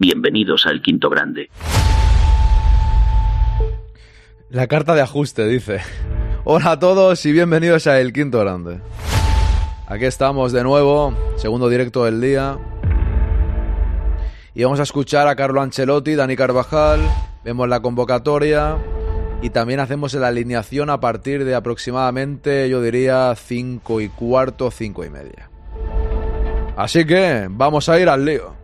Bienvenidos al Quinto Grande. La carta de ajuste dice. Hola a todos y bienvenidos a El Quinto Grande. Aquí estamos de nuevo, segundo directo del día. Y vamos a escuchar a Carlo Ancelotti, Dani Carvajal, vemos la convocatoria y también hacemos la alineación a partir de aproximadamente, yo diría, 5 y cuarto, 5 y media. Así que vamos a ir al lío.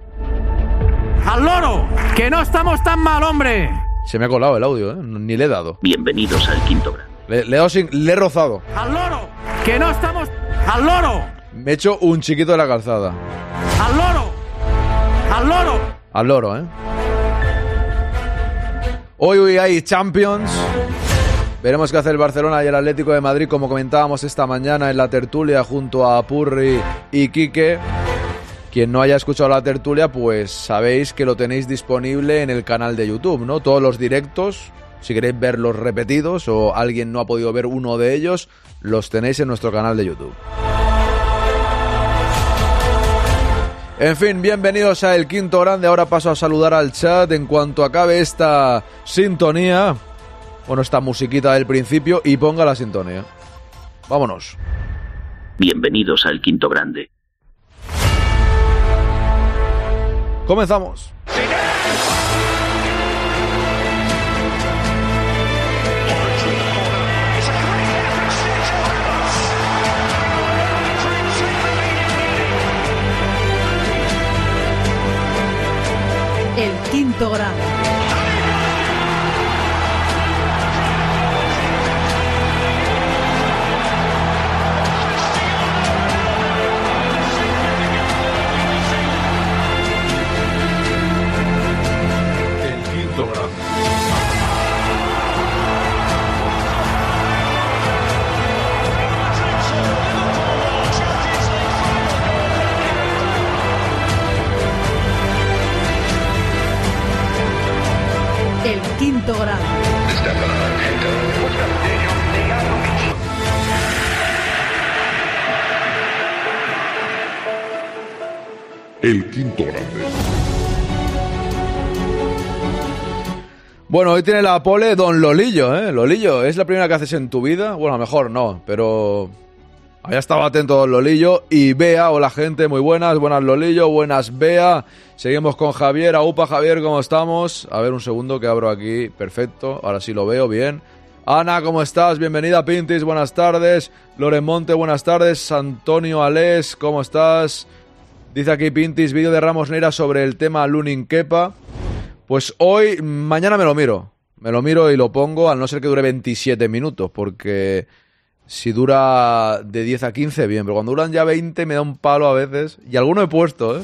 ¡Al loro! ¡Que no estamos tan mal, hombre! Se me ha colado el audio, ¿eh? ni le he dado. Bienvenidos al Quinto Grande. Le, le he, dado sin- le he rozado. ¡Al loro! ¡Que no estamos... ¡Al loro! Me he hecho un chiquito de la calzada. ¡Al loro! ¡Al loro! Al loro, ¿eh? Hoy, hoy hay Champions. Veremos qué hace el Barcelona y el Atlético de Madrid, como comentábamos esta mañana en la tertulia junto a Purri y Quique. Quien no haya escuchado la tertulia, pues sabéis que lo tenéis disponible en el canal de YouTube, ¿no? Todos los directos, si queréis verlos repetidos o alguien no ha podido ver uno de ellos, los tenéis en nuestro canal de YouTube. En fin, bienvenidos a El Quinto Grande. Ahora paso a saludar al chat en cuanto acabe esta sintonía. Bueno, esta musiquita del principio y ponga la sintonía. Vámonos. Bienvenidos al Quinto Grande. Comenzamos. El quinto grado. Grado. El quinto grande. Bueno, hoy tiene la pole Don Lolillo, ¿eh? Lolillo, ¿es la primera que haces en tu vida? Bueno, a lo mejor no, pero... Había estado atento Don Lolillo y Bea, hola gente, muy buenas, buenas Lolillo, buenas Bea. Seguimos con Javier, Aupa Javier, ¿cómo estamos? A ver un segundo que abro aquí, perfecto, ahora sí lo veo bien. Ana, ¿cómo estás? Bienvenida Pintis, buenas tardes. Loren Monte, buenas tardes. Antonio Alés, ¿cómo estás? Dice aquí Pintis, vídeo de Ramos Neira sobre el tema Lunin Kepa. Pues hoy, mañana me lo miro. Me lo miro y lo pongo, al no ser que dure 27 minutos, porque si dura de 10 a 15, bien, pero cuando duran ya 20 me da un palo a veces. Y alguno he puesto, ¿eh?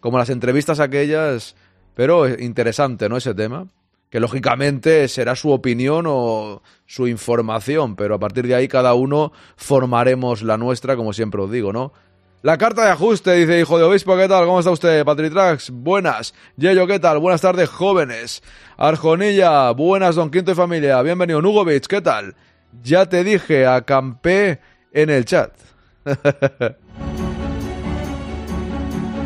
Como las entrevistas aquellas, pero es interesante, ¿no? Ese tema. Que lógicamente será su opinión o su información, pero a partir de ahí cada uno formaremos la nuestra, como siempre os digo, ¿no? La carta de ajuste, dice Hijo de Obispo, ¿qué tal? ¿Cómo está usted? Patritrax, buenas. Yello, ¿qué tal? Buenas tardes, jóvenes. Arjonilla, buenas, Don Quinto y familia. Bienvenido, Nugovic, ¿qué tal? Ya te dije, acampé en el chat.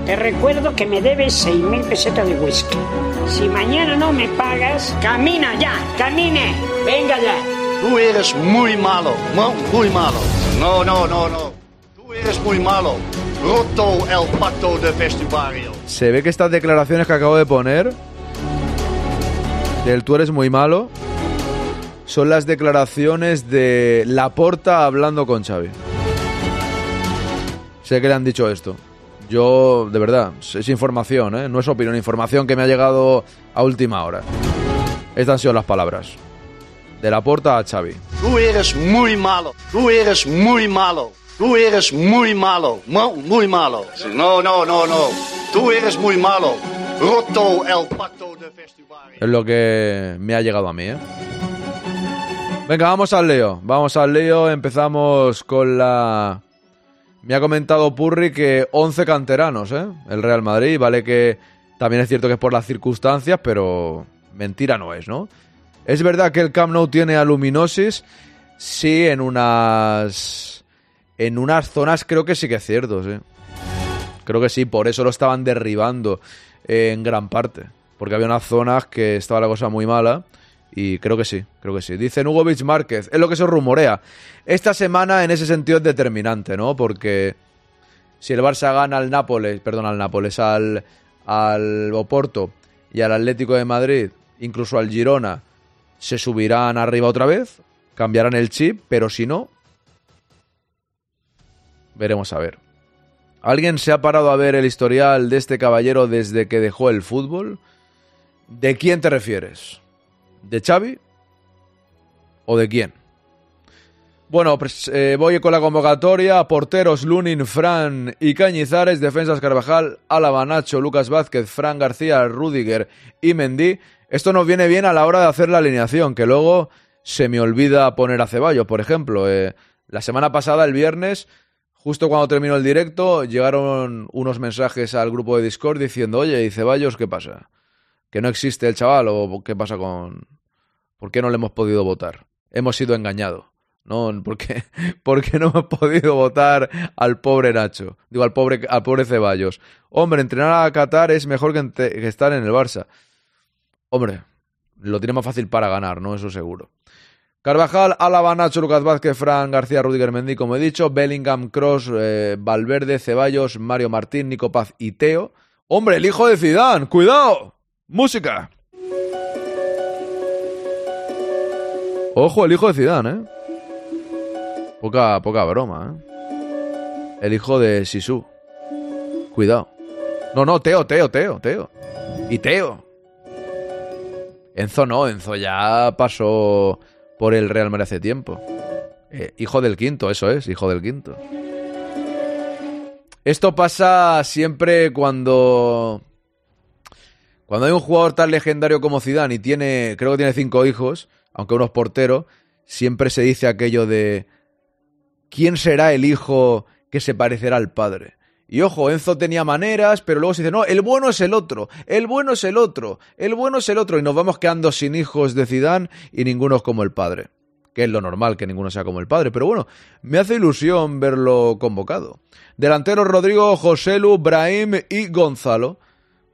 Te recuerdo que me debes 6.000 pesetas de whisky. Si mañana no me pagas, camina ya, camine. Venga ya. Tú eres muy malo, mu- muy malo. No, no, no, no. Tú eres muy malo. Roto el pacto de vestuario. Se ve que estas declaraciones que acabo de poner, del tú eres muy malo, son las declaraciones de Laporta hablando con Xavi. Sé que le han dicho esto. Yo, de verdad, es información, ¿eh? no es opinión, información que me ha llegado a última hora. Estas han sido las palabras. De Laporta a Xavi. Tú eres muy malo. Tú eres muy malo. Tú eres muy malo. mu- Muy malo. No, no, no, no. Tú eres muy malo. Roto el pacto de vestuario. Es lo que me ha llegado a mí, ¿eh? Venga, vamos al lío. Vamos al lío. Empezamos con la... Me ha comentado Purri que 11 canteranos, ¿eh? El Real Madrid. Vale que también es cierto que es por las circunstancias, pero mentira no es, ¿no? Es verdad que el Camp Nou tiene aluminosis. Sí, en unas... En unas zonas creo que sí que es cierto, sí. Creo que sí, por eso lo estaban derribando en gran parte. Porque había unas zonas que estaba la cosa muy mala. Y creo que sí, creo que sí. Dice Nugovic Márquez, es lo que se rumorea. Esta semana en ese sentido es determinante, ¿no? Porque si el Barça gana al Nápoles, perdón, al Nápoles, al, al Oporto y al Atlético de Madrid, incluso al Girona, se subirán arriba otra vez, cambiarán el chip, pero si no, veremos a ver. ¿Alguien se ha parado a ver el historial de este caballero desde que dejó el fútbol? ¿De quién te refieres? ¿De Xavi? ¿O de quién? Bueno, pues eh, voy con la convocatoria. Porteros Lunin, Fran y Cañizares. Defensas Carvajal, Álava, Nacho, Lucas Vázquez, Fran García, Rudiger y Mendy. Esto nos viene bien a la hora de hacer la alineación, que luego se me olvida poner a Ceballos, por ejemplo. Eh, la semana pasada, el viernes, justo cuando terminó el directo, llegaron unos mensajes al grupo de Discord diciendo, oye, ¿y Ceballos qué pasa? ¿Que no existe el chaval o qué pasa con... ¿Por qué no le hemos podido votar? Hemos sido engañados. No, porque, porque no hemos podido votar al pobre Nacho. Digo, al pobre, al pobre Ceballos. Hombre, entrenar a Qatar es mejor que, que estar en el Barça. Hombre, lo tiene más fácil para ganar, ¿no? Eso seguro. Carvajal, Álava, Nacho, Lucas Vázquez, Fran, García, Rudiger, Mendy, como he dicho, Bellingham, Cross, eh, Valverde, Ceballos, Mario Martín, Nico Paz y Teo. ¡Hombre, el hijo de Zidane! ¡Cuidado! ¡Música! Ojo, el hijo de Zidane, ¿eh? Poca, poca broma, ¿eh? El hijo de Sisu. Cuidado. No, no, Teo, Teo, Teo, Teo. Y Teo. Enzo no, Enzo ya pasó por el Real Madrid hace tiempo. Eh, hijo del quinto, eso es, hijo del quinto. Esto pasa siempre cuando. Cuando hay un jugador tan legendario como Zidane y tiene. Creo que tiene cinco hijos, aunque uno es portero. Siempre se dice aquello de. ¿Quién será el hijo que se parecerá al padre? Y ojo, Enzo tenía maneras, pero luego se dice, no, el bueno es el otro, el bueno es el otro, el bueno es el otro, y nos vamos quedando sin hijos de Zidane y ninguno es como el padre. Que es lo normal que ninguno sea como el padre, pero bueno, me hace ilusión verlo convocado. Delanteros Rodrigo, Joselu, Brahim y Gonzalo.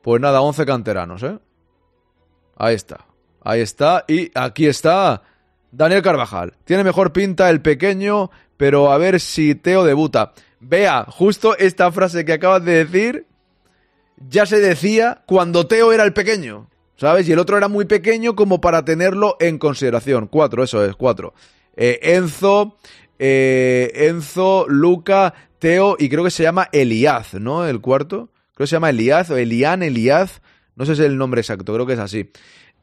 Pues nada, 11 canteranos, ¿eh? Ahí está, ahí está, y aquí está Daniel Carvajal. Tiene mejor pinta el pequeño, pero a ver si Teo debuta. Vea, justo esta frase que acabas de decir ya se decía cuando Teo era el pequeño, ¿sabes? Y el otro era muy pequeño como para tenerlo en consideración. Cuatro, eso es, cuatro. Eh, Enzo, eh, Enzo, Luca, Teo y creo que se llama Eliaz, ¿no? El cuarto. Creo que se llama Eliaz o Elian, Eliaz. No sé si es el nombre exacto, creo que es así.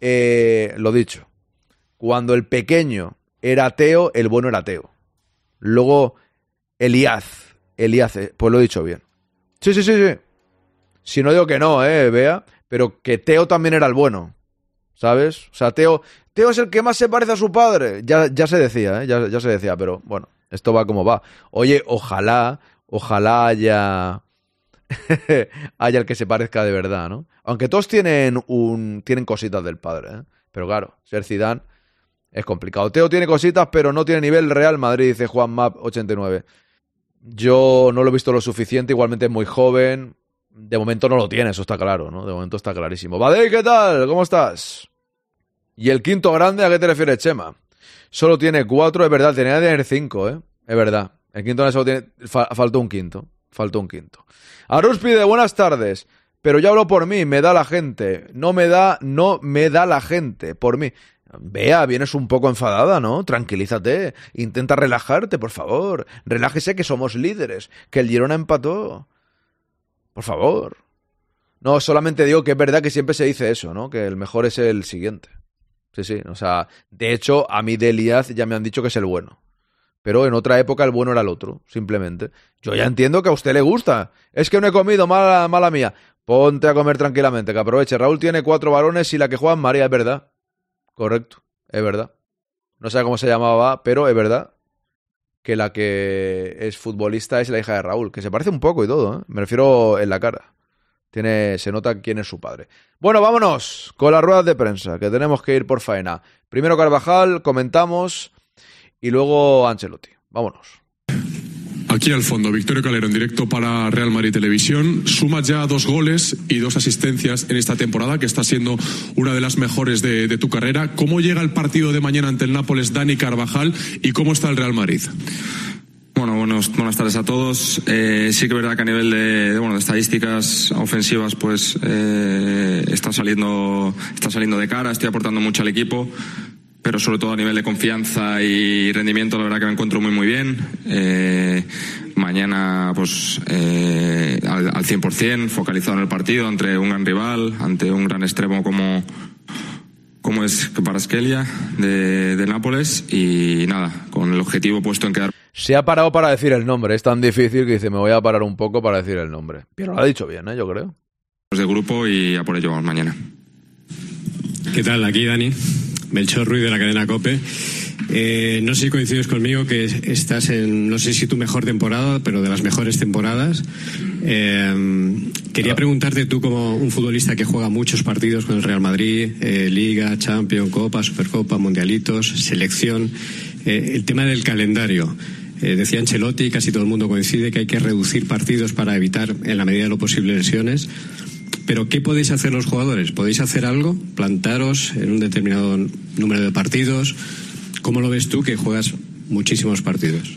Eh, lo dicho. Cuando el pequeño era Teo, el bueno era Teo. Luego, Eliaz. Eliaz, pues lo he dicho bien. Sí, sí, sí, sí. Si no digo que no, eh, vea. Pero que Teo también era el bueno. ¿Sabes? O sea, Teo, Teo es el que más se parece a su padre. Ya, ya se decía, ¿eh? Ya, ya se decía, pero bueno, esto va como va. Oye, ojalá, ojalá haya. haya el que se parezca de verdad, ¿no? Aunque todos tienen un. tienen cositas del padre, ¿eh? Pero claro, ser Zidane es complicado. Teo tiene cositas, pero no tiene nivel Real Madrid, dice Juan Map 89. Yo no lo he visto lo suficiente, igualmente es muy joven. De momento no lo tiene, eso está claro, ¿no? De momento está clarísimo. Vale, ¿qué tal? ¿Cómo estás? Y el quinto grande, ¿a qué te refieres, Chema? Solo tiene cuatro, es verdad, tenía que tener cinco, ¿eh? Es verdad. El quinto grande solo tiene... faltó un quinto. Faltó un quinto. Arus pide buenas tardes. Pero yo hablo por mí, me da la gente. No me da, no me da la gente. Por mí. Vea, vienes un poco enfadada, ¿no? Tranquilízate, intenta relajarte, por favor. Relájese que somos líderes, que el Girona empató. Por favor. No, solamente digo que es verdad que siempre se dice eso, ¿no? Que el mejor es el siguiente. Sí, sí, o sea, de hecho, a mí de ya me han dicho que es el bueno. Pero en otra época el bueno era el otro, simplemente. Yo ya entiendo que a usted le gusta. Es que no he comido, mala, mala mía. Ponte a comer tranquilamente, que aproveche. Raúl tiene cuatro varones y la que juega María es verdad. Correcto, es verdad. No sé cómo se llamaba, pero es verdad que la que es futbolista es la hija de Raúl, que se parece un poco y todo, ¿eh? me refiero en la cara. Tiene, se nota quién es su padre. Bueno, vámonos con las ruedas de prensa, que tenemos que ir por faena. Primero Carvajal, comentamos, y luego Ancelotti. Vámonos. Aquí al fondo, Victorio Calero en directo para Real Madrid Televisión. Suma ya dos goles y dos asistencias en esta temporada, que está siendo una de las mejores de, de tu carrera. ¿Cómo llega el partido de mañana ante el Nápoles Dani Carvajal y cómo está el Real Madrid? Bueno, buenos, buenas tardes a todos. Eh, sí que es verdad que a nivel de, de, bueno, de estadísticas ofensivas, pues eh, está saliendo, está saliendo de cara, estoy aportando mucho al equipo, pero sobre todo a nivel de confianza y rendimiento, la verdad que me encuentro muy muy bien. Eh, mañana, pues eh, al, al 100%, focalizado en el partido, ante un gran rival, ante un gran extremo como como es Paraskelia de, de Nápoles y nada, con el objetivo puesto en quedar Se ha parado para decir el nombre. Es tan difícil que dice, me voy a parar un poco para decir el nombre. Pero lo ha dicho bien, ¿eh? yo creo. de grupo y a por ello vamos mañana. ¿Qué tal? Aquí Dani, Melchor Ruiz de la cadena COPE. Eh, no sé si coincides conmigo que estás en, no sé si tu mejor temporada, pero de las mejores temporadas. Eh, quería preguntarte tú como un futbolista que juega muchos partidos con el Real Madrid, eh, Liga, Champions, Copa, Supercopa, Mundialitos, selección, el tema del calendario. Decía Ancelotti, casi todo el mundo coincide que hay que reducir partidos para evitar en la medida de lo posible lesiones. Pero ¿qué podéis hacer los jugadores? ¿Podéis hacer algo? ¿Plantaros en un determinado número de partidos? ¿Cómo lo ves tú que juegas muchísimos partidos?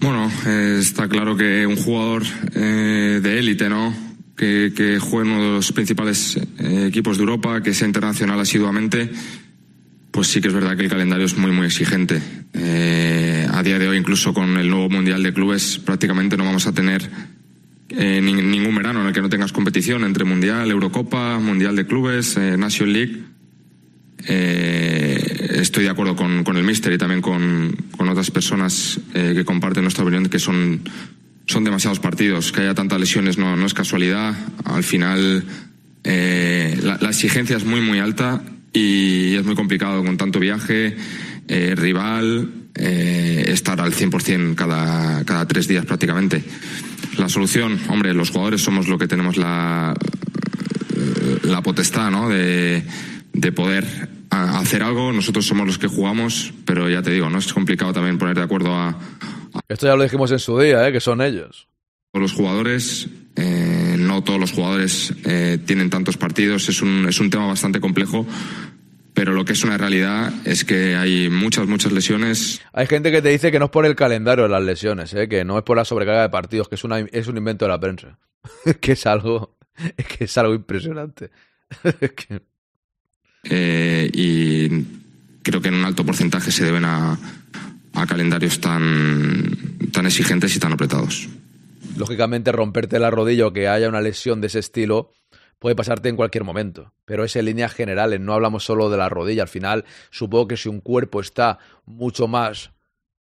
Bueno, eh, está claro que un jugador eh, de élite, ¿no? Que, que juegue en uno de los principales eh, equipos de Europa, que sea internacional asiduamente, pues sí que es verdad que el calendario es muy, muy exigente. Eh, a día de hoy, incluso con el nuevo Mundial de Clubes, prácticamente no vamos a tener eh, ni, ningún verano en el que no tengas competición entre Mundial, Eurocopa, Mundial de Clubes, eh, Nation League. Eh, estoy de acuerdo con, con el Mister y también con, con otras personas que comparten nuestra opinión que son, son demasiados partidos. Que haya tantas lesiones no, es casualidad. Al final, la, exigencia es muy, muy alta y es muy complicado con tanto viaje, rival, eh, estar al 100% cada, cada tres días prácticamente. La solución, hombre, los jugadores somos lo que tenemos la, la potestad, ¿no? De, de poder hacer algo. Nosotros somos los que jugamos, pero ya te digo, no es complicado también poner de acuerdo a. a Esto ya lo dijimos en su día, ¿eh? que son ellos. Los jugadores, eh, no todos los jugadores eh, tienen tantos partidos. Es un, es un tema bastante complejo. Pero lo que es una realidad es que hay muchas, muchas lesiones. Hay gente que te dice que no es por el calendario de las lesiones, ¿eh? que no es por la sobrecarga de partidos, que es, una, es un invento de la prensa. que es algo, que es algo impresionante. que... eh, y creo que en un alto porcentaje se deben a, a calendarios tan, tan exigentes y tan apretados. Lógicamente, romperte la rodilla o que haya una lesión de ese estilo puede pasarte en cualquier momento, pero es en líneas generales, no hablamos solo de la rodilla. Al final, supongo que si un cuerpo está mucho más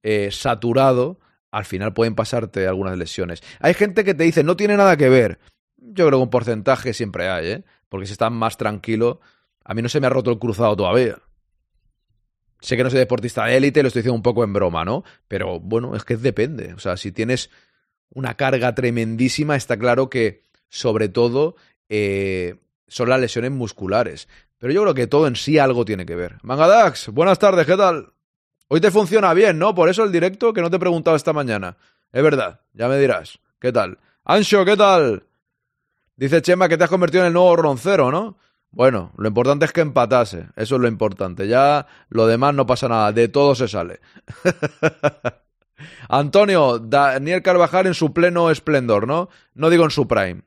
eh, saturado, al final pueden pasarte algunas lesiones. Hay gente que te dice, no tiene nada que ver. Yo creo que un porcentaje siempre hay, ¿eh? porque si estás más tranquilo, a mí no se me ha roto el cruzado todavía. Sé que no soy deportista de élite, lo estoy diciendo un poco en broma, ¿no? Pero bueno, es que depende. O sea, si tienes una carga tremendísima, está claro que, sobre todo, eh, son las lesiones musculares. Pero yo creo que todo en sí algo tiene que ver. Mangadax, buenas tardes, ¿qué tal? Hoy te funciona bien, ¿no? Por eso el directo que no te he preguntado esta mañana. Es verdad, ya me dirás. ¿Qué tal? Ancho, ¿qué tal? Dice Chema que te has convertido en el nuevo roncero, ¿no? Bueno, lo importante es que empatase. Eso es lo importante. Ya lo demás no pasa nada. De todo se sale. Antonio, Daniel Carvajal en su pleno esplendor, ¿no? No digo en su prime.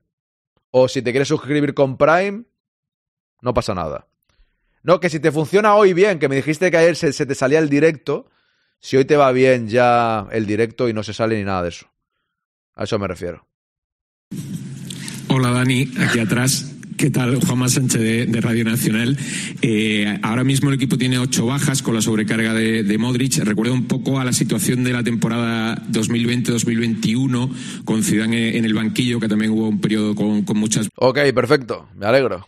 O si te quieres suscribir con Prime, no pasa nada. No, que si te funciona hoy bien, que me dijiste que ayer se, te salía el directo, si hoy te va bien ya el directo y no se sale ni nada de eso. A eso me refiero. Hola Dani, aquí atrás. ¿Qué tal? Juanma Sánchez de, de Radio Nacional. Eh, ahora mismo el equipo tiene ocho bajas con la sobrecarga de, de Modric. Recuerda un poco a la situación de la temporada 2020-2021 con Zidane en el banquillo, que también hubo un periodo con, con muchas... Ok, perfecto. Me alegro.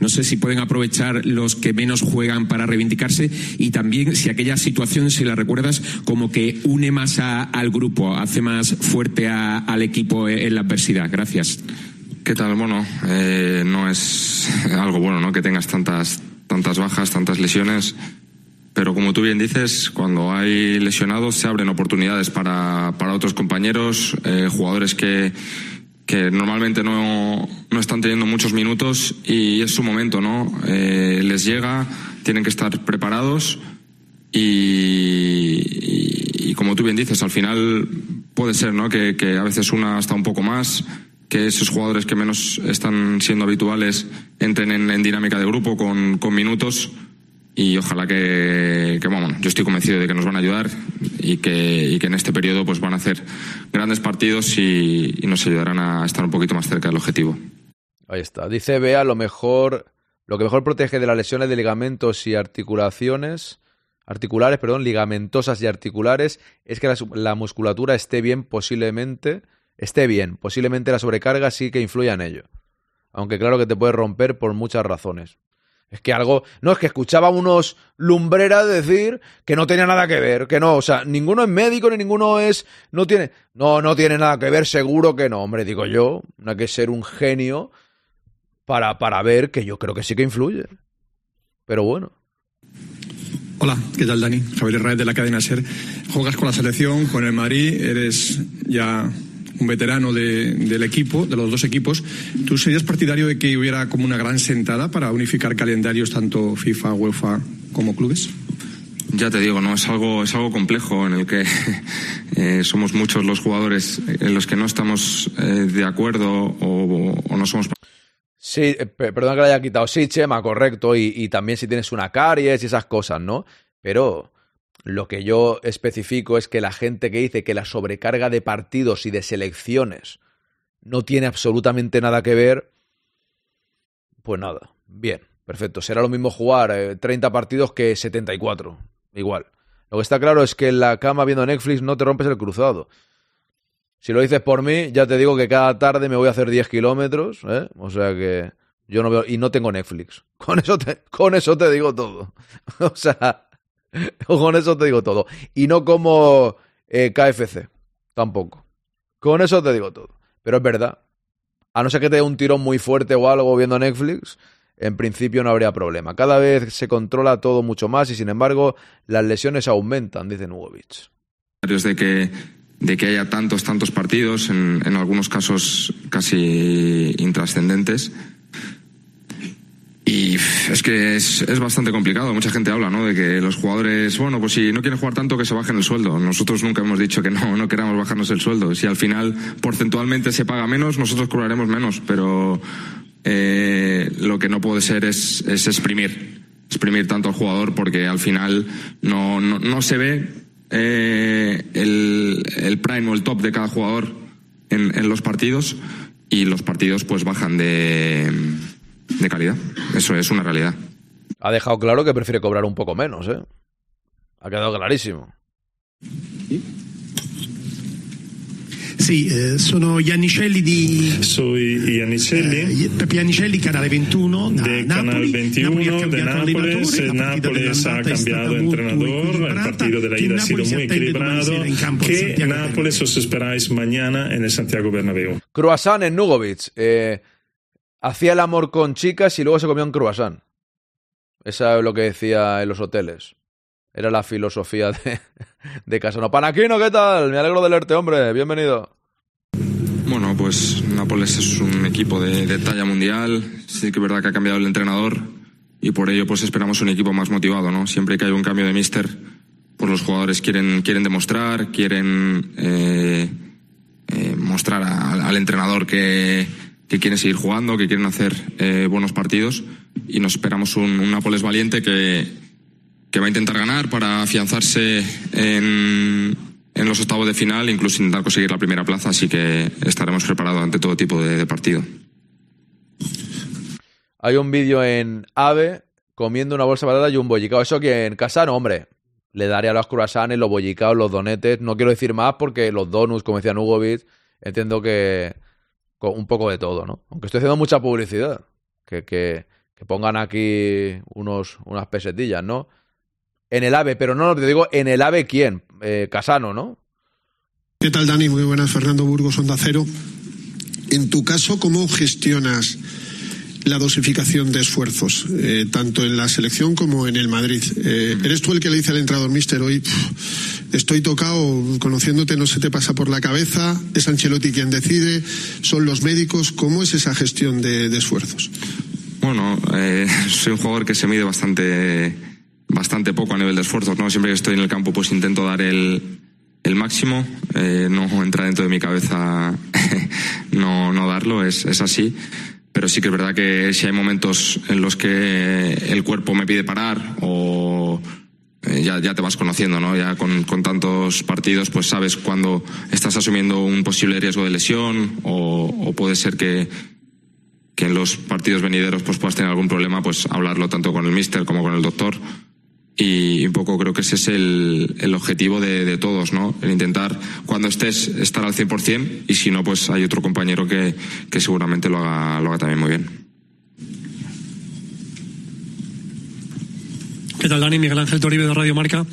No sé si pueden aprovechar los que menos juegan para reivindicarse y también si aquella situación, si la recuerdas, como que une más a, al grupo, hace más fuerte a, al equipo en la adversidad. Gracias. ¿Qué tal? Bueno, eh, no es algo bueno, ¿no? Que tengas tantas, tantas bajas, tantas lesiones. pero como tú bien dices, cuando hay lesionados se abren oportunidades para, para otros compañeros, eh, jugadores que, que normalmente no, no, están teniendo muchos minutos y es su momento, ¿no? Eh, les llega, tienen que estar preparados y, y, y, como tú bien dices, al final puede ser, ¿no? Que, que a veces una está un poco más, que esos jugadores que menos están siendo habituales entren en, dinámica de grupo con, con minutos y ojalá que, que bueno, yo estoy convencido de que nos van a ayudar y que, y que en este periodo pues van a hacer grandes partidos y, y, nos ayudarán a estar un poquito más cerca del objetivo. Ahí está. Dice Bea, lo mejor, lo que mejor protege de las lesiones de ligamentos y articulaciones, articulares, perdón, ligamentosas y articulares, es que la, la musculatura esté bien, posiblemente, esté bien, posiblemente la sobrecarga sí que influya en ello. Aunque claro que te puede romper por muchas razones. Es que algo. No, es que escuchaba unos lumbreras decir que no tenía nada que ver, que no, o sea, ninguno es médico ni ninguno es. No tiene. No, no tiene nada que ver, seguro que no. Hombre, digo yo, no hay que ser un genio para, para ver que yo creo que sí que influye. Pero bueno. Hola, ¿qué tal, Dani? Javier Herrera de la cadena Ser. Juegas con la selección, con el Madrid, eres ya un veterano de, del equipo, de los dos equipos, ¿tú serías partidario de que hubiera como una gran sentada para unificar calendarios tanto FIFA, UEFA como clubes? Ya te digo, no es algo es algo complejo en el que eh, somos muchos los jugadores en los que no estamos eh, de acuerdo o, o, no somos. Sí, eh, perdón que le haya quitado. Sí, Chema, correcto. Y, y también si tienes una caries y esas cosas, ¿no? Pero lo que yo especifico es que la gente que dice que la sobrecarga de partidos y de selecciones no tiene absolutamente nada que ver, pues nada, bien, perfecto. Será lo mismo jugar eh, 30 partidos que 74, igual. Lo que está claro es que en la cama viendo Netflix no te rompes el cruzado. Si lo dices por mí, ya te digo que cada tarde me voy a hacer 10 kilómetros, ¿eh? O sea que yo no veo... Y no tengo Netflix. Con eso te, con eso te digo todo. o sea... Con eso te digo todo. Y no como eh, KFC, tampoco. Con eso te digo todo. Pero es verdad. A no ser que te dé un tirón muy fuerte o algo viendo Netflix, en principio no habría problema. Cada vez se controla todo mucho más y sin embargo las lesiones aumentan, dice Nugovic. De que, de que haya tantos, tantos partidos, en, en algunos casos casi intrascendentes. Y es que es, es, bastante complicado. Mucha gente habla, ¿no? De que los jugadores, bueno, pues si no quieren jugar tanto, que se bajen el sueldo. Nosotros nunca hemos dicho que no, no queramos bajarnos el sueldo. Si al final porcentualmente se paga menos, nosotros cobraremos menos. Pero eh, lo que no puede ser es, es exprimir, exprimir tanto al jugador, porque al final no, no, no se ve eh, el, el prime o el top de cada jugador en, en los partidos y los partidos pues bajan de de calidad. Eso es una realidad. Ha dejado claro que prefiere cobrar un poco menos, ¿eh? Ha quedado clarísimo. Sì, eh, sono Iannicelli di Soy Iannicelli eh, Pepe Iannicelli, canale 21 da de Napoli. Canal 21 de Nápoles. Nápoles ha cambiado de entrenador. El partido de la ida ha sido muy equilibrado. ¿Qué Nápoles os esperáis mañana en el Santiago Bernabéu? Croissant en Nugovic. Eh, hacía el amor con chicas y luego se comía un croissant. Esa es lo que decía en los hoteles. Era la filosofía de, de Casano. Panaquino, ¿qué tal? Me alegro de leerte, hombre. Bienvenido. Bueno, pues Nápoles es un equipo de, de, talla mundial. Sí que es verdad que ha cambiado el entrenador y por ello pues esperamos un equipo más motivado, ¿no? Siempre que hay un cambio de míster, pues los jugadores quieren, quieren demostrar, quieren eh, eh, mostrar al entrenador que, que quieren seguir jugando, que quieren hacer eh, buenos partidos y nos esperamos un, Nápoles valiente que, que, va a intentar ganar para afianzarse en, en, los octavos de final, incluso intentar conseguir la primera plaza, así que estaremos preparados ante todo tipo de, partido. Hay un vídeo en AVE comiendo una bolsa de patata y un bollicao. Eso que en casa no, hombre. Le daría los croissants, los bollicaos, los donetes. No quiero decir más porque los donuts, como decía Nugovic, entiendo que, un poco de todo, ¿no? Aunque estoy haciendo mucha publicidad. Que, que, que pongan aquí unos, unas pesetillas, ¿no? En el AVE, pero no, te digo, en el AVE quién? Eh, Casano, ¿no? ¿Qué tal, Dani? Muy buenas, Fernando Burgos, Onda Cero. En tu caso, ¿cómo gestionas la dosificación de esfuerzos, eh, tanto en la selección como en el Madrid. Eh, ¿Eres tú el que le dice al entrenador, mister, hoy estoy tocado, conociéndote no se te pasa por la cabeza, es Ancelotti quien decide, son los médicos, ¿cómo es esa gestión de, esfuerzos? Bueno, eh, soy un jugador que se mide bastante, bastante poco a nivel de esfuerzos, ¿no? Siempre que estoy en el campo pues intento dar el, el máximo, eh, no entra dentro de mi cabeza no, no darlo, es, es así pero sí que es verdad que si hay momentos en los que el cuerpo me pide parar o eh, ya, te vas conociendo, ¿no? Ya con, con, tantos partidos, pues sabes cuando estás asumiendo un posible riesgo de lesión o, o puede ser que, que en los partidos venideros pues puedas tener algún problema, pues hablarlo tanto con el míster como con el doctor y un poco creo que ese es el, el objetivo de, de, todos, ¿no? El intentar, cuando estés, estar al 100% y si no, pues hay otro compañero que, que seguramente lo haga, lo haga también muy bien. ¿Qué tal, Dani? Miguel Ángel Toribio de Radio Marca.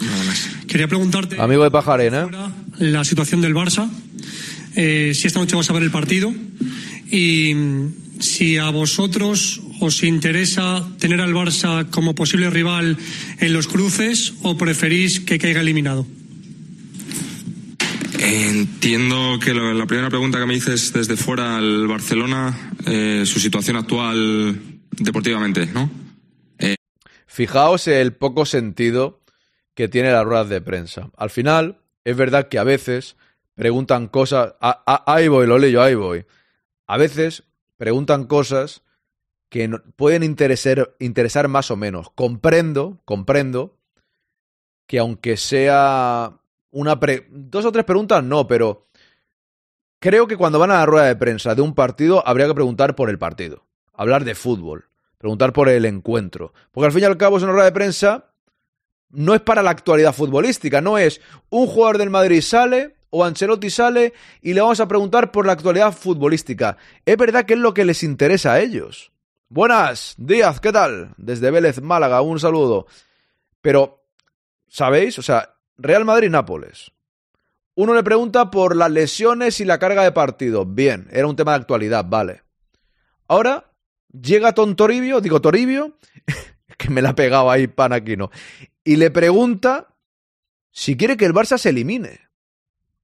Quería preguntarte... Amigo de Pajarena. La situación del Barça. Eh, si esta noche vas a ver el partido y si a vosotros os interesa tener al Barça como posible rival en los cruces o preferís que caiga eliminado. Entiendo que lo, la primera pregunta que me dices desde fuera al Barcelona, eh, su situación actual deportivamente, ¿no? Eh... Fijaos el poco sentido que tiene las ruedas de prensa. Al final, es verdad que a veces preguntan cosas. A, a, ahí voy, lo leo, ahí voy. A veces preguntan cosas que pueden interesar, interesar más o menos. Comprendo, comprendo que aunque sea una pre dos o tres preguntas, no, pero creo que cuando van a la rueda de prensa de un partido habría que preguntar por el partido, hablar de fútbol, preguntar por el encuentro. Porque al fin y al cabo es una rueda de prensa no es para la actualidad futbolística, no es un jugador del Madrid sale o Ancelotti sale y le vamos a preguntar por la actualidad futbolística. Es verdad que es lo que les interesa a ellos. Buenas, Díaz, ¿qué tal? Desde Vélez, Málaga, un saludo. Pero, ¿sabéis? O sea, Real Madrid-Nápoles. Uno le pregunta por las lesiones y la carga de partido. Bien, era un tema de actualidad, vale. Ahora llega Tontoribio, digo Toribio, que me la ha pegado ahí Panaquino, y le pregunta si quiere que el Barça se elimine.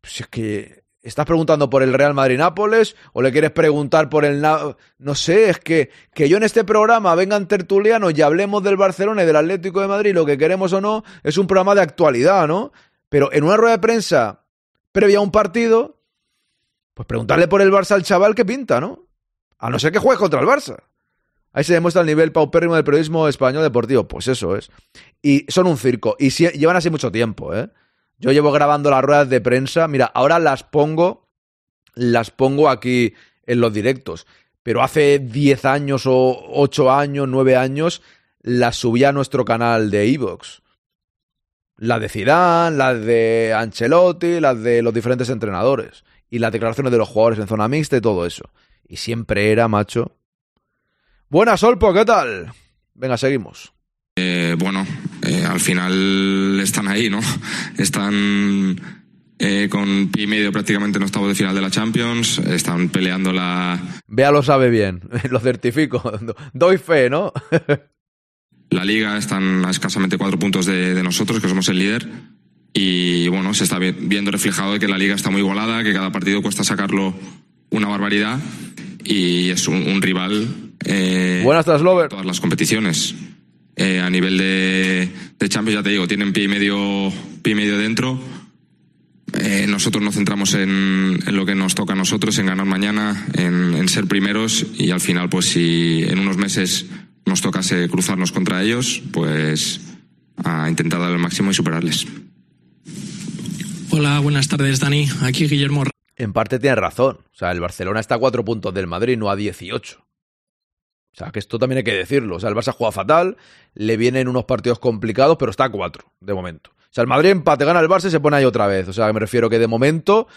Pues es que estás preguntando por el Real Madrid-Nápoles o le quieres preguntar por el... No sé, es que, que yo en este programa vengan tertulianos y hablemos del Barcelona y del Atlético de Madrid, lo que queremos o no, es un programa de actualidad, ¿no? Pero en una rueda de prensa previa a un partido, pues preguntarle por el Barça al chaval que pinta, ¿no? A no ser que juegue contra el Barça. Ahí se demuestra el nivel paupérrimo del periodismo español deportivo. Pues eso es. Y son un circo. Y llevan así mucho tiempo, ¿eh? Yo llevo grabando las ruedas de prensa. Mira, ahora las pongo, las pongo aquí en los directos. Pero hace 10 años o 8 años, 9 años, las subí a nuestro canal de Evox. Las de Zidane, las de Ancelotti, las de los diferentes entrenadores. Y las declaraciones de los jugadores en zona mixta y todo eso. Y siempre era, macho. Buenas, Olpo, ¿qué tal? Venga, seguimos. Eh, bueno, eh, al final están ahí, ¿no? Están eh, con pie y medio prácticamente en octavos de final de la Champions, están peleando la... Vea lo sabe bien, lo certifico, doy fe, ¿no? la liga están a escasamente cuatro puntos de, de, nosotros, que somos el líder, y bueno, se está viendo reflejado de que la liga está muy igualada, que cada partido cuesta sacarlo una barbaridad, y es un, un rival... Eh, Buenas Lover. Todas las competiciones. Eh, a nivel de, de, Champions, ya te digo, tienen pie y medio, pie y medio dentro. Eh, nosotros nos centramos en, en, lo que nos toca a nosotros, en ganar mañana, en, en, ser primeros y al final, pues si en unos meses nos tocase cruzarnos contra ellos, pues a intentar dar el máximo y superarles. Hola, buenas tardes, Dani. Aquí Guillermo. En parte tiene razón. O sea, el Barcelona está a cuatro puntos del Madrid, no a 18. O sea, que esto también hay que decirlo. O sea, el Barça juega fatal, le vienen unos partidos complicados, pero está a cuatro, de momento. O sea, el Madrid empate, gana el Barça y se pone ahí otra vez. O sea, me refiero que de momento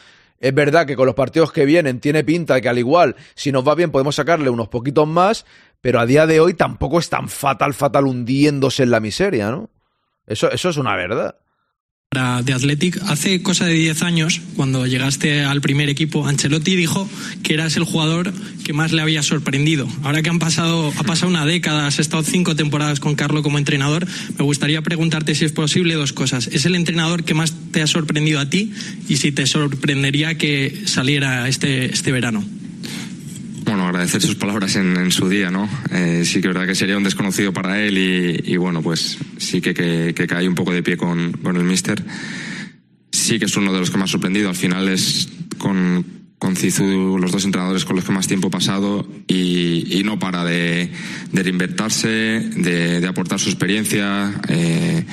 es verdad que con los partidos que vienen tiene pinta de que al igual, si nos va bien, podemos sacarle unos poquitos más, pero a día de hoy tampoco es tan fatal, fatal hundiéndose en la miseria, ¿no? Eso, eso es una verdad. De Athletic. Hace cosa de 10 años, cuando llegaste al primer equipo, Ancelotti dijo que eras el jugador que más le había sorprendido. Ahora que han pasado, ha pasado una década, has estado cinco temporadas con Carlo como entrenador, me gustaría preguntarte si es posible dos cosas. ¿Es el entrenador que más te ha sorprendido a ti y si te sorprendería que saliera este, este verano? Bueno, agradecer sus palabras en, su día, ¿no? Eh, sí que verdad que sería un desconocido para él y, bueno, pues sí que, que, cae un poco de pie con, el míster. Sí que es uno de los que ha sorprendido. Al final es con, con Cizu los dos entrenadores con los que más tiempo he pasado y, no para de, reinventarse, de, aportar su experiencia. Eh,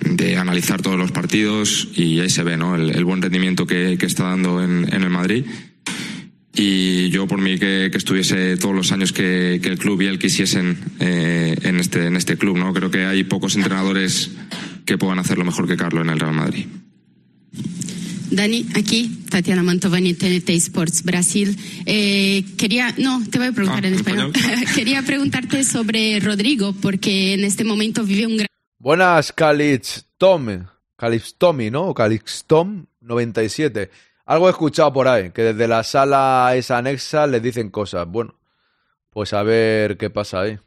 de analizar todos los partidos y ahí se ve ¿no? el, buen rendimiento que, está dando en el Madrid y yo por mí que, estuviese todos los años que, el club y él quisiesen eh, en, este, en este club. ¿no? Creo que hay pocos entrenadores que puedan hacerlo mejor que Carlos en el Real Madrid. Dani, aquí, Tatiana Mantovani, TNT Sports Brasil. Eh, quería, no, te voy a preguntar ah, en español. quería preguntarte sobre Rodrigo, porque en este momento vive un gran... Buenas, Calix Tom, Calix Tommy, ¿no? Calix Tom 97. Algo he escuchado por ahí, que desde la sala esa anexa les dicen cosas. Bueno, pues a ver qué pasa ahí.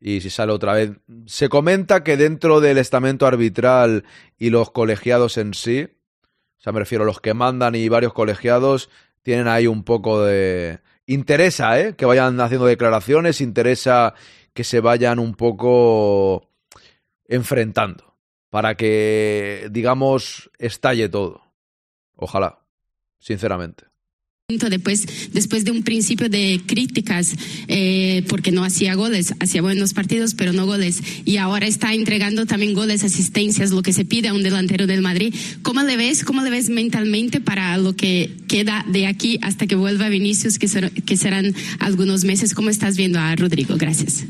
Y si sale otra vez. Se comenta que dentro del estamento arbitral y los colegiados en sí, o sea, me refiero a los que mandan y varios colegiados, tienen ahí un poco de... Interesa, ¿eh? Que vayan haciendo declaraciones, interesa que se vayan un poco enfrentando para que, digamos, estalle todo. Ojalá, sinceramente. Después, después de un principio de críticas, eh, porque no hacía goles, hacía buenos partidos, pero no goles, y ahora está entregando también goles, asistencias, lo que se pide a un delantero del Madrid. ¿Cómo le ves, cómo le ves mentalmente para lo que queda de aquí hasta que vuelva Vinicius, que, que serán algunos meses? ¿Cómo estás viendo a Rodrigo? Gracias.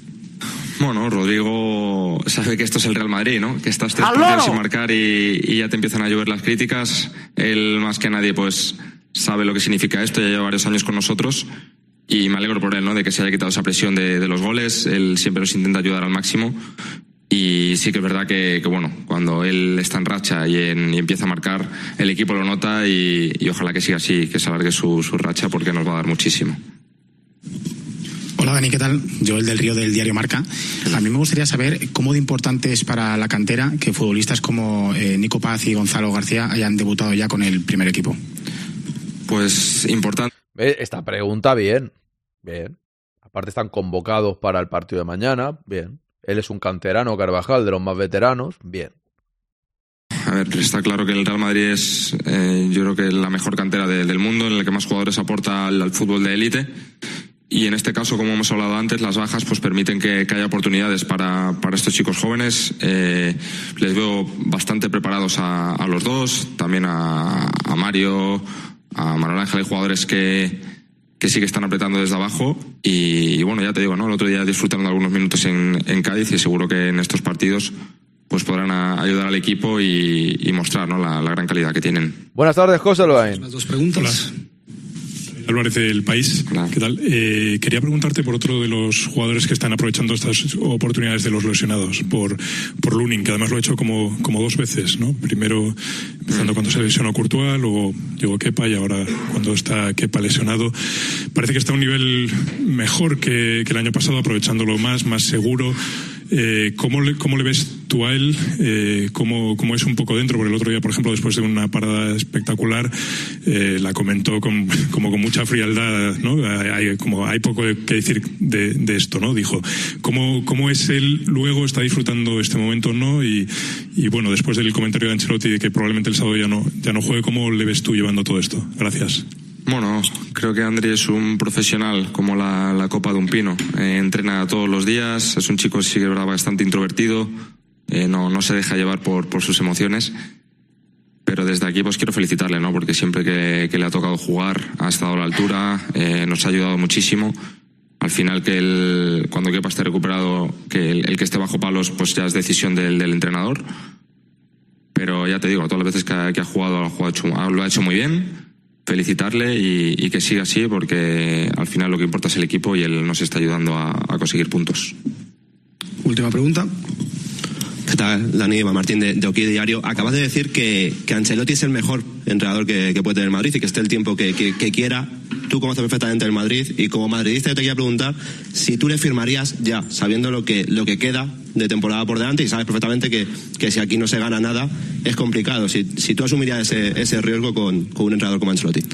Bueno, Rodrigo sabe que esto es el Real Madrid, ¿no? Que estás tres partidos sin marcar y, ya te empiezan a llover las críticas. Él, más que nadie, pues sabe lo que significa esto, ya lleva varios años con nosotros y me alegro por él, ¿no? De que se haya quitado esa presión de, los goles. Él siempre nos intenta ayudar al máximo. Y sí que es verdad que, bueno, cuando él está en racha y, empieza a marcar, el equipo lo nota y, ojalá que siga así, que se alargue su, su racha porque nos va a dar muchísimo. Hola Dani, ¿qué tal? Yo el del Río del diario Marca. A mí me gustaría saber cómo de importante es para la cantera que futbolistas como eh, Nico Paz y Gonzalo García hayan debutado ya con el primer equipo. Pues importante. Esta pregunta bien, bien. Aparte están convocados para el partido de mañana, bien. Él es un canterano Carvajal de los más veteranos, bien. A ver, está claro que el Real Madrid es, eh, yo creo que la mejor cantera del mundo, en la que más jugadores aporta al fútbol de élite y en este caso, como hemos hablado antes, las bajas pues permiten que, haya oportunidades para, para, estos chicos jóvenes. Eh, les veo bastante preparados a, a los dos, también a, a, Mario, a Manuel Ángel, hay jugadores que, que sí que están apretando desde abajo y, bueno, ya te digo, ¿no? El otro día disfrutaron de algunos minutos en, en Cádiz y seguro que en estos partidos pues podrán ayudar al equipo y, mostrar ¿no? la, gran calidad que tienen. Buenas tardes, José Luain. Las dos preguntas. Álvarez del País. ¿Qué tal? Eh, quería preguntarte por otro de los jugadores que están aprovechando estas oportunidades de los lesionados, por, por Lunin, que además lo ha hecho como, como dos veces, ¿no? Primero empezando cuando se lesionó Courtois, luego llegó Kepa y ahora cuando está Kepa lesionado. Parece que está a un nivel mejor que, que el año pasado, aprovechándolo más, más seguro. Eh, ¿cómo, le, ¿Cómo le ves tú a él? Eh, ¿cómo, ¿cómo, es un poco dentro? Porque el otro día, por ejemplo, después de una parada espectacular, eh, la comentó con, como con mucha frialdad, ¿no? Hay, como, hay poco que decir de, esto, ¿no? Dijo, ¿cómo, ¿cómo es él luego? ¿Está disfrutando este momento no? Y, y bueno, después del comentario de Ancelotti de que probablemente el sábado ya no, ya no juegue, ¿cómo le ves tú llevando todo esto? Gracias. Bueno, creo que André es un profesional como la, copa de un pino. Eh, entrena todos los días, es un chico, sí que bastante introvertido, eh, no, no se deja llevar por, por sus emociones. Pero desde aquí pues quiero felicitarle, ¿no? Porque siempre que, le ha tocado jugar ha estado a la altura, eh, nos ha ayudado muchísimo. Al final que él, cuando Kepa esté recuperado, que el, que esté bajo palos pues ya es decisión del, entrenador. Pero ya te digo, todas las veces que ha, lo ha, jugado, lo ha hecho muy bien felicitarle y, que siga así porque al final lo que importa es el equipo y él nos está ayudando a, conseguir puntos. Última pregunta. ¿Qué tal, Dani? Eva Martín de, de Diario. Acabas de decir que, que Ancelotti es el mejor entrenador que, puede tener Madrid y que esté el tiempo que, quiera. Tú conoces perfectamente el Madrid y como madridista yo te quería preguntar si tú le firmarías ya, sabiendo lo que, lo que queda de temporada por delante y sabes perfectamente que, que si aquí no se gana nada es complicado. Si, si tú asumirías ese, ese riesgo con, con un entrenador como Ancelotti.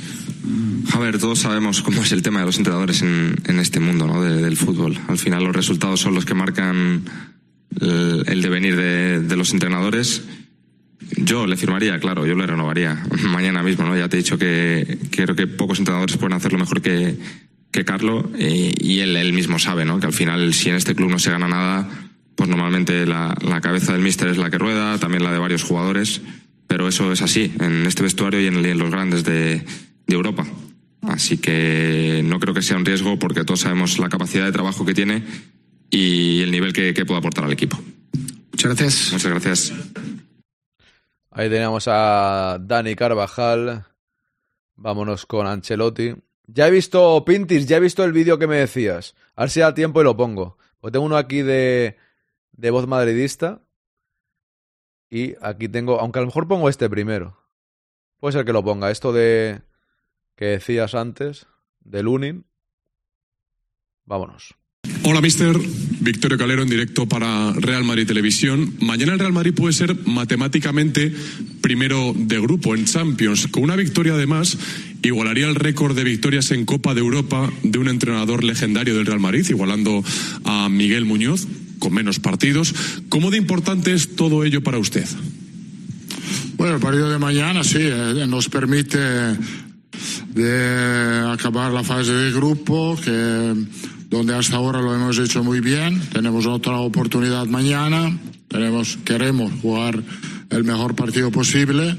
A ver, todos sabemos cómo es el tema de los entrenadores en, este mundo ¿no? de, del fútbol. Al final los resultados son los que marcan el, el devenir de, los entrenadores. Yo le firmaría, claro, yo le renovaría mañana mismo, ¿no? Ya te he dicho que, creo que pocos entrenadores pueden hacerlo mejor que, que Carlo y, él, mismo sabe, ¿no? Que al final, si en este club no se gana nada, pues normalmente la, cabeza del míster es la que rueda, también la de varios jugadores, pero eso es así en este vestuario y en, los grandes de, de Europa. Así que no creo que sea un riesgo porque todos sabemos la capacidad de trabajo que tiene y el nivel que, que puede aportar al equipo. Muchas gracias. Muchas gracias. Ahí teníamos a Dani Carvajal. Vámonos con Ancelotti. Ya he visto Pintis, ya he visto el vídeo que me decías. A ver si da tiempo y lo pongo. Pues tengo uno aquí de, de voz madridista. Y aquí tengo, aunque a lo mejor pongo este primero. Puede ser que lo ponga. Esto de que decías antes, de Lunin. Vámonos. Hola, mister. Victorio Calero en directo para Real Madrid Televisión. Mañana el Real Madrid puede ser matemáticamente primero de grupo en Champions. Con una victoria, además, igualaría el récord de victorias en Copa de Europa de un entrenador legendario del Real Madrid, igualando a Miguel Muñoz, con menos partidos. ¿Cómo de importante es todo ello para usted? Bueno, el partido de mañana sí, eh, nos permite de acabar la fase de grupo, que donde hasta ahora lo hemos hecho muy bien. Tenemos otra oportunidad mañana. Tenemos, queremos jugar el mejor partido posible.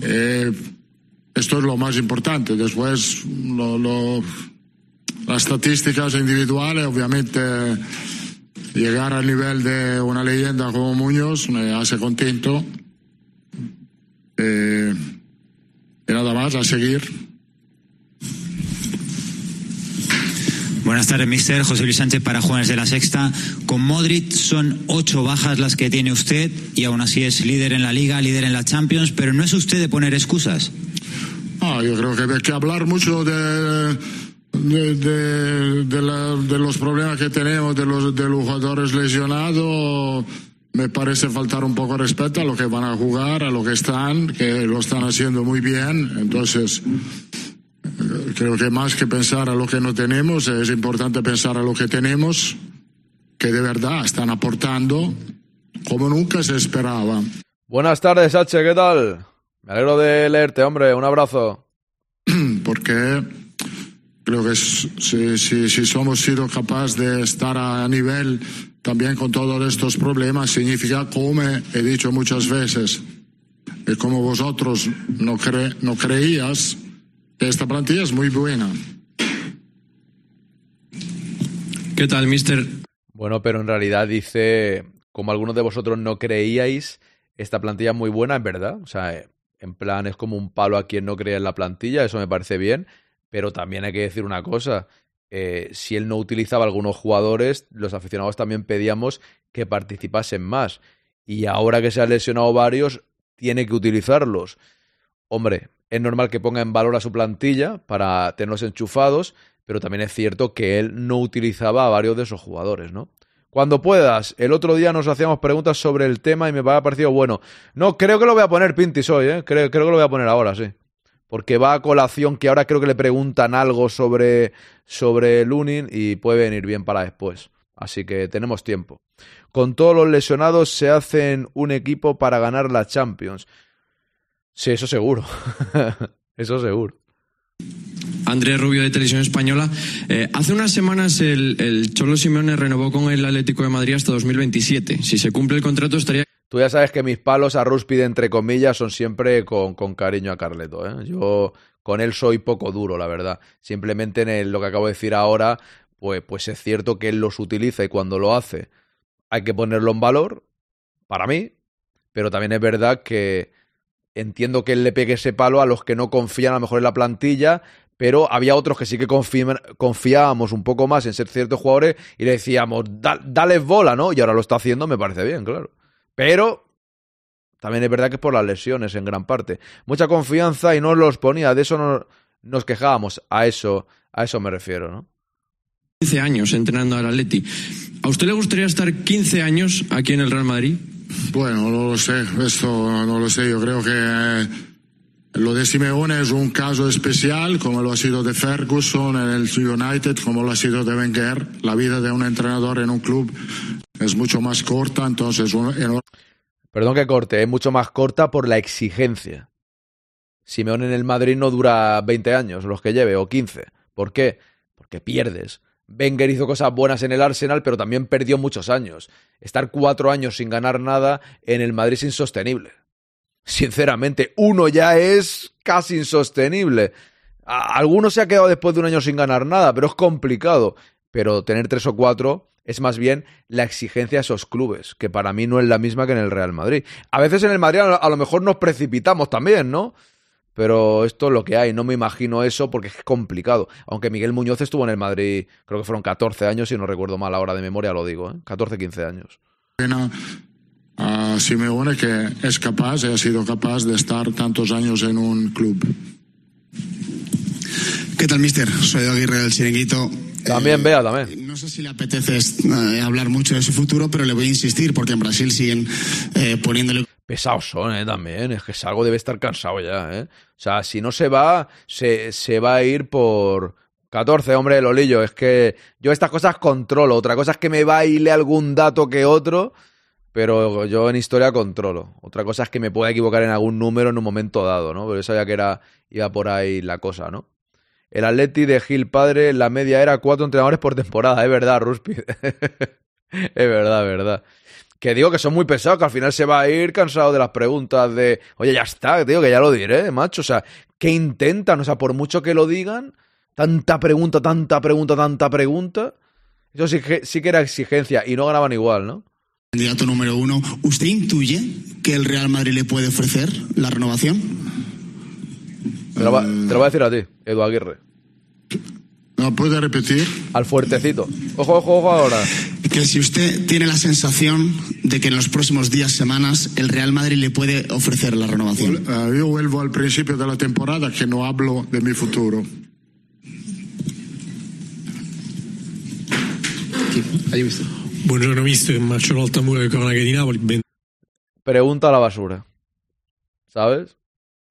Eh, esto es lo más importante. Después, lo, las estadísticas individuales, obviamente, llegar al nivel de una leyenda como Muñoz me hace contento. Eh, y nada más, a seguir. Buenas tardes, mister. José Luis Sánchez para Juanes de la Sexta. Con Modric son ocho bajas las que tiene usted y aún así es líder en la Liga, líder en la Champions, pero no es usted de poner excusas. Ah, yo creo que hay que hablar mucho de, de, de, de, la, de los problemas que tenemos, de los, de los jugadores lesionados. Me parece faltar un poco de respeto a lo que van a jugar, a lo que están, que lo están haciendo muy bien. Entonces, creo que más que pensar a lo que no tenemos, es importante pensar a lo que tenemos, que de verdad están aportando como nunca se esperaba. Buenas tardes, H, ¿qué tal? Me alegro de leerte, hombre, un abrazo. Porque creo que si, si, si somos sido capaces de estar a nivel también con todos estos problemas, significa, como he dicho muchas veces, y como vosotros no, cre no creías, esta plantilla es muy buena. ¿Qué tal, mister? Bueno, pero en realidad dice, como algunos de vosotros no creíais, esta plantilla es muy buena, en verdad. O sea, en plan es como un palo a quien no creía en la plantilla, eso me parece bien. Pero también hay que decir una cosa, eh, si él no utilizaba algunos jugadores, los aficionados también pedíamos que participasen más. Y ahora que se han lesionado varios, tiene que utilizarlos. Hombre, es normal que ponga en valor a su plantilla para tenerlos enchufados, pero también es cierto que él no utilizaba a varios de esos jugadores, ¿no? Cuando puedas, el otro día nos hacíamos preguntas sobre el tema y me ha parecido bueno. No, creo que lo voy a poner Pintis hoy, ¿eh? Creo, creo que lo voy a poner ahora, sí. Porque va a colación que ahora creo que le preguntan algo sobre, sobre Lunin y puede venir bien para después. Así que tenemos tiempo. Con todos los lesionados se hacen un equipo para ganar la Champions. Sí, eso seguro. eso seguro. Andrés Rubio de Televisión Española. Eh, hace unas semanas el, el, Cholo Simeone renovó con el Atlético de Madrid hasta 2027. Si se cumple el contrato estaría... Tú ya sabes que mis palos a Rúspide, entre comillas, son siempre con, con cariño a Carleto. ¿eh? Yo con él soy poco duro, la verdad. Simplemente en el, lo que acabo de decir ahora, pues, pues es cierto que él los utiliza y cuando lo hace hay que ponerlo en valor, para mí, pero también es verdad que entiendo que él le pegue ese palo a los que no confían a lo mejor en la plantilla, pero había otros que sí que confiábamos un poco más en ser ciertos jugadores y le decíamos, dale bola, ¿no? Y ahora lo está haciendo, me parece bien, claro. Pero también es verdad que es por las lesiones en gran parte. Mucha confianza y no los ponía, de eso no, nos quejábamos, a eso, a eso me refiero, ¿no? 15 años entrenando al Atleti. ¿A usted le gustaría estar 15 años aquí en el Real Madrid? Bueno, no lo sé, esto no lo sé, yo creo que eh, lo de Simeone es un caso especial, como lo ha sido de Ferguson en el United, como lo ha sido de Wenger. La vida de un entrenador en un club es mucho más corta, entonces... Perdón que corte, es mucho más corta por la exigencia. Simeone en el Madrid no dura 20 años, los que lleve, o 15. ¿Por qué? Porque pierdes. Wenger hizo cosas buenas en el Arsenal, pero también perdió muchos años. Estar cuatro años sin ganar nada en el Madrid es insostenible. Sinceramente, uno ya es casi insostenible. Alguno se ha quedado después de un año sin ganar nada, pero es complicado. Pero tener tres o cuatro es más bien la exigencia a esos clubes, que para mí no es la misma que en el Real Madrid. A veces en el Madrid a lo mejor nos precipitamos también, ¿no? Pero esto es lo que hay, no me imagino eso porque es complicado. Aunque Miguel Muñoz estuvo en el Madrid, creo que fueron 14 años, si no recuerdo mal ahora de memoria lo digo, ¿eh? 14, 15 años. A Simeone que es capaz, ha sido capaz de estar tantos años en un club. ¿Qué tal, mister? Soy Aguirre del Chiringuito. También, vea, también. No sé si le apetece eh, hablar mucho de su futuro, pero le voy a insistir porque en Brasil siguen eh, poniéndole pesados son, ¿eh? También. Es que algo debe estar cansado ya, ¿eh? O sea, si no se va, se, se va a ir por 14, hombre, Lolillo. Es que yo estas cosas controlo. Otra cosa es que me baile algún dato que otro, pero yo en historia controlo. Otra cosa es que me pueda equivocar en algún número en un momento dado, ¿no? Pero eso ya que era, iba por ahí la cosa, ¿no? El Atleti de Gil Padre, la media era cuatro entrenadores por temporada. Es verdad, Ruspi. es verdad, es verdad que digo que son muy pesados, que al final se va a ir cansado de las preguntas de, oye, ya está, digo que ya lo diré, macho. O sea, ¿qué intentan? O sea, por mucho que lo digan, tanta pregunta, tanta pregunta, tanta pregunta. Eso sí que, sí que era exigencia y no ganaban igual, ¿no? Candidato número uno, ¿usted intuye que el Real Madrid le puede ofrecer la renovación? Te lo, va, te lo voy a decir a ti, Edu Aguirre. ¿No puede repetir? Al fuertecito. Ojo, ojo, ojo ahora. Que si usted tiene la sensación de que en los próximos días, semanas, el Real Madrid le puede ofrecer la renovación. Uh, yo vuelvo al principio de la temporada que no hablo de mi futuro. Buongiorno mister, Marcello Altamura de Cronache di Napoli. Ben... Pregunta a la basura. ¿Sabes?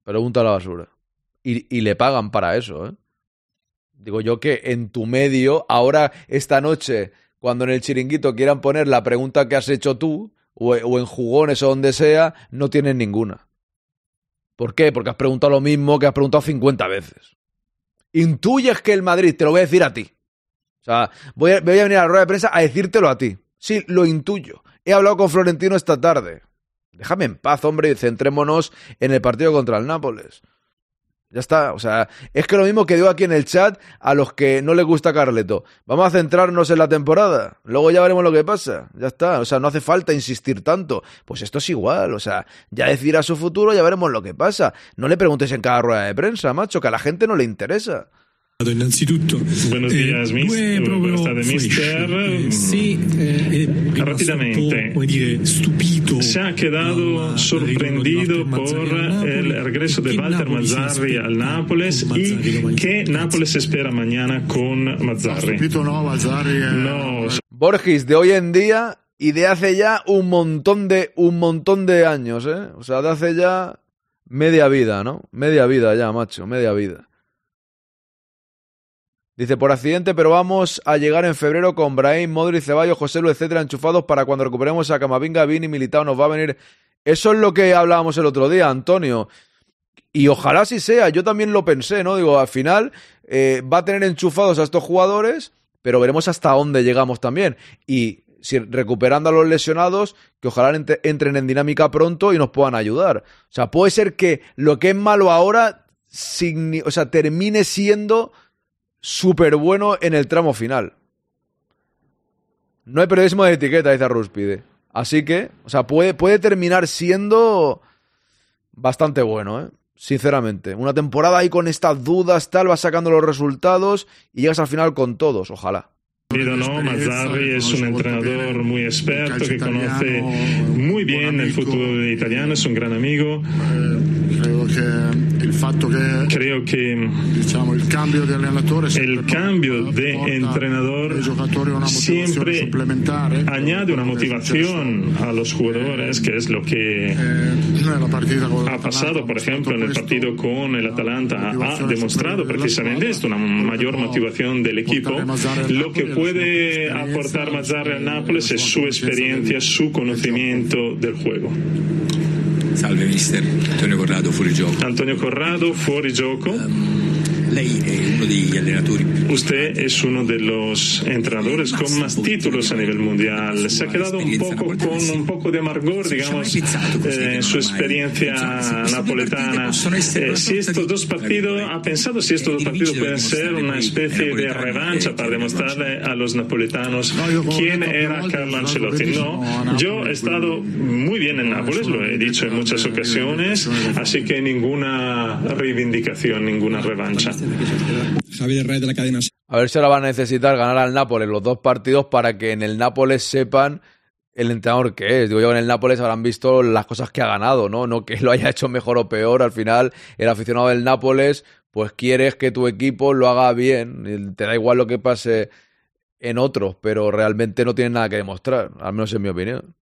Pregunta a la basura. Y, y le pagan para eso, ¿eh? Digo yo que en tu medio, ahora, esta noche, cuando en el chiringuito quieran poner la pregunta que has hecho tú, o, en jugones o donde sea, no tienen ninguna. ¿Por qué? Porque has preguntado lo mismo que has preguntado 50 veces. Intuyes que el Madrid, te lo voy a decir a ti. O sea, voy a, voy a venir a la rueda de prensa a decírtelo a ti. Sí, lo intuyo. He hablado con Florentino esta tarde. Déjame en paz, hombre, y centrémonos en el partido contra el Nápoles. Ya está, o sea, es que lo mismo que digo aquí en el chat a los que no les gusta Carleto. Vamos a centrarnos en la temporada, luego ya veremos lo que pasa. Ya está, o sea, no hace falta insistir tanto. Pues esto es igual, o sea, ya decidirá su futuro, ya veremos lo que pasa. No le preguntes en cada rueda de prensa, macho, que a la gente no le interesa. Innanzitutto, buenos eh, días, mister. Buenas tardes, mister. Sí, eh, Rápidamente, se ha quedado sorprendido por el regreso de Walter Mazzarri al Nápoles y qué Nápoles espera mañana con Mazzarri. no, Mazzarri. No. Borges de hoy en día y de hace ya un montón de un montón de años, ¿eh? O sea, de hace ya media vida, ¿no? Media vida ya, macho, media vida. Dice, por accidente, pero vamos a llegar en febrero con Brahim, Modric, Ceballos, José Lu, etcétera, enchufados para cuando recuperemos a Camavinga, Vini, Militao, nos va a venir. Eso es lo que hablábamos el otro día, Antonio. Y ojalá sí sea, yo también lo pensé, ¿no? Digo, al final eh, va a tener enchufados a estos jugadores, pero veremos hasta dónde llegamos también. Y si recuperando a los lesionados, que ojalá entren en dinámica pronto y nos puedan ayudar. O sea, puede ser que lo que es malo ahora, o termine siendo súper bueno en el tramo final. No hay periodismo de etiqueta, dice Ruspide. Así que, o sea, puede, puede terminar siendo bastante bueno, ¿eh? Sinceramente. Una temporada ahí con estas dudas, tal, vas sacando los resultados y llegas al final con todos, ojalá. No, Mazzarri es un entrenador muy experto que conoce muy bien el fútbol italiano, es un gran amigo. Creo que el fatto que Creo que el cambio de entrenador siempre añade una motivación a los jugadores, que es lo que ha pasado, por ejemplo, en el partido con el Atalanta. Ha demostrado precisamente esto, una mayor motivación del equipo. Lo que puede aportar Mazzarri al Nápoles es su experiencia, su conocimiento del juego. Salve mister, Antonio Corrado fuori gioco. Antonio Corrado fuori gioco. Lei è uno degli allenatori Usted es uno de los entrenadores con más títulos a nivel mundial. Se ha quedado un poco con un poco de amargor, digamos, eh, en su experiencia napoletana. Eh, si estos dos partidos, ha pensado si estos dos partidos pueden ser una especie de revancha para demostrarle a los napoletanos quién era Carlo Ancelotti. No, yo he estado muy bien en Nápoles, lo he dicho en muchas ocasiones, así que ninguna reivindicación, ninguna revancha. Javier Rey de la cadena. A ver si ahora van a necesitar ganar al Nápoles los dos partidos para que en el Nápoles sepan el entrenador que es. Digo yo, en el Nápoles habrán visto las cosas que ha ganado, ¿no? No que lo haya hecho mejor o peor. Al final, el aficionado del Nápoles, pues quieres que tu equipo lo haga bien. Te da igual lo que pase en otros, pero realmente no tienen nada que demostrar, al menos en mi opinión.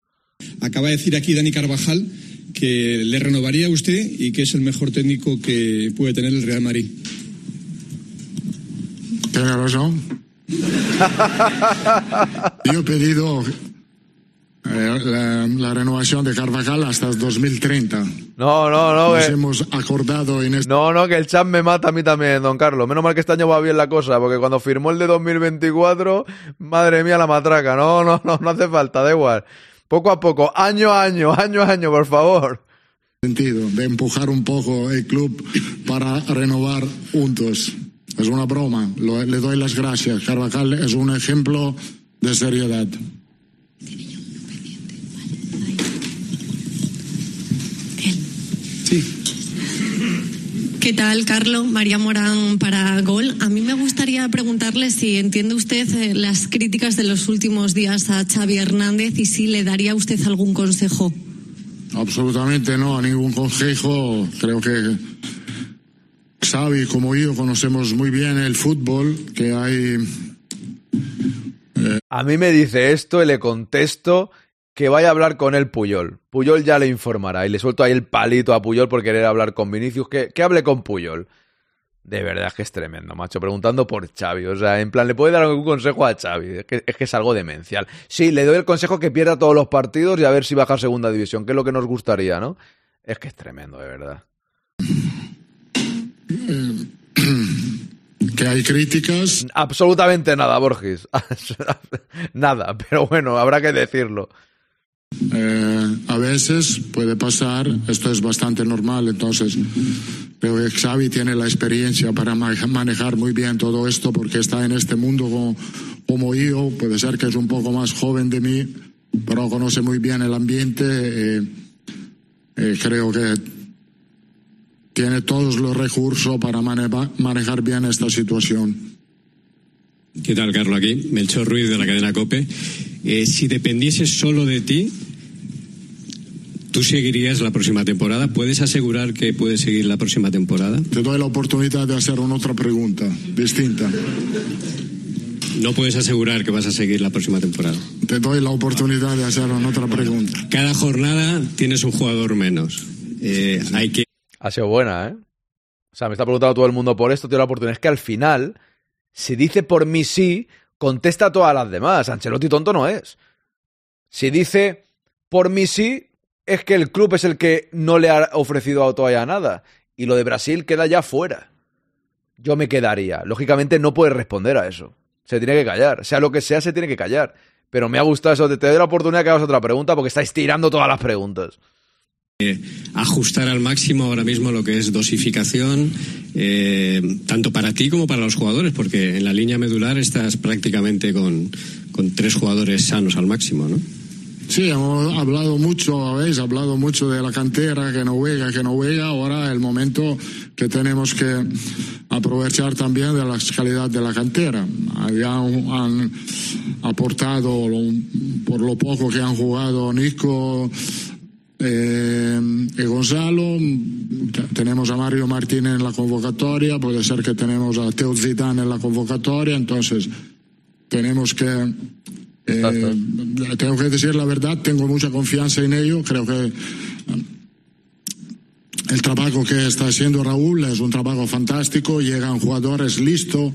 Acaba de decir aquí Dani Carvajal que le renovaría a usted y que es el mejor técnico que puede tener el Real Madrid. Tiene razón. Yo he pedido eh, la, la renovación de Carvajal hasta 2030. No, no, no. Nos que- hemos acordado en este No, no, que el chat me mata a mí también, don Carlos. Menos mal que este año va bien la cosa, porque cuando firmó el de 2024, madre mía la matraca. No, no, no, no hace falta, da igual. Poco a poco, año a año, año a año, por favor. sentido de empujar un poco el club para renovar juntos. Es una broma, lo- le doy las gracias. Carvajal es un ejemplo de seriedad. ¿Qué tal, Carlos? María Morán para Gol. A mí me gustaría preguntarle si entiende usted eh, las críticas de los últimos días a Xavi Hernández y si le daría usted algún consejo. Absolutamente no, ningún consejo. Creo que Xavi como yo conocemos muy bien el fútbol, que hay A mí me dice esto y le contesto que vaya a hablar con el Puyol. Puyol ya le informará y le suelto ahí el palito a Puyol por querer hablar con Vinicius. Que, que hable con Puyol. De verdad que es tremendo, macho. Preguntando por Xavi. O sea, en plan, ¿le puede dar algún consejo a Xavi? Es que, es que es algo demencial. Sí, le doy el consejo que pierda todos los partidos y a ver si baja a segunda división, que es lo que nos gustaría, ¿no? Es que es tremendo, de verdad. que hay críticas. Absolutamente nada, Borges. nada, pero bueno, habrá que decirlo. Eh, a veces puede pasar, esto es bastante normal, entonces creo que Xavi tiene la experiencia para ma- manejar muy bien todo esto porque está en este mundo como, como yo, puede ser que es un poco más joven de mí, pero conoce muy bien el ambiente. eh, eh, creo que tiene todos los recursos para mane- manejar bien esta situación. ¿Qué tal, Carlos? Aquí, Melchor Ruiz de la cadena COPE. Eh, si dependiese solo de ti, ¿tú seguirías la próxima temporada? ¿Puedes asegurar que puedes seguir la próxima temporada? Te doy la oportunidad de hacer una otra pregunta distinta. No puedes asegurar que vas a seguir la próxima temporada. Te doy la oportunidad de hacer una otra pregunta. Cada jornada tienes un jugador menos. Eh, hay que Ha sido buena, ¿eh? O sea, me está preguntando todo el mundo por esto, tío, la oportunidad. Es que al final, si dice por mí sí, contesta a todas las demás. Ancelotti tonto no es. Si dice por mí sí, es que el club es el que no le ha ofrecido todavía nada. Y lo de Brasil queda ya fuera. Yo me quedaría. Lógicamente no puede responder a eso. Se tiene que callar. Sea lo que sea, se tiene que callar. Pero me ha gustado eso. Te doy la oportunidad que hagas otra pregunta porque estáis tirando todas las preguntas. Ajustar al máximo ahora mismo lo que es dosificación, eh, tanto para ti como para los jugadores, porque en la línea medular estás prácticamente con, con tres jugadores sanos al máximo, ¿no? Sí, hemos hablado mucho, habéis hablado mucho de la cantera, que no juega, que no juega. Ahora el momento que tenemos que aprovechar también de la calidad de la cantera. Ya han aportado, por lo poco que han jugado Nico eh, y Gonzalo, Te- tenemos a Mario Martínez en la convocatoria, puede ser que tenemos a Teo Zidane en la convocatoria, entonces tenemos que eh, tengo que decir la verdad, tengo mucha confianza en ello. Creo que el trabajo que está haciendo Raúl es un trabajo fantástico. Llegan jugadores listos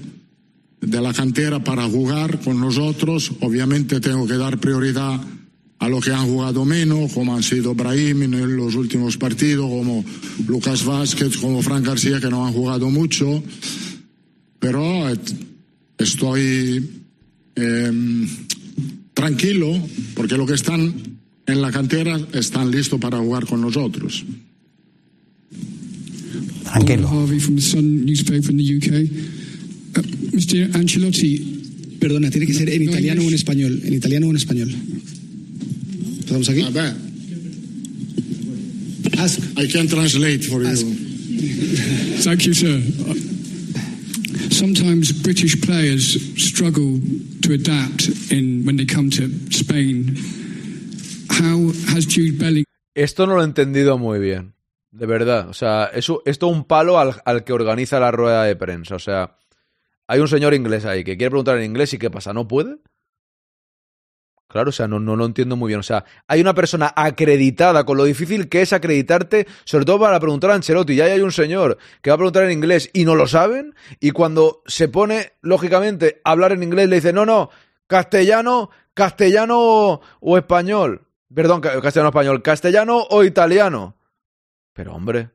de la cantera para jugar con nosotros. Obviamente tengo que dar prioridad a los que han jugado menos, como han sido Brahim en los últimos partidos, como Lucas Vázquez, como Frank García, que no han jugado mucho. Pero eh, estoy eh, tranquilo, porque los que están en la cantera están listos para jugar con nosotros. Paul Harvey from the Sun newspaper in the UK. Uh, Mr. Ancelotti. Perdona, tiene que ser en No, italiano o en español. En italiano o en español. ¿Estamos aquí? Ask. I can translate for you. Thank you, sir. Sometimes British players struggle to adapt in when they come to Spain. How has Jude Bellingham? Esto no lo he entendido muy bien. De verdad. O sea, eso, esto un palo al, al que organiza la rueda de prensa. O sea, hay un señor inglés ahí que quiere preguntar en inglés y ¿qué pasa? ¿No puede? Claro, o sea, no, no lo entiendo muy bien. O sea, hay una persona acreditada con lo difícil que es acreditarte, sobre todo para preguntar a Ancelotti. Y ahí hay un señor que va a preguntar en inglés y no lo saben. Y cuando se pone, lógicamente, a hablar en inglés, le dice, no, no, castellano, castellano o, español. Perdón, ca- castellano español, castellano o italiano. Pero hombre,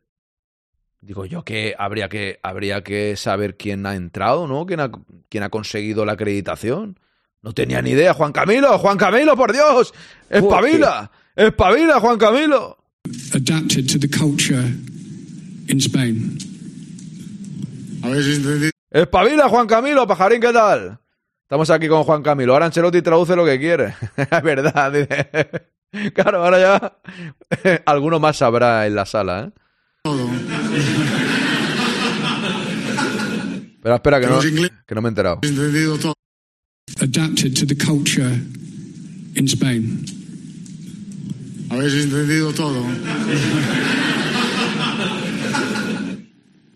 digo yo que habría que, habría que saber quién ha entrado, ¿no? ¿Quién ha, quién ha conseguido la acreditación? No tenía ni idea. Juan Camilo, Juan Camilo, por Dios. Espabila, espabila, Juan Camilo. adapted to the culture in Spain? ¿Habéis entendido? Espabila, Juan Camilo, pajarín, ¿qué tal? Estamos aquí con Juan Camilo. Ahora Ancelotti traduce lo que quiere. Es verdad, dice. Claro, ahora ya alguno más sabrá en la sala, ¿eh? Pero espera, que no, que no me he enterado. ¿Habéis entendido todo? Adapted to the culture in Spain. ¿Habéis entendido todo?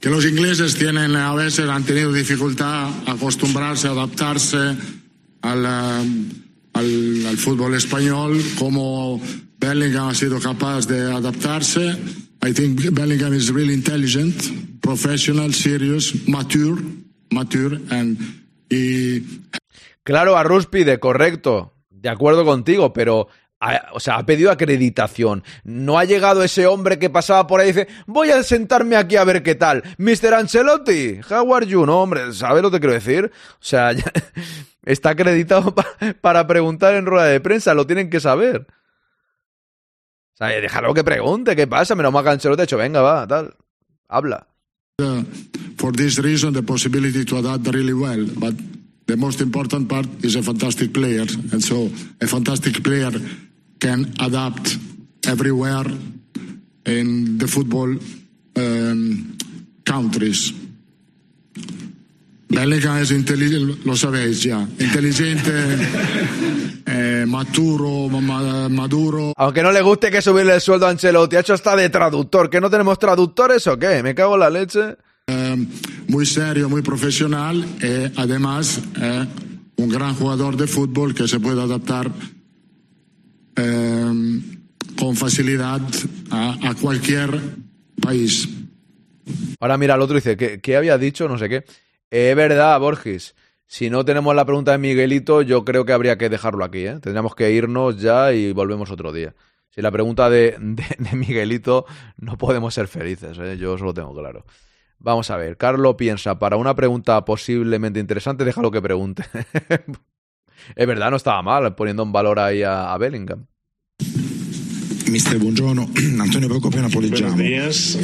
Que los ingleses tienen, a veces han tenido dificultad acostumbrarse, adaptarse al, eh, al, al fútbol español, como Bellingham ha sido capaz de adaptarse. I think Bellingham is really intelligent, professional, serious, mature, mature, and he Claro, a Ruspide, correcto. De acuerdo contigo, pero. ha- o sea, ha pedido acreditación. No ha llegado ese hombre que pasaba por ahí y dice: Voy a sentarme aquí a ver qué tal. Mr. Ancelotti, how are you? No, hombre, ¿sabes lo que quiero decir? O sea, está acreditado pa- para preguntar en rueda de prensa, lo tienen que saber. O sea, déjalo que pregunte, ¿qué pasa? Menos mal que Ancelotti ha dicho: Venga, va, tal. Habla. uh, for this reason the possibility to adapt really well. The most important part is a fantastic player, and so a fantastic player can adapt everywhere in the football um, countries. Bellingham es inteligente, lo sabéis ya, inteligente, eh, maturo, ma- maduro. Aunque no le guste que subirle el sueldo a Ancelotti, ha hecho hasta de traductor. ¿Que no tenemos traductores o qué? Me cago en la leche. Eh, muy serio, muy profesional y además eh, un gran jugador de fútbol que se puede adaptar eh, con facilidad a, cualquier país. Ahora mira, el otro dice, ¿qué, había dicho? No sé qué. Es verdad, Borges. Si no tenemos la pregunta de Miguelito, yo creo que habría que dejarlo aquí, ¿eh? Tendríamos que irnos ya y volvemos otro día. Si la pregunta de Miguelito, no podemos ser felices, ¿eh? Yo eso lo tengo claro. Vamos a ver, Carlos piensa, para una pregunta posiblemente interesante, déjalo que pregunte. es verdad, no estaba mal poniendo en valor ahí a, a Bellingham. Mister, buongiorno. Antonio Procopio Napoleggiano. Buenos días.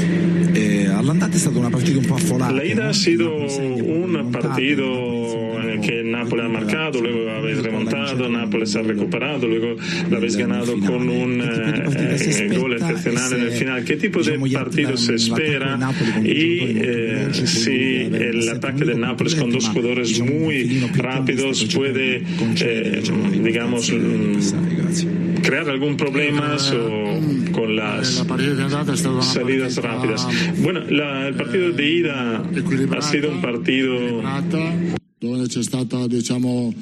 Eh, all'andata è stata una partita un po' affolata. La ida ha sido un partido en eh, que el Nápoles ha marcado, luego habéis remontado, Nápoles ha recuperado, luego lo habéis ganado con un eh, gol excepcional en el final. ¿Qué tipo de partido se espera? Y eh, si el ataque del Nápoles con dos jugadores muy rápidos puede, eh, digamos, mm, crear algún problema o con las salidas rápidas. Bueno, la, el partido de ida ha sido un partido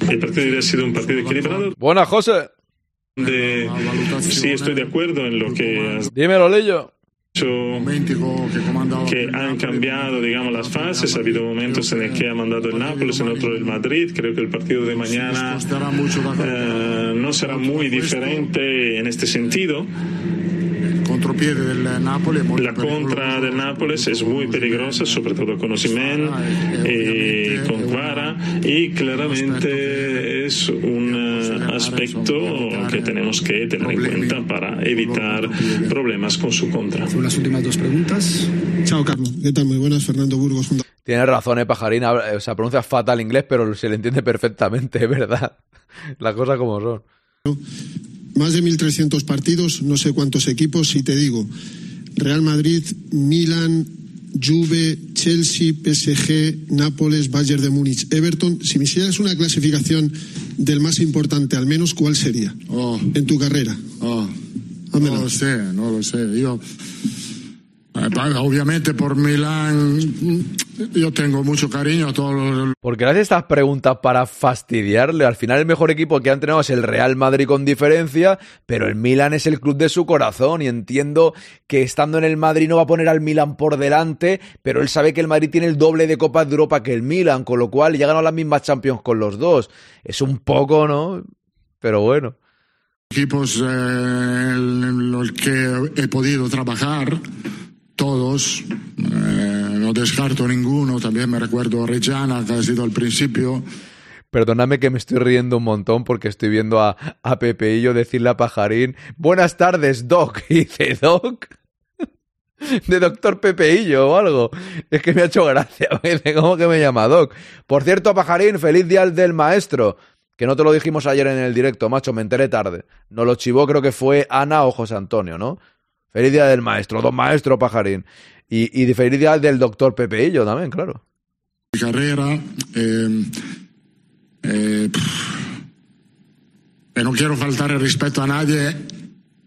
el partido de ida ha sido un partido equilibrado. Buena, José. de sí estoy de acuerdo en lo que has Dímelo, Lillo. que han cambiado digamos las fases. Ha habido momentos en el que ha mandado el Nápoles en otro el Madrid. Creo que el partido de mañana eh, no será muy diferente en este sentido contropiede del Napoli è molto La contra del Nápoles es muy peligrosa, sobre todo con Osimhen y con Guara, y claramente es un eh, aspecto que tenemos que tener en cuenta para evitar problemas con su contra. Las últimas dos preguntas. Chao, Carlos. ¿Qué tal? Muy buenas. Fernando Burgos. junto- Tiene razón, eh, Pajarín. habla- O sea, pronuncia fatal inglés, pero se le entiende perfectamente, verdad. Las cosas como son. Más de 1.300 partidos, no sé cuántos equipos, y te digo, Real Madrid, Milan, Juve, Chelsea, PSG, Nápoles, Bayern de Múnich, Everton. Si me hicieras una clasificación del más importante, al menos, ¿cuál sería en tu carrera? Oh, no lo sé, no lo sé. Pa- ovviamente por Milán, yo tengo mucho cariño a todos los Porque hace estas preguntas para fastidiarle. Al final el mejor equipo que han entrenado es el Real Madrid con diferencia, pero el Milan es el club de su corazón y entiendo que estando en el Madrid no va a poner al Milan por delante, pero él sabe que el Madrid tiene el doble de Copas de Europa que el Milan, con lo cual ya ganó las mismas Champions con los dos. Es un poco, ¿no? Pero bueno. equipos eh, en los que he podido trabajar, todos, eh, no descarto ninguno, también me recuerdo a Reggiana, que ha sido al principio. Perdóname que me estoy riendo un montón porque estoy viendo a, a Pepeillo decirle a Pajarín, buenas tardes, Doc. Y dice, Doc, de doctor Pepeillo o algo. Es que me ha hecho gracia. ¿cómo que me llama Doc? Por cierto, Pajarín, feliz día del maestro. Que no te lo dijimos ayer en el directo, macho, me enteré tarde. Nos lo chivó, creo que fue Ana o José Antonio, ¿no? Feliz día del maestro, don maestro Pajarín. Y, y feliz día del doctor Pepeillo también, claro. Mi carrera, eh, eh, pff, e non quiero faltare rispetto a nadie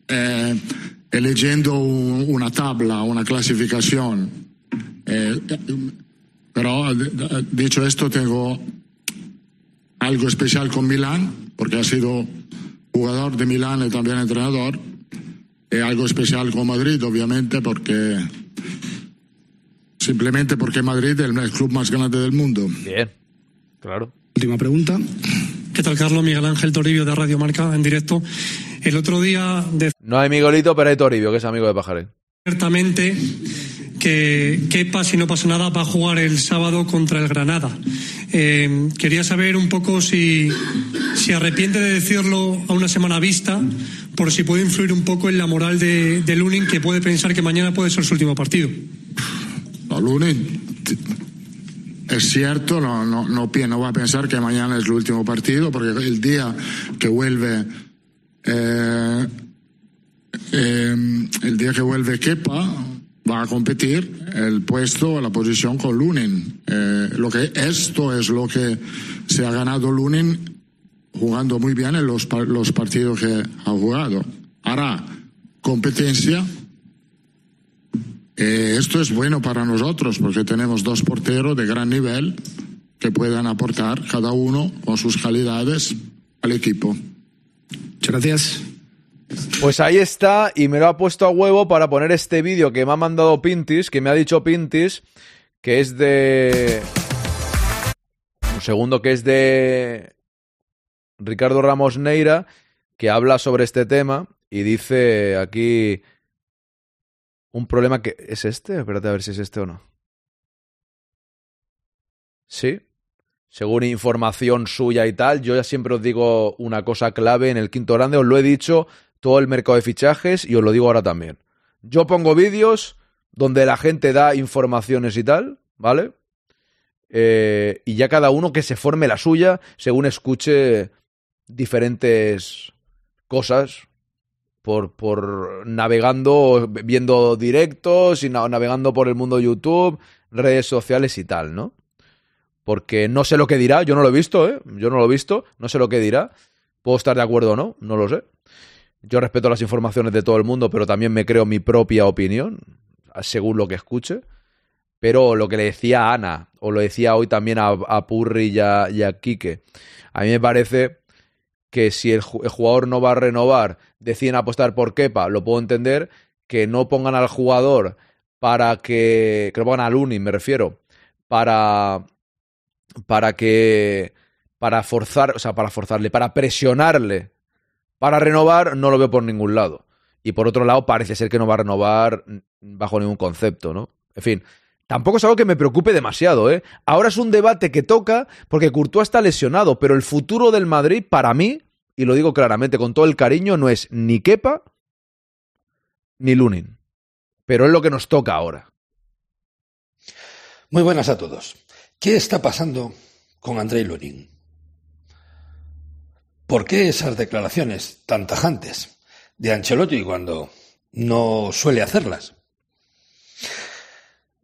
eh, eleggendo un- una tabla, una clasificación. Eh, pero dicho esto, tengo algo especial con Milán, porque ha sido jugador de Milán y también entrenador. Y algo especial con Madrid, obviamente, porque simplemente porque Madrid es el club más grande del mundo. Bien, claro. Última pregunta. ¿Qué tal, Carlos? Miguel Ángel Toribio de Radio Marca en directo. El otro día No hay Miguelito, pero hay Toribio, que es amigo de Pajarín. ciertamente que Kepa, si no pasa nada, va a jugar el sábado contra el Granada. Eh, quería saber un poco si, si arrepiente de decirlo a una semana vista, por si puede influir un poco en la moral de, de Lunin, que puede pensar que mañana puede ser su último partido. No, Lunin es cierto, no, no, no, no va a pensar que mañana es el último partido, porque el día que vuelve, eh, eh, el día que vuelve Kepa, va a competir el puesto, la posición con Lunin. Eh, lo que esto es lo que se ha ganado Lunin jugando muy bien en los, los partidos que ha jugado. Hará competencia eh, esto es bueno para nosotros porque tenemos dos porteros de gran nivel que puedan aportar cada uno con sus calidades al equipo. Muchas gracias. Pues ahí está, y me lo ha puesto a huevo para poner este vídeo que me ha mandado Pintis, que me ha dicho Pintis, que es de. Un segundo, que es de. Ricardo Ramos Neira, que habla sobre este tema y dice aquí. Un problema que. ¿Es este? Espérate a ver si es este o no. Sí. Según información suya y tal, yo ya siempre os digo una cosa clave en el quinto grande, os lo he dicho todo el mercado de fichajes y os lo digo ahora también. Yo pongo vídeos donde la gente da informaciones y tal, ¿vale? eh, y ya cada uno que se forme la suya según escuche diferentes cosas por, por navegando, viendo directos y na- navegando por el mundo YouTube, redes sociales y tal, ¿no? Porque no sé lo que dirá, yo no lo he visto, ¿eh? Yo no lo he visto, no sé lo que dirá. Puedo estar de acuerdo o no, no lo sé. Yo respeto las informaciones de todo el mundo, pero también me creo mi propia opinión, según lo que escuche. Pero lo que le decía a Ana, o lo decía hoy también a, Purri y a, y a Quique, a mí me parece que si el, ju- el jugador no va a renovar, deciden apostar por Kepa, lo puedo entender, que no pongan al jugador para que, que lo pongan a Lunin, me refiero, para, para que, para forzar, o sea, para forzarle, para presionarle, para renovar, no lo veo por ningún lado. Y por otro lado, parece ser que no va a renovar bajo ningún concepto, ¿no? En fin, tampoco es algo que me preocupe demasiado, ¿eh? Ahora es un debate que toca porque Courtois está lesionado, pero el futuro del Madrid, para mí, y lo digo claramente con todo el cariño, no es ni Kepa ni Lunin. Pero es lo que nos toca ahora. Muy buenas a todos. ¿Qué está pasando con Andrei Lunin? ¿Por qué esas declaraciones tan tajantes de Ancelotti cuando no suele hacerlas?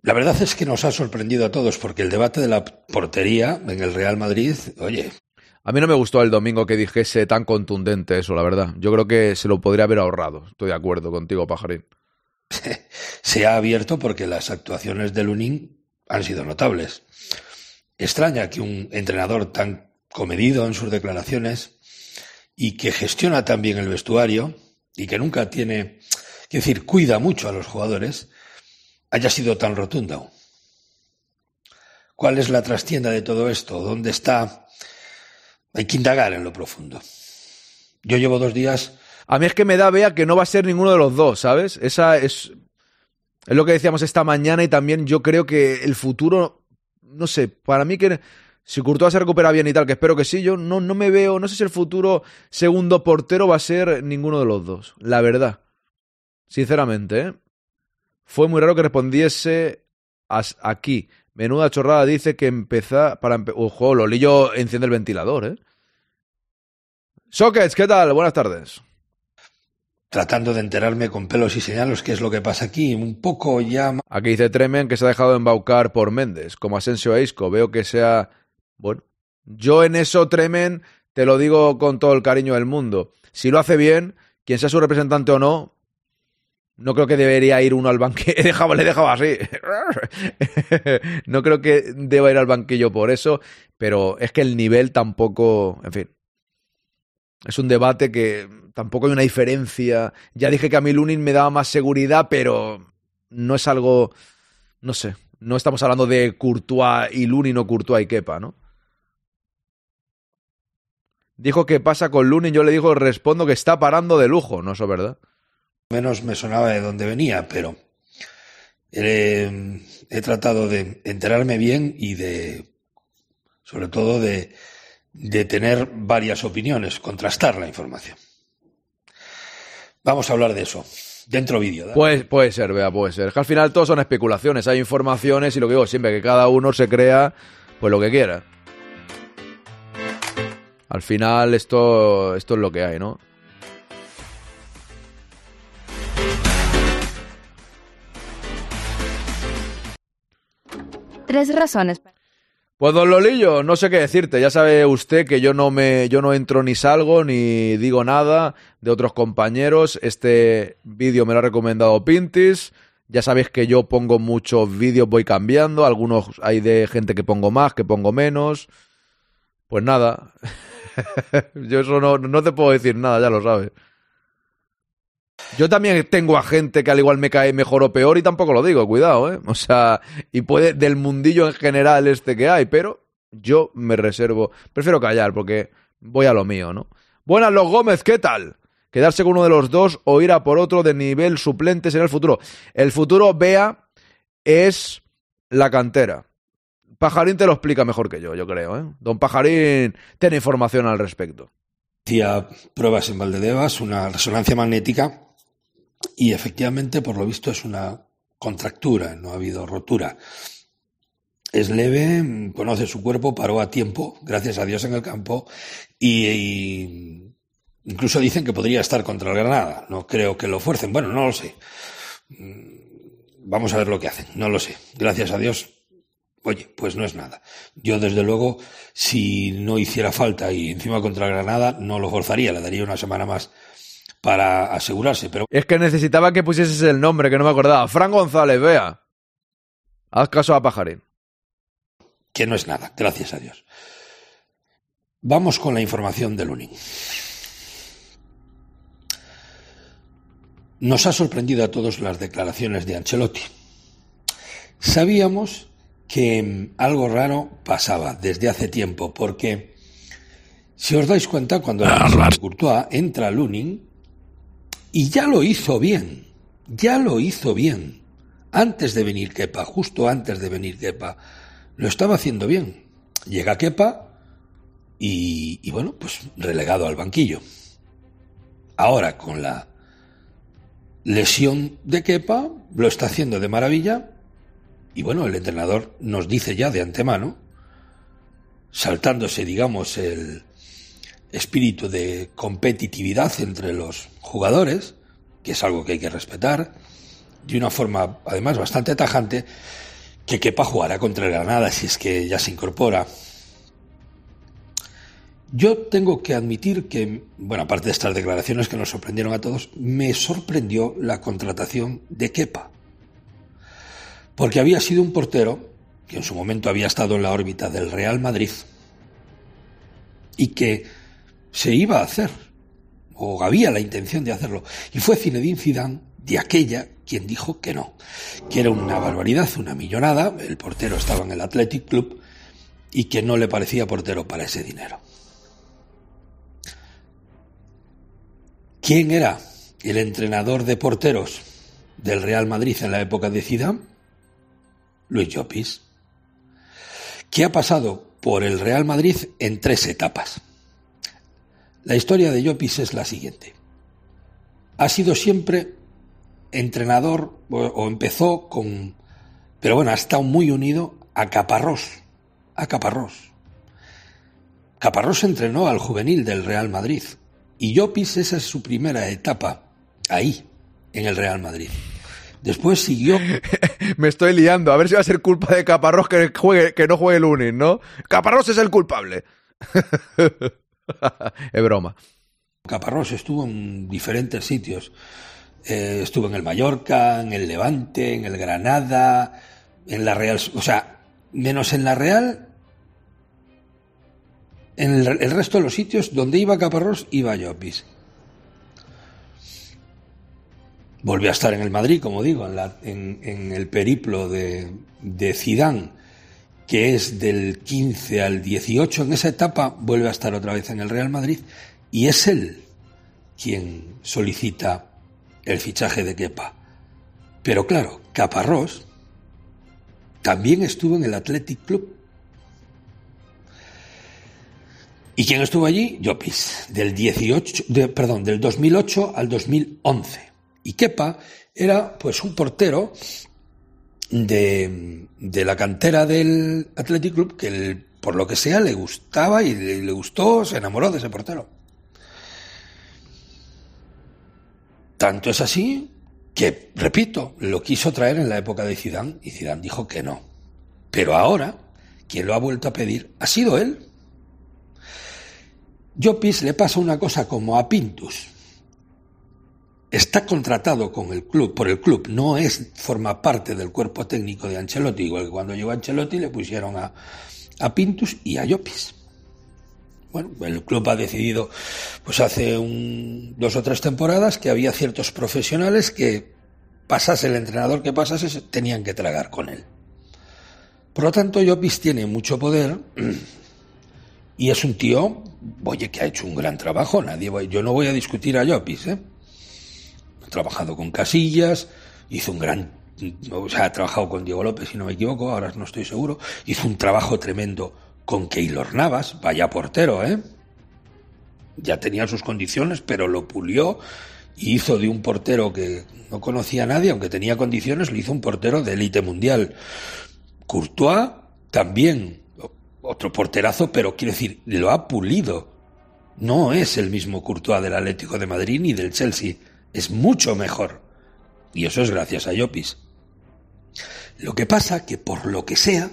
La verdad es que nos ha sorprendido a todos porque el debate de la portería en el Real Madrid, oye, A mí no me gustó el domingo que dijese tan contundente eso, la verdad. Yo creo que se lo podría haber ahorrado. Estoy de acuerdo contigo, Pajarín. se ha abierto porque las actuaciones de Lunin han sido notables. Extraña que un entrenador tan comedido en sus declaraciones y que gestiona tan bien el vestuario y que nunca tiene, que decir, cuida mucho a los jugadores, haya sido tan rotundo. ¿Cuál es la trastienda de todo esto? ¿Dónde está? Hay que indagar en lo profundo. Yo llevo dos días A mí es que me da vea que no va a ser ninguno de los dos, ¿sabes? Esa es. Es lo que decíamos esta mañana y también yo creo que el futuro. No sé, para mí que. Si Courtois se recupera bien y tal, que espero que sí, yo no, no me veo. No sé si el futuro segundo portero va a ser ninguno de los dos. La verdad. Sinceramente, ¿eh? Fue muy raro que respondiese aquí. Menuda chorrada dice que empezar para empe Ojo, Lolillo enciende el ventilador, ¿eh? Sockets, ¿qué tal? Buenas tardes. tratando de enterarme con pelos y señalos qué es lo que pasa aquí, un poco ya Aquí dice Tremen que se ha dejado embaucar por Méndez, como Asensio a Isco. Veo que sea. Bueno, yo en eso, Tremen, te lo digo con todo el cariño del mundo. Si lo hace bien, quien sea su representante o no, no creo que debería ir uno al banquillo. Le dejaba, así. no creo que deba ir al banquillo por eso, pero es que el nivel tampoco. En fin. Es un debate que tampoco hay una diferencia. Ya dije que a mí Lunin me daba más seguridad, pero no es algo. No sé. No estamos hablando de Courtois y Lunin o Courtois y Kepa, ¿no? Dijo que pasa con Lunin, yo le digo, respondo que está parando de lujo, ¿no eso es verdad? menos me sonaba de dónde venía, pero eh, he tratado de enterarme bien y de, sobre todo, de, de tener varias opiniones, contrastar la información. Vamos a hablar de eso. Dentro vídeo. ¿da? Pues, puede ser, vea, puede ser. Es que al final todo son especulaciones, hay informaciones y lo que digo siempre, que cada uno se crea pues lo que quiera. Al final esto, esto es lo que hay, ¿no? Tres razones. Pues don Lolillo, no sé qué decirte. Ya sabe usted que yo no me, yo no entro ni salgo ni digo nada de otros compañeros. Este vídeo me lo ha recomendado Pintis. Ya sabéis que yo pongo muchos vídeos, voy cambiando. Algunos hay de gente que pongo más, que pongo menos. Pues nada. yo eso no, no te puedo decir nada, ya lo sabes. Yo también tengo a gente que al igual me cae mejor o peor y tampoco lo digo, cuidado, ¿eh? O sea, y puede del mundillo en general este que hay, pero yo me reservo, prefiero callar porque voy a lo mío, ¿no? Buenas los Gómez, ¿qué tal? Quedarse con uno de los dos o ir a por otro de nivel suplentes en el futuro. El futuro, vea, es la cantera. Pajarín te lo explica mejor que yo, yo creo, ¿eh? Don Pajarín tiene información al respecto. Hacía pruebas en Valdedevas, una resonancia magnética, y efectivamente, por lo visto, es una contractura, no ha habido rotura. es leve, conoce su cuerpo, paró a tiempo, gracias a Dios en el campo, y, y incluso dicen que podría estar contra el Granada. No creo que lo fuercen. Bueno, no lo sé. Mm, Vamos a ver lo que hacen. No lo sé. Gracias a Dios. Oye, pues no es nada. Yo, desde luego, si no hiciera falta y encima contra Granada, no lo forzaría. Le daría una semana más para asegurarse. Pero Es que necesitaba que pusieses el nombre, que no me acordaba. Fran González, vea. Haz caso a Pajarín. que no es nada. Gracias a Dios. Vamos con la información de Lunin. Nos ha sorprendido a todos las declaraciones de Ancelotti. Sabíamos que mm, algo raro pasaba desde hace tiempo, porque si os dais cuenta, cuando la de Courtois entra Lunin, y ya lo hizo bien, ya lo hizo bien, antes de venir Kepa, justo antes de venir Kepa, lo estaba haciendo bien. Llega Kepa y, y bueno, pues relegado al banquillo. Ahora, con la lesión de Kepa, lo está haciendo de maravilla. Y bueno, el entrenador nos dice ya de antemano, saltándose, digamos, el espíritu de competitividad entre los jugadores, que es algo que hay que respetar, de una forma además bastante tajante, que Kepa jugará contra Granada si es que ya se incorpora. Yo tengo que admitir que, bueno, aparte de estas declaraciones que nos sorprendieron a todos, me sorprendió la contratación de Kepa. Porque había sido un portero que en su momento había estado en la órbita del Real Madrid y que se iba a hacer, o había la intención de hacerlo. Y fue Zinedine Zidane de aquella quien dijo que no, que era una barbaridad, una millonada, el portero estaba en el Athletic Club y que no le parecía portero para ese dinero. ¿Quién era el entrenador de porteros del Real Madrid en la época de Zidane? Luis Llopis, que ha pasado por el Real Madrid en tres etapas. La historia de Llopis es la siguiente. Ha sido siempre entrenador, o, empezó con, pero bueno, ha estado muy unido a Caparrós, a Caparrós. Caparrós entrenó al juvenil del Real Madrid y Llopis esa es su primera etapa ahí, en el Real Madrid. Después siguió. Me estoy liando. A ver si va a ser culpa de Caparrós que, juegue, que no juegue el Unin, ¿no? Caparrós es el culpable. es broma. Caparrós estuvo en diferentes sitios. Eh, estuvo en el Mallorca, en el Levante, en el Granada, en la Real. O sea, menos en la Real. En el, el resto de los sitios donde iba Caparrós, iba Llopis. Volvió a estar en el Madrid, como digo, en, la, en, el periplo de, de Zidane, que es del 15 al 18. En esa etapa vuelve a estar otra vez en el Real Madrid y es él quien solicita el fichaje de Kepa. Pero claro, Caparrós también estuvo en el Athletic Club. ¿Y quién estuvo allí? Llopis, del 18, de, perdón, del 2008 al 2011. Y Kepa era pues un portero de, de la cantera del Athletic Club que por lo que sea le gustaba y le, le, gustó, se enamoró de ese portero. Tanto es así que, repito, lo quiso traer en la época de Zidane y Zidane dijo que no. Pero ahora, quien lo ha vuelto a pedir ha sido él. Llopis le pasa una cosa como a Pintus está contratado con el club, por el club, no es, forma parte del cuerpo técnico de Ancelotti, igual que cuando llegó Ancelotti le pusieron a, a Pintus y a Llopis. Bueno, el club ha decidido, pues hace un, dos o tres temporadas, que había ciertos profesionales que pasase el entrenador que pasase, tenían que tragar con él. Por lo tanto, Llopis tiene mucho poder y es un tío, oye, que ha hecho un gran trabajo. Nadie, yo no voy a discutir a Llopis, ¿eh? Trabajado con Casillas, hizo un gran, o sea, ha trabajado con Diego López, si no me equivoco, ahora no estoy seguro, hizo un trabajo tremendo con Keylor Navas, vaya portero, ¿eh? Ya tenía sus condiciones, pero lo pulió y hizo de un portero que no conocía a nadie, aunque tenía condiciones, lo hizo un portero de élite mundial. Courtois también otro porterazo, pero quiero decir, lo ha pulido. No es el mismo Courtois del Atlético de Madrid ni del Chelsea, es mucho mejor. Y eso es gracias a Llopis. Lo que pasa que por lo que sea,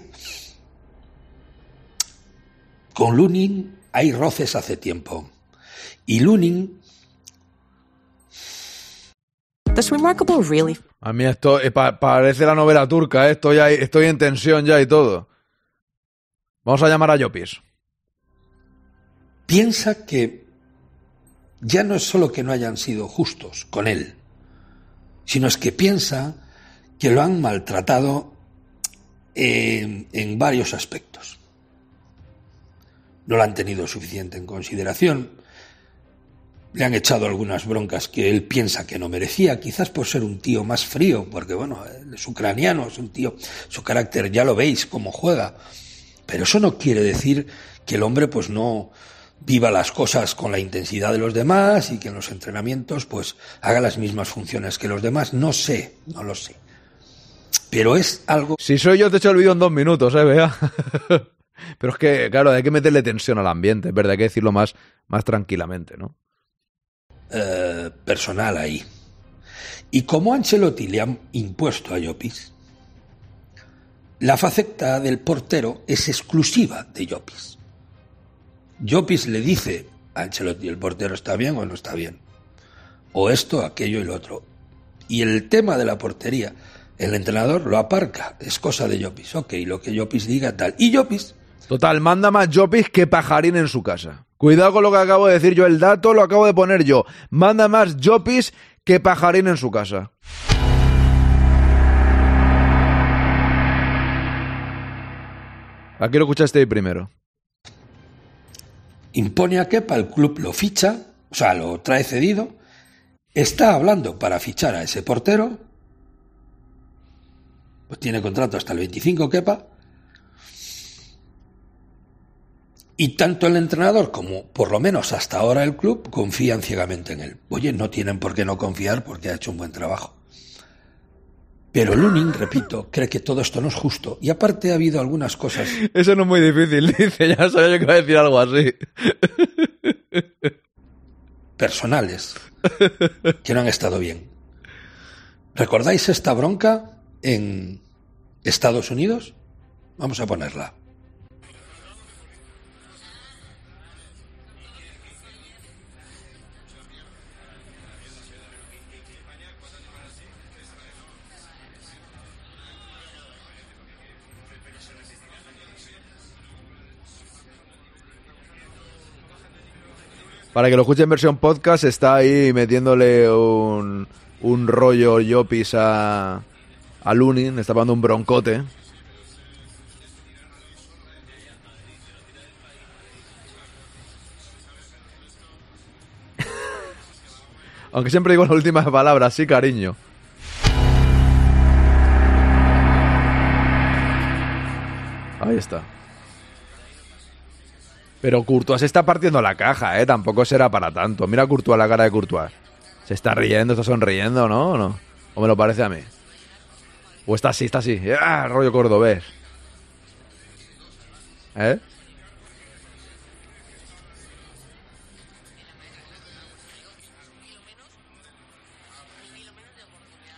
con Lunin hay roces hace tiempo. Y Lunin Remarkable really... A mí esto eh, pa parece la novela turca, ¿eh? estoy, ahí, estoy en tensión ya y todo. Vamos a llamar a Llopis. Piensa que ya no es solo que no hayan sido justos con él, sino es que piensa que lo han maltratado en, en varios aspectos. No lo han tenido suficiente en consideración, le han echado algunas broncas que él piensa que no merecía, quizás por ser un tío más frío, porque bueno, es ucraniano, es un tío, su carácter ya lo veis cómo juega. Pero eso no quiere decir que el hombre pues no viva las cosas con la intensidad de los demás y que en los entrenamientos pues haga las mismas funciones que los demás. No sé, no lo sé. Pero es algo... Si soy yo te echo el vídeo en dos minutos, eh, vea. Pero es que, claro, hay que meterle tensión al ambiente, es verdad, hay que decirlo más, más tranquilamente, ¿no? Eh, personal ahí. Y como Ancelotti le han impuesto a Llopis, la faceta del portero es exclusiva de Llopis. Llopis le dice a Ancelotti, ¿el portero está bien o no está bien? O esto, aquello y lo otro. Y el tema de la portería, el entrenador lo aparca, es cosa de Llopis. Ok, lo que Llopis diga, tal. Y Llopis Total, manda más Llopis que pajarín en su casa. Cuidado con lo que acabo de decir yo, el dato lo acabo de poner yo. Manda más Llopis que pajarín en su casa. Aquí lo escuchaste primero. Impone a Kepa, el club lo ficha, o sea, lo trae cedido, está hablando para fichar a ese portero, pues tiene contrato hasta el 25 Kepa, Y tanto el entrenador como, por lo menos hasta ahora, el club confían ciegamente en él. Oye, no tienen por qué no confiar porque ha hecho un buen trabajo. Pero Lunin, repito, cree que todo esto no es justo. Y aparte ha habido algunas cosas. Eso no es muy difícil, dice. Ya sabía yo que iba a decir algo así. Personales. Que no han estado bien. ¿Recordáis esta bronca en Estados Unidos? Vamos a ponerla. Para que lo escuche en versión podcast, está ahí metiéndole un, un rollo Yopis a, a Lunin, está pagando un broncote. Aunque siempre digo la última palabra, sí, cariño. Ahí está. Pero Courtois se está partiendo la caja, ¿eh? Tampoco será para tanto. Mira Courtois, la cara de Courtois. Se está riendo, está sonriendo, ¿no? ¿O no? ¿O me lo parece a mí? O está así, está así. ¡Ah! Rollo cordobés. ¿Eh?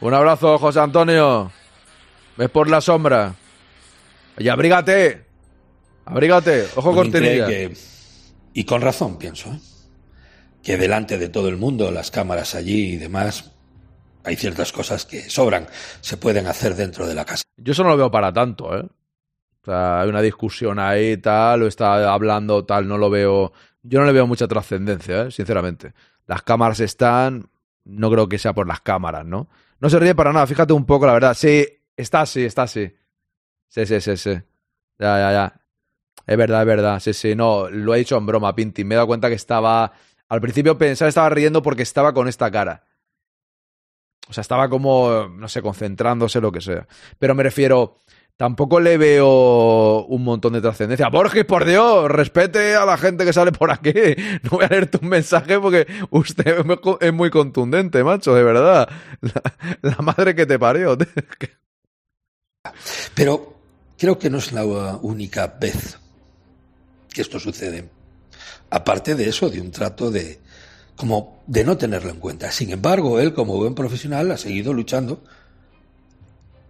Un abrazo, José Antonio. Ves por la sombra. Y abrígate. Abrígate, ojo cortinilla. Que, y con razón, pienso, ¿eh? que delante de todo el mundo, las cámaras allí y demás, hay ciertas cosas que sobran, se pueden hacer dentro de la casa. Yo eso no lo veo para tanto, ¿eh? O sea, hay una discusión ahí, tal, o está hablando, tal, no lo veo. Yo no le veo mucha trascendencia, ¿eh? sinceramente. Las cámaras están, no creo que sea por las cámaras, ¿no? No se ríe para nada, fíjate un poco, la verdad. Sí, está así, está así. Sí, sí, sí, sí. Ya, ya, ya. Es verdad, es verdad. Sí, sí, no, lo he dicho en broma, Pinti. Me he dado cuenta que estaba. Al principio pensaba estaba riendo porque estaba con esta cara. O sea, estaba como, no sé, concentrándose, lo que sea. Pero me refiero, tampoco le veo un montón de trascendencia. Borges, por Dios, respete a la gente que sale por aquí. No voy a leerte un mensaje porque usted es muy contundente, macho, de verdad. La, la madre que te parió. Pero Creo que no es la única vez que esto sucede. Aparte de eso, de un trato de como de no tenerlo en cuenta. Sin embargo, él como buen profesional ha seguido luchando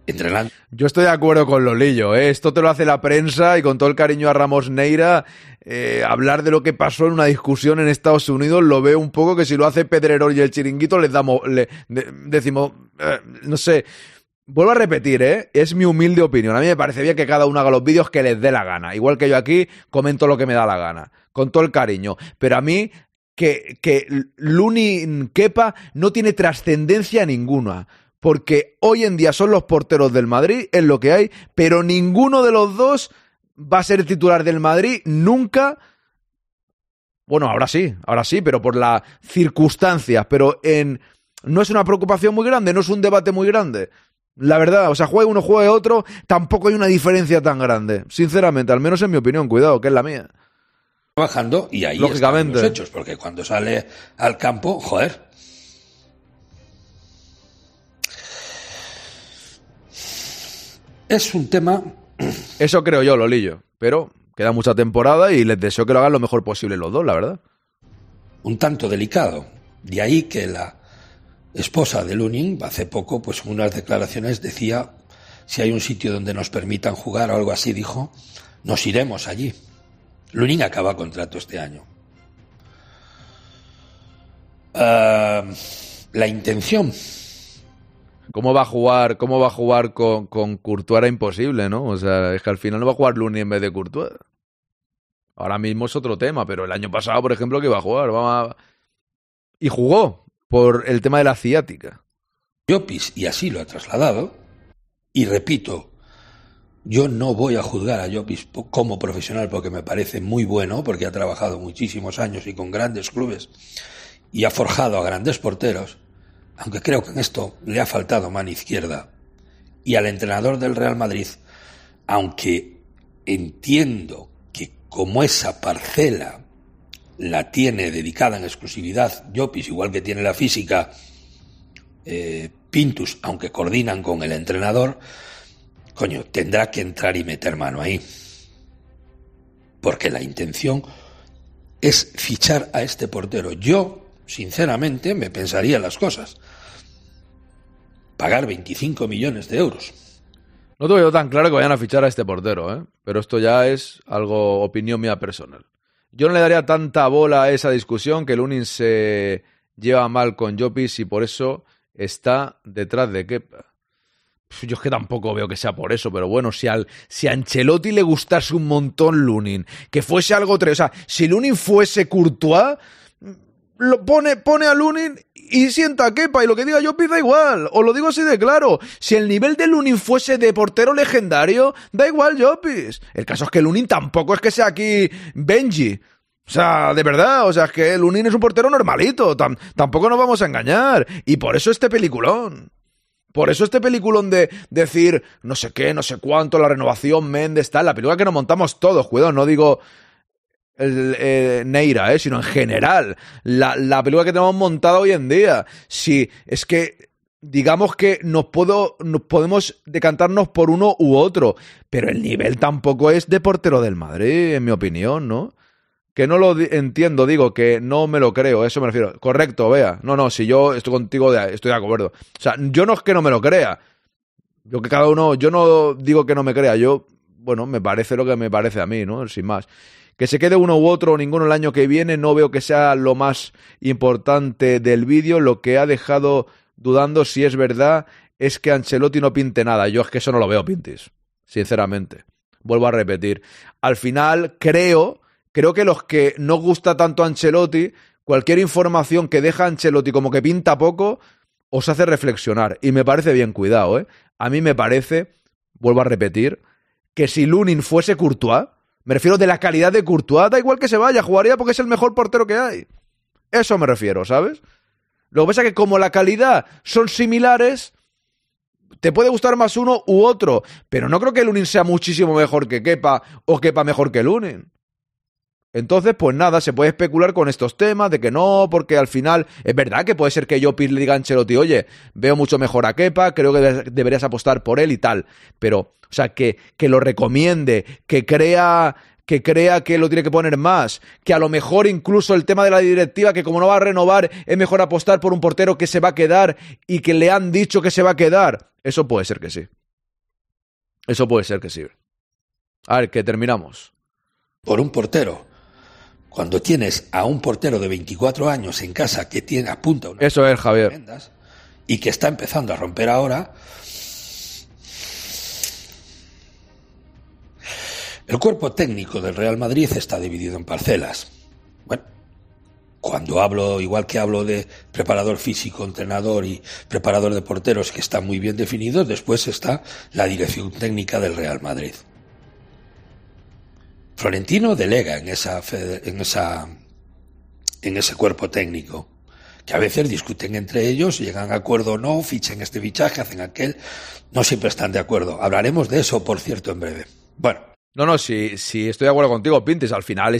entrenando. Yo estoy de acuerdo con Lolillo, ¿eh? esto te lo hace la prensa y con todo el cariño a Ramos Neira, eh, hablar de lo que pasó en una discusión en Estados Unidos lo veo un poco que si lo hace Pedrerol y el chiringuito les damos, le, de, decimos, eh, no sé, Vuelvo a repetir, ¿eh? es mi humilde opinión. A mí me parece bien que cada uno haga los vídeos que les dé la gana. Igual que yo aquí comento lo que me da la gana, con todo el cariño. Pero a mí, que, que Luni Kepa no tiene trascendencia ninguna porque hoy en día son los porteros del Madrid, es lo que hay, pero ninguno de los dos va a ser titular del Madrid nunca. Bueno, ahora sí, ahora sí, pero por las circunstancias, pero en no es una preocupación muy grande, no es un debate muy grande. La verdad, o sea, juegue uno, juegue otro, tampoco hay una diferencia tan grande. Sinceramente, al menos en mi opinión, cuidado, que es la mía. Trabajando y ahí Lógicamente. están los hechos, porque cuando sale al campo, joder, Es un tema. Eso creo yo, Lolillo. Pero queda mucha temporada y les deseo que lo hagan lo mejor posible los dos, la verdad. Un tanto delicado. De ahí que la esposa de Lunin, hace poco, pues en unas declaraciones decía: si hay un sitio donde nos permitan jugar o algo así, dijo, nos iremos allí. Lunin acaba contrato este año. Ah, la intención ¿Cómo va a jugar, cómo va a jugar con, con Courtois? Era imposible, ¿no? O sea, es que al final no va a jugar Luni en vez de Courtois. Ahora mismo es otro tema, pero el año pasado, por ejemplo, que iba a jugar. Vamos Y jugó por el tema de la ciática. Llopis, y así lo ha trasladado. Y repito, yo no voy a juzgar a Llopis como profesional porque me parece muy bueno, porque ha trabajado muchísimos años y con grandes clubes y ha forjado a grandes porteros aunque creo que en esto le ha faltado mano izquierda, y al entrenador del Real Madrid, aunque entiendo que como esa parcela la tiene dedicada en exclusividad Jopis, igual que tiene la física eh, Pintus, aunque coordinan con el entrenador, coño, tendrá que entrar y meter mano ahí. Porque la intención es fichar a este portero. Yo, sinceramente, me pensaría las cosas pagar 25 millones de euros. No tengo yo tan claro que vayan a fichar a este portero, ¿eh? pero esto ya es algo opinión mía personal. Yo no le daría tanta bola a esa discusión que Lunin se lleva mal con Jopis y por eso está detrás de Kepa. Yo es que tampoco veo que sea por eso, pero bueno, si, al, si a Ancelotti le gustase un montón Lunin, que fuese algo... O sea, si Lunin fuese Courtois, lo pone, pone a Lunin y sienta a Kepa y lo que diga yo pida igual. Os lo digo así de claro. Si el nivel de Lunin fuese de portero legendario, da igual Jopis. El caso es que Lunin tampoco es que sea aquí Benji. O sea, de verdad, o sea, es que Lunin es un portero normalito, tampoco nos vamos a engañar. Y por eso este peliculón. Por eso este peliculón de decir no sé qué, no sé cuánto, la renovación, Méndez, tal, la película que nos montamos todos, cuidado, no digo eh, Neira, eh, sino en general. La, la película que tenemos montada hoy en día. Si es que digamos que nos, puedo, nos podemos decantarnos por uno u otro, pero el nivel tampoco es de portero del Madrid, en mi opinión, ¿no? Que no lo entiendo, digo, que no me lo creo, eso me refiero. Correcto, vea. No, no, si yo estoy contigo, estoy de acuerdo. O sea, yo no es que no me lo crea. Yo que cada uno, yo no digo que no me crea, yo, bueno, me parece lo que me parece a mí, ¿no? Sin más. Que se quede uno u otro o ninguno el año que viene no veo que sea lo más importante del vídeo. Lo que ha dejado dudando si es verdad es que Ancelotti no pinte nada. Yo es que eso no lo veo, Pintis. Sinceramente. Vuelvo a repetir. Al final, creo, creo que los que no gusta tanto Ancelotti, cualquier información que deja Ancelotti como que pinta poco, os hace reflexionar. Y me parece bien, cuidado, ¿eh? A mí me parece, vuelvo a repetir, que si Lunin fuese Courtois, me refiero de la calidad de Courtois. Da igual que se vaya, jugaría porque es el mejor portero que hay. Eso me refiero, ¿sabes? Lo que pasa es que como la calidad son similares, te puede gustar más uno u otro. Pero no creo que Lunin sea muchísimo mejor que Kepa o Kepa mejor que Lunin. Entonces, pues nada, se puede especular con estos temas de que no, porque al final es verdad que puede ser que yo le diga a Ancelotti, oye, veo mucho mejor a Kepa, creo que deberías apostar por él y tal. Pero, o sea, que, que lo recomiende, que crea que crea que lo tiene que poner más, que a lo mejor incluso el tema de la directiva, que como no va a renovar, es mejor apostar por un portero que se va a quedar y que le han dicho que se va a quedar. Eso puede ser que sí. Eso puede ser que sí. A ver, que terminamos. Por un portero cuando tienes a un portero de 24 años en casa que tiene apunta una Eso es, Javier. y que está empezando a romper ahora, el cuerpo técnico del Real Madrid está dividido en parcelas. Bueno, cuando hablo, igual que hablo de preparador físico, entrenador y preparador de porteros que están muy bien definidos, después está la dirección técnica del Real Madrid. Florentino delega en esa, en esa en ese cuerpo técnico que a veces discuten entre ellos, llegan a acuerdo o no, fichen este fichaje, hacen aquel, no siempre están de acuerdo. Hablaremos de eso, por cierto, en breve. Bueno. No, no, sí, sí estoy de acuerdo contigo, Pintes. Al final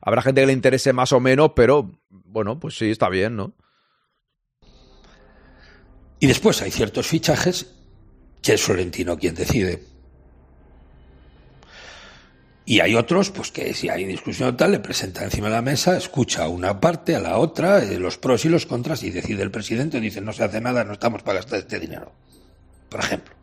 habrá gente que le interese más o menos, pero bueno, pues sí, está bien, ¿no? Y después hay ciertos fichajes que es Florentino quien decide. Y hay otros, pues que si hay discusión tal, le presenta encima de la mesa, escucha a una parte, a la otra, eh, los pros y los contras, y decide el presidente, dice no se hace nada, no estamos para gastar este dinero. Por ejemplo.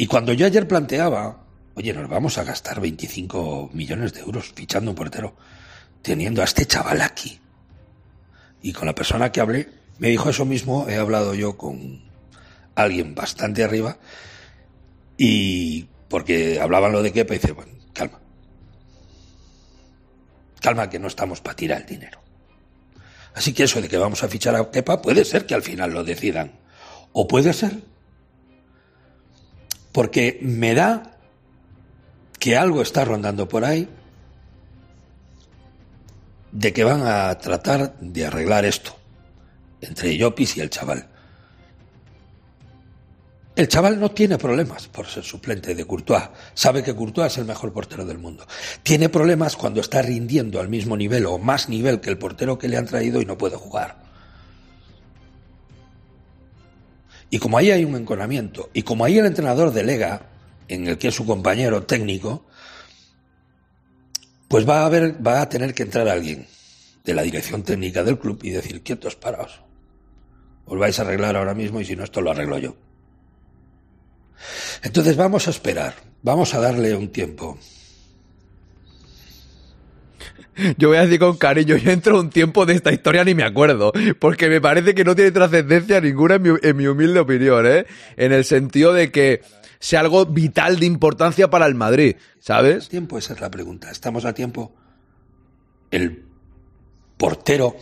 Y cuando yo ayer planteaba, oye, nos vamos a gastar 25 millones de euros fichando un portero, teniendo a este chaval aquí. Y con la persona que hablé, me dijo eso mismo, he hablado yo con alguien bastante arriba, y porque hablaban lo de Kepa y dice, bueno, calma. Calma que no estamos para tirar el dinero. Así que eso de que vamos a fichar a Kepa puede ser que al final lo decidan. O puede ser. Porque me da que algo está rondando por ahí de que van a tratar de arreglar esto entre Llopis y el chaval. El chaval no tiene problemas por ser suplente de Courtois. Sabe que Courtois es el mejor portero del mundo. Tiene problemas cuando está rindiendo al mismo nivel o más nivel que el portero que le han traído y no puede jugar. Y como ahí hay un enconamiento, y como ahí el entrenador delega, en el que es su compañero técnico, pues va a, haber, va a tener que entrar alguien de la dirección técnica del club y decir, quietos, paraos. Os vais a arreglar ahora mismo y si no, esto lo arreglo yo. Entonces vamos a esperar, vamos a darle un tiempo. Yo voy a decir con cariño, yo entro un tiempo de esta historia ni me acuerdo, porque me parece que no tiene trascendencia ninguna en mi, humilde opinión, ¿eh? En el sentido de que sea algo vital de importancia para el Madrid, ¿sabes? tiempo? Esa es la pregunta. ¿Estamos a tiempo? El portero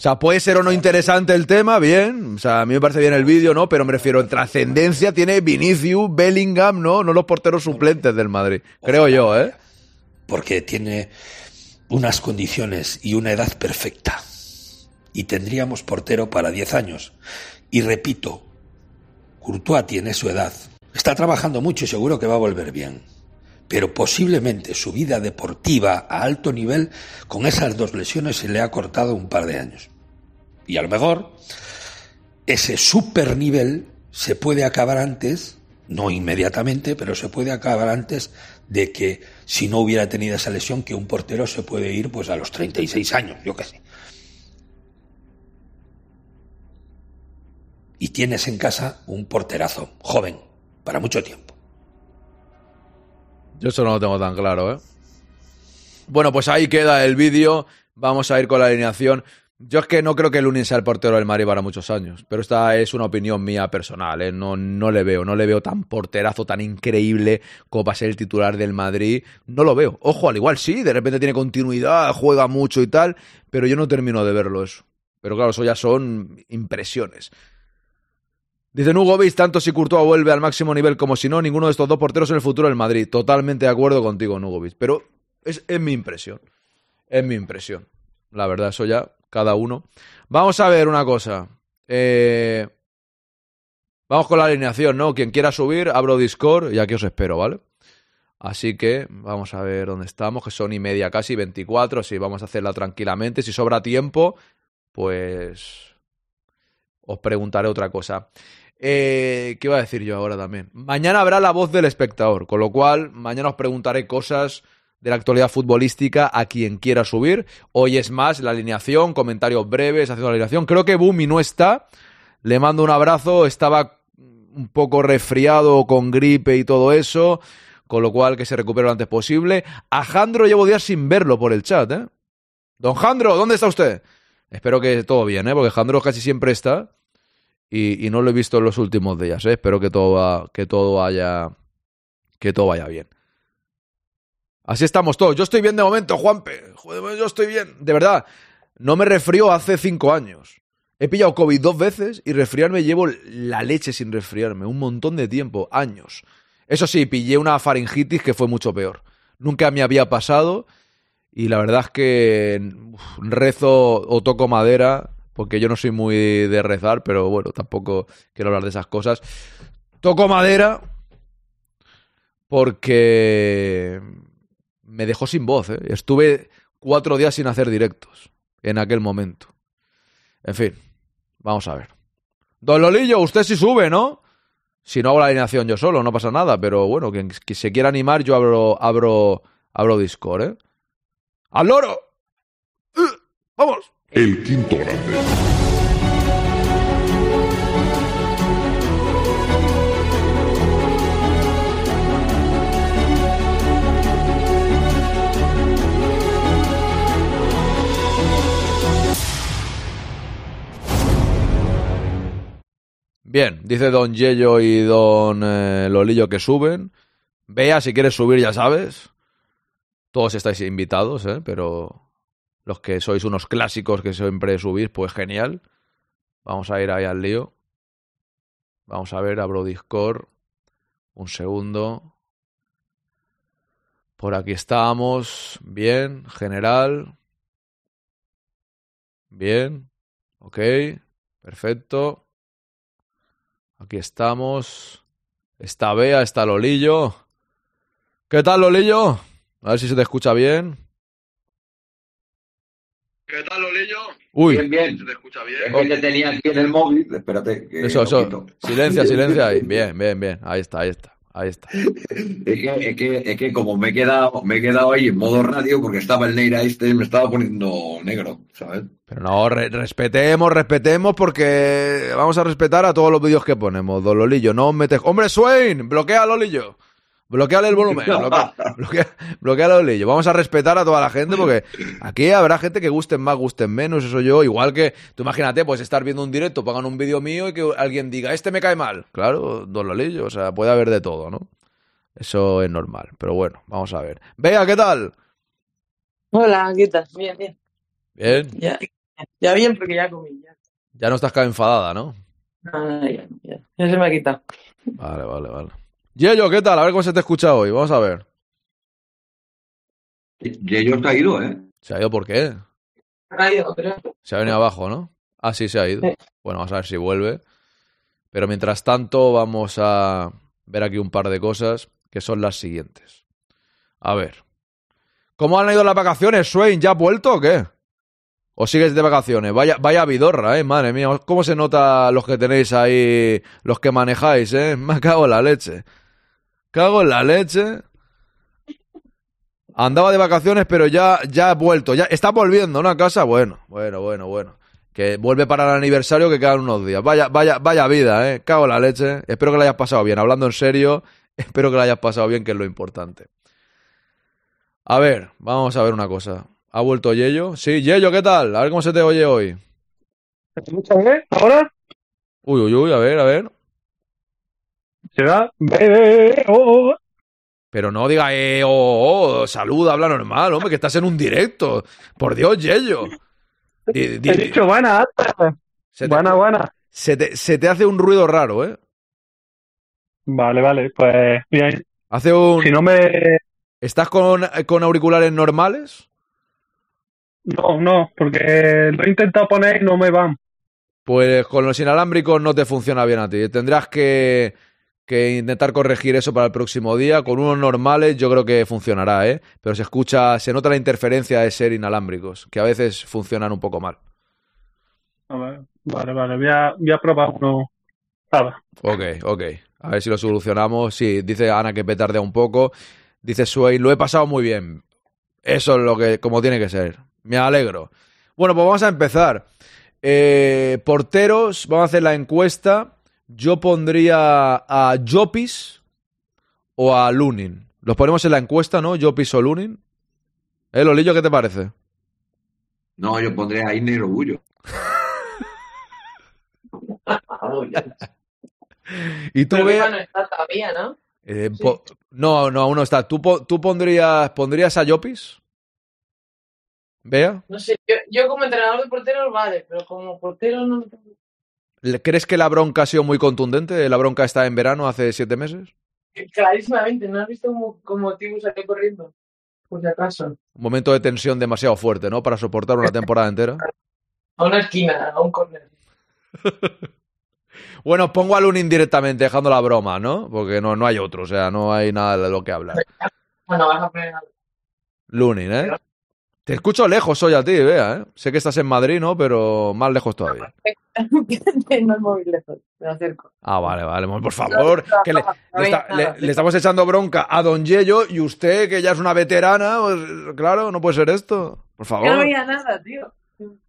o sea, puede ser o no interesante el tema, bien. O sea, a mí me parece bien el vídeo, ¿no? Pero me refiero, en trascendencia tiene Vinicius, Bellingham, ¿no? No los porteros suplentes del Madrid. Creo yo, ¿eh? Porque tiene unas condiciones y una edad perfecta. Y tendríamos portero para 10 años. Y repito, Courtois tiene su edad. Está trabajando mucho y seguro que va a volver bien pero posiblemente su vida deportiva a alto nivel con esas dos lesiones se le ha cortado un par de años. Y a lo mejor ese super nivel se puede acabar antes, no inmediatamente, pero se puede acabar antes de que si no hubiera tenido esa lesión que un portero se puede ir pues a los 36 años, yo qué sé. Y tienes en casa un porterazo joven para mucho tiempo. Yo eso no lo tengo tan claro, ¿eh? Bueno, pues ahí queda el vídeo. Vamos a ir con la alineación. Yo es que no creo que Lunin sea el portero del Madrid para muchos años, pero esta es una opinión mía personal, ¿eh? no, no le veo, no le veo tan porterazo, tan increíble como para ser el titular del Madrid, no lo veo. Ojo, al igual sí, de repente tiene continuidad, juega mucho y tal, pero yo no termino de verlo eso. Pero claro, eso ya son impresiones. Dice Hugo tanto si Courtois vuelve al máximo nivel como si no, ninguno de estos dos porteros en el futuro del Madrid. Totalmente de acuerdo contigo, Nugovic. Pero es, es mi impresión. Es mi impresión. La verdad, eso ya, cada uno. Vamos a ver una cosa. Eh, vamos con la alineación, ¿no? Quien quiera subir, abro Discord y aquí os espero, ¿vale? Así que vamos a ver dónde estamos, que son y media casi, 24. Sí, vamos a hacerla tranquilamente. Si sobra tiempo, pues os preguntaré otra cosa. Eh, ¿Qué iba a decir yo ahora también? Mañana habrá la voz del espectador, con lo cual mañana os preguntaré cosas de la actualidad futbolística a quien quiera subir. Hoy es más la alineación, comentarios breves haciendo la alineación. Creo que Bumi no está. Le mando un abrazo. Estaba un poco resfriado con gripe y todo eso, con lo cual que se recupere lo antes posible. A Jandro llevo días sin verlo por el chat, ¿eh? Don Jandro, ¿dónde está usted? Espero que todo bien, ¿eh? Porque Jandro casi siempre está y, no lo he visto en los últimos días, ¿eh? Espero que todo, que todo vaya que todo vaya bien. Así estamos todos. Yo estoy bien de momento, Juanpe. Joder, yo estoy bien. De verdad, no me resfrío hace cinco años. He pillado COVID dos veces y resfriarme llevo la leche sin resfriarme. Un montón de tiempo, años. Eso sí, pillé una faringitis que fue mucho peor. Nunca me había pasado y la verdad es que rezo o toco madera, porque yo no soy muy de rezar, pero bueno, tampoco quiero hablar de esas cosas. Toco madera porque me dejó sin voz. ¿eh? Estuve cuatro días sin hacer directos en aquel momento. En fin, vamos a ver. Don Lolillo, usted sí sube, ¿no? Si no hago la alineación yo solo, no pasa nada, pero bueno, quien se quiera animar, yo abro, abro, abro Discord, ¿eh? ¡Al loro! ¡Uh! ¡Vamos! El quinto grande. Bien, dice Don Yello y Don eh, Lolillo que suben. Vea, si quieres subir, ya sabes. Todos estáis invitados, ¿eh? Pero los que sois unos clásicos que siempre subís, pues genial. Vamos a ir ahí al lío. Vamos a ver, abro Discord. Un segundo. Por aquí estamos. Bien, general. Bien. Ok. Perfecto. Aquí estamos. Está Bea, está Lolillo. ¿Qué tal, Lolillo? A ver si se te escucha bien. ¿Qué tal, Lolillo? Uy. Bien, bien. ¿Se te escucha bien? Es que te tenía aquí en el móvil. Espérate. que Eso, eso. Silencia, silencia ahí. Bien, bien, bien. Ahí está, ahí está. Ahí está. Es que, es, que, es que como me he, quedado, me he quedado ahí en modo radio porque estaba el Neira este me estaba poniendo negro, ¿sabes? Pero no, re- respetemos, respetemos, porque vamos a respetar a todos los vídeos que ponemos, don Lolillo. No os metes. ¡Hombre, Swain! ¡Bloquea a Lolillo! Bloqueale el volumen. Bloquea, bloquea, bloquea a Lolillo. Vamos a respetar a toda la gente porque aquí habrá gente que gusten más, gusten menos. Eso yo, igual que tú imagínate, pues estar viendo un directo, pongan un vídeo mío y que alguien diga, este me cae mal. Claro, don Lolillo. O sea, puede haber de todo, ¿no? Eso es normal. Pero bueno, vamos a ver. Vea, ¿qué tal? Hola, ¿qué tal? Bien, bien. Bien. Ya, ya bien porque ya comí. Ya, Ya no estás enfadada, ¿no? Ah, ya, ya, ya se me ha quitado. Vale, vale, vale. Yello, ¿qué tal? A ver cómo se te escucha hoy. Vamos a ver. Yello está ido, ¿eh? ¿Se ha ido por qué? Radio, pero... Se ha venido abajo, ¿no? Ah, sí, se ha ido. Bueno, vamos a ver si vuelve. Pero mientras tanto, vamos a ver aquí un par de cosas que son las siguientes. A ver. ¿Cómo han ido las vacaciones, Swain? ¿Ya has vuelto o qué? ¿O sigues de vacaciones? Vaya, vaya vidorra, eh, madre mía. ¿Cómo se nota los que tenéis ahí, los que manejáis, eh? Me cago en la leche. Cago en la leche. Andaba de vacaciones, pero ya, ya ha vuelto. Ya está volviendo. A casa. Bueno, bueno, bueno, bueno. Que vuelve para el aniversario que quedan unos días. Vaya, vaya, vaya vida, ¿eh? Cago en la leche. Espero que la hayas pasado bien. Hablando en serio, espero que la hayas pasado bien, que es lo importante. A ver, vamos a ver una cosa. ¿Ha vuelto Yello? Sí, Yello, ¿qué tal? A ver cómo se te oye hoy. ¿Se escucha bien ahora? Uy, uy, uy, a ver, a ver. ¿Se da? Oh, oh. Pero no diga, eh, oh, oh, saluda, habla normal, hombre, que estás en un directo. Por Dios, Yello. He dicho buena, se te- buena, buena. Se te, se te hace un ruido raro, ¿eh? Vale, vale, pues bien. Hace un... Si no me... ¿Estás con, con auriculares normales? No, no, porque lo he intentado poner y no me van. Pues con los inalámbricos no te funciona bien a ti. Tendrás que, que intentar corregir eso para el próximo día. Con unos normales yo creo que funcionará, ¿eh? Pero se escucha, se nota la interferencia de ser inalámbricos, que a veces funcionan un poco mal. Vale, vale, voy a, voy a probar uno. Nada. Ok, ok. A ver si lo solucionamos. Sí, dice Ana que petardea un poco. Dice Suey, lo he pasado muy bien. Eso es lo que, como tiene que ser. Me alegro. Bueno, pues vamos a empezar. Eh, porteros, vamos a hacer la encuesta. Yo pondría a Jopis o a Lunin. Los ponemos en la encuesta, ¿no? Jopis o Lunin. ¿Eh, Lolillo, qué te parece? No, yo pondré a Iner Orgullo. Y tú, Bea no está todavía, ¿no? eh, po- no, no, aún no está. ¿Tú, po- tú pondrías, pondrías a Jopis? ¿Vea? No sé, yo, yo como entrenador de porteros vale, pero como portero no. ¿Le- ¿Crees que la bronca ha sido muy contundente? ¿La bronca está en verano hace siete meses? Clarísimamente, ¿no has visto como, como Tibu salió corriendo? Por si acaso. Un momento de tensión demasiado fuerte, ¿no? Para soportar una temporada entera. A una esquina, a un córner. Bueno, pongo a Lunin directamente, dejando la broma, ¿no? Porque no, no hay otro, o sea, no hay nada de lo que hablar. Bueno, vas a poner a Lunin, ¿eh? Te escucho lejos hoy a ti, vea, ¿eh? Sé que estás en Madrid, ¿no? Pero más lejos todavía. no el móvil lejos, me acerco. Ah, vale, vale. Por favor, que le, No le está- veis nada. le- le estamos echando bronca a Don Yello y usted, que ya es una veterana, pues claro, no puede ser esto. Por Yo no favor. veía nada, tío.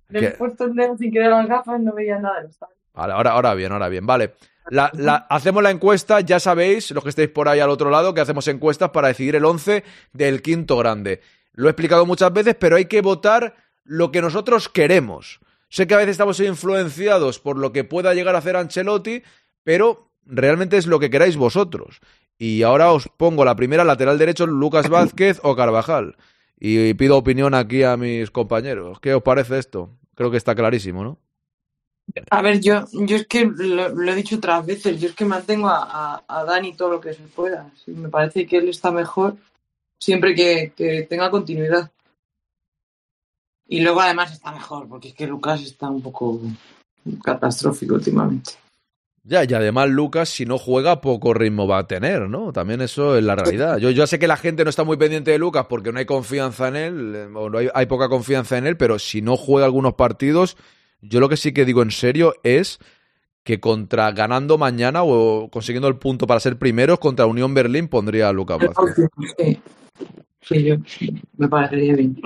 Le he puesto el dedo sin querer las gafas, no veía nada. Vale, ahora, ahora bien, ahora bien. Vale. La, la- hacemos la encuesta, ya sabéis, los que estáis por ahí al otro lado, que hacemos encuestas para decidir el 11 del quinto grande. Lo he explicado muchas veces, pero hay que votar lo que nosotros queremos. Sé que a veces estamos influenciados por lo que pueda llegar a hacer Ancelotti, pero realmente es lo que queráis vosotros. Y ahora os pongo la primera lateral derecho, Lucas Vázquez o Carvajal. Y pido opinión aquí a mis compañeros. ¿Qué os parece esto? Creo que está clarísimo, ¿no? A ver, yo, yo es que lo, he dicho otras veces, yo es que mantengo a, a, Dani todo lo que se pueda. Sí, me parece que él está mejor siempre que, que tenga continuidad. Y luego además está mejor, porque es que Lucas está un poco catastrófico últimamente. Ya, y además Lucas, si no juega, poco ritmo va a tener, ¿no? También eso es la realidad. Yo, yo sé que la gente no está muy pendiente de Lucas porque no hay confianza en él, eh, o no hay, hay poca confianza en él, pero si no juega algunos partidos, yo lo que sí que digo en serio es que contra ganando mañana o consiguiendo el punto para ser primeros contra Unión Berlín pondría a Lucas Vázquez. Sí, sí, yo me parecería bien.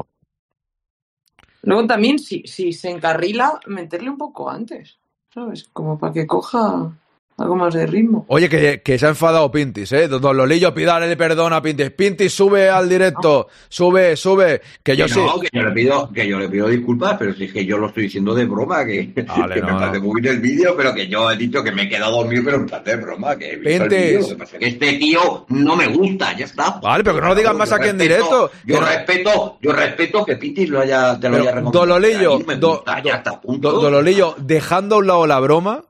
Luego también, si, si se encarrila, meterle un poco antes, ¿sabes? Como para que coja algo más de ritmo. Oye, que, que se ha enfadado Pintis, ¿eh? Don don Lolillo, pídale perdón a Pintis. Pintis, sube al directo, sube, sube, que yo Que sí. no, que yo le pido, que yo le pido disculpas, pero si es que yo lo estoy diciendo de broma, que, Vale, que no, me parece muy bien el vídeo, pero que yo he dicho que me he quedado dormido, pero en plan de broma, que he visto el Pintes. vídeo. Lo que pasa es que este tío no me gusta, ya está. Vale, pero que no lo digas más Yo aquí en directo. Yo respeto, yo respeto que Pitis lo haya, te lo haya recomendado. Dololillo, A mí me do- gusta, do- ya está, punto. do- Dololillo, dejando a un lado la broma,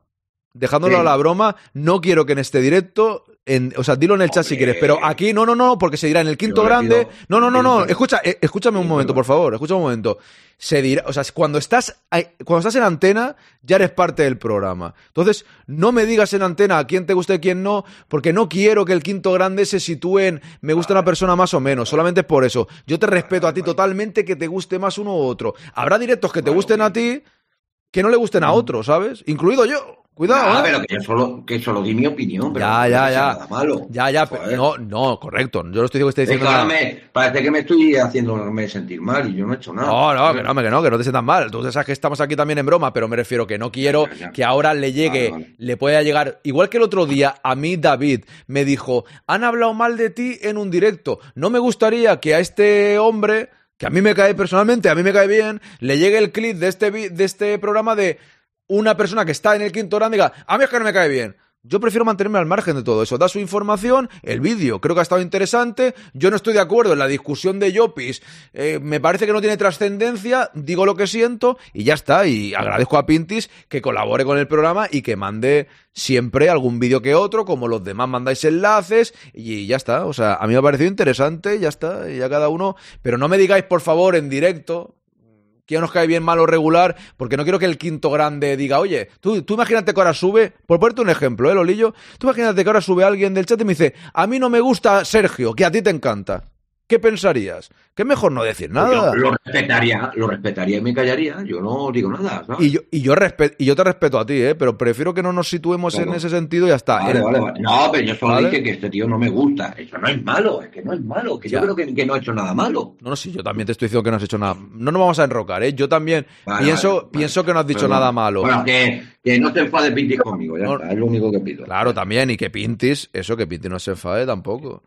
dejando a la broma, no quiero que en este directo, en, o sea, dilo en el chat si quieres, pero aquí no, no, no, porque se dirá en el quinto grande. No, no, no, no, escucha, eh, escúchame un momento, por favor, escucha un momento. Se dirá, o sea, cuando estás, cuando estás en antena, ya eres parte del programa. Entonces, no me digas en antena a quién te gusta y quién no, porque no quiero que el quinto grande se sitúe en me gusta una persona más o menos, solamente es por eso. Yo te respeto a ti totalmente que te guste más uno u otro. Habrá directos que te gusten a ti que no le gusten a otro, ¿sabes? Incluido yo. Cuidado, Ah, ¿eh? pero que yo solo, que solo di mi opinión, pero Ya, ya, ya. nada malo. Ya, ya, pero no, no, correcto. Yo no estoy diciendo que esté Es que diciendo ahora nada. me, parece que me estoy haciéndome sentir mal y yo no he hecho nada. No, no, que no, que no, que no te sientas mal. Tú sabes que estamos aquí también en broma, pero me refiero que no quiero que ahora le llegue, Vale, vale. le pueda llegar. Igual que el otro día, a mí David me dijo, han hablado mal de ti en un directo. No me gustaría que a este hombre, que a mí me cae personalmente, a mí me cae bien, le llegue el clip de este, de este programa de una persona que está en el quinto grande diga, a mí es que no me cae bien. Yo prefiero mantenerme al margen de todo eso. Da su información, el vídeo creo que ha estado interesante. Yo no estoy de acuerdo en la discusión de Yopis. Eh, me parece que no tiene trascendencia. Digo lo que siento y ya está. Y agradezco a Pintis que colabore con el programa y que mande siempre algún vídeo que otro, como los demás mandáis enlaces y ya está. O sea, a mí me ha parecido interesante, ya está. Y ya cada uno. Pero no me digáis, por favor, en directo quién nos cae bien, mal o regular, porque no quiero que el quinto grande diga, oye, tú, tú imagínate que ahora sube, por ponerte un ejemplo, ¿eh, Lolillo? Tú imagínate que ahora sube alguien del chat y me dice, a mí no me gusta Sergio, que a ti te encanta. ¿Qué pensarías? Que mejor no decir nada. Yo lo respetaría, lo respetaría y me callaría. Yo no digo nada. ¿sabes? Y yo, y yo, respe- y yo te respeto a ti, ¿eh? pero prefiero que no nos situemos Claro. en ese sentido y ya está. Vale, Eh, vale, vale. No, pero yo solo ¿Vale? dije que este tío no me gusta. Eso no es malo, es que no es malo. Que Ya. yo creo que, que no ha hecho nada malo. No, no, sí, yo también te estoy diciendo que no has hecho nada. No nos vamos a enrocar, ¿eh? Yo también Vale, pienso, vale, pienso que no has dicho nada malo. Bueno, que, que no te enfades Pintis conmigo, ya No. está, es lo único que pido. Claro, también, y que Pintis, eso, que Pintis no se enfade tampoco.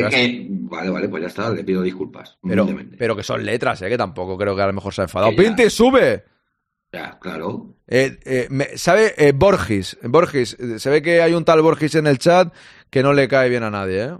Es Pero, que, vale, vale, pues ya está, le pido disculpas. pero, pero que son letras, ¿eh? Que tampoco creo que a lo mejor se ha enfadado. Ya. ¡Pintis, sube! Ya, claro. Eh, eh, me- ¿Sabe? Eh, Borgis, Borgis, eh, se ve que hay un tal Borgis en el chat que no le cae bien a nadie, ¿eh?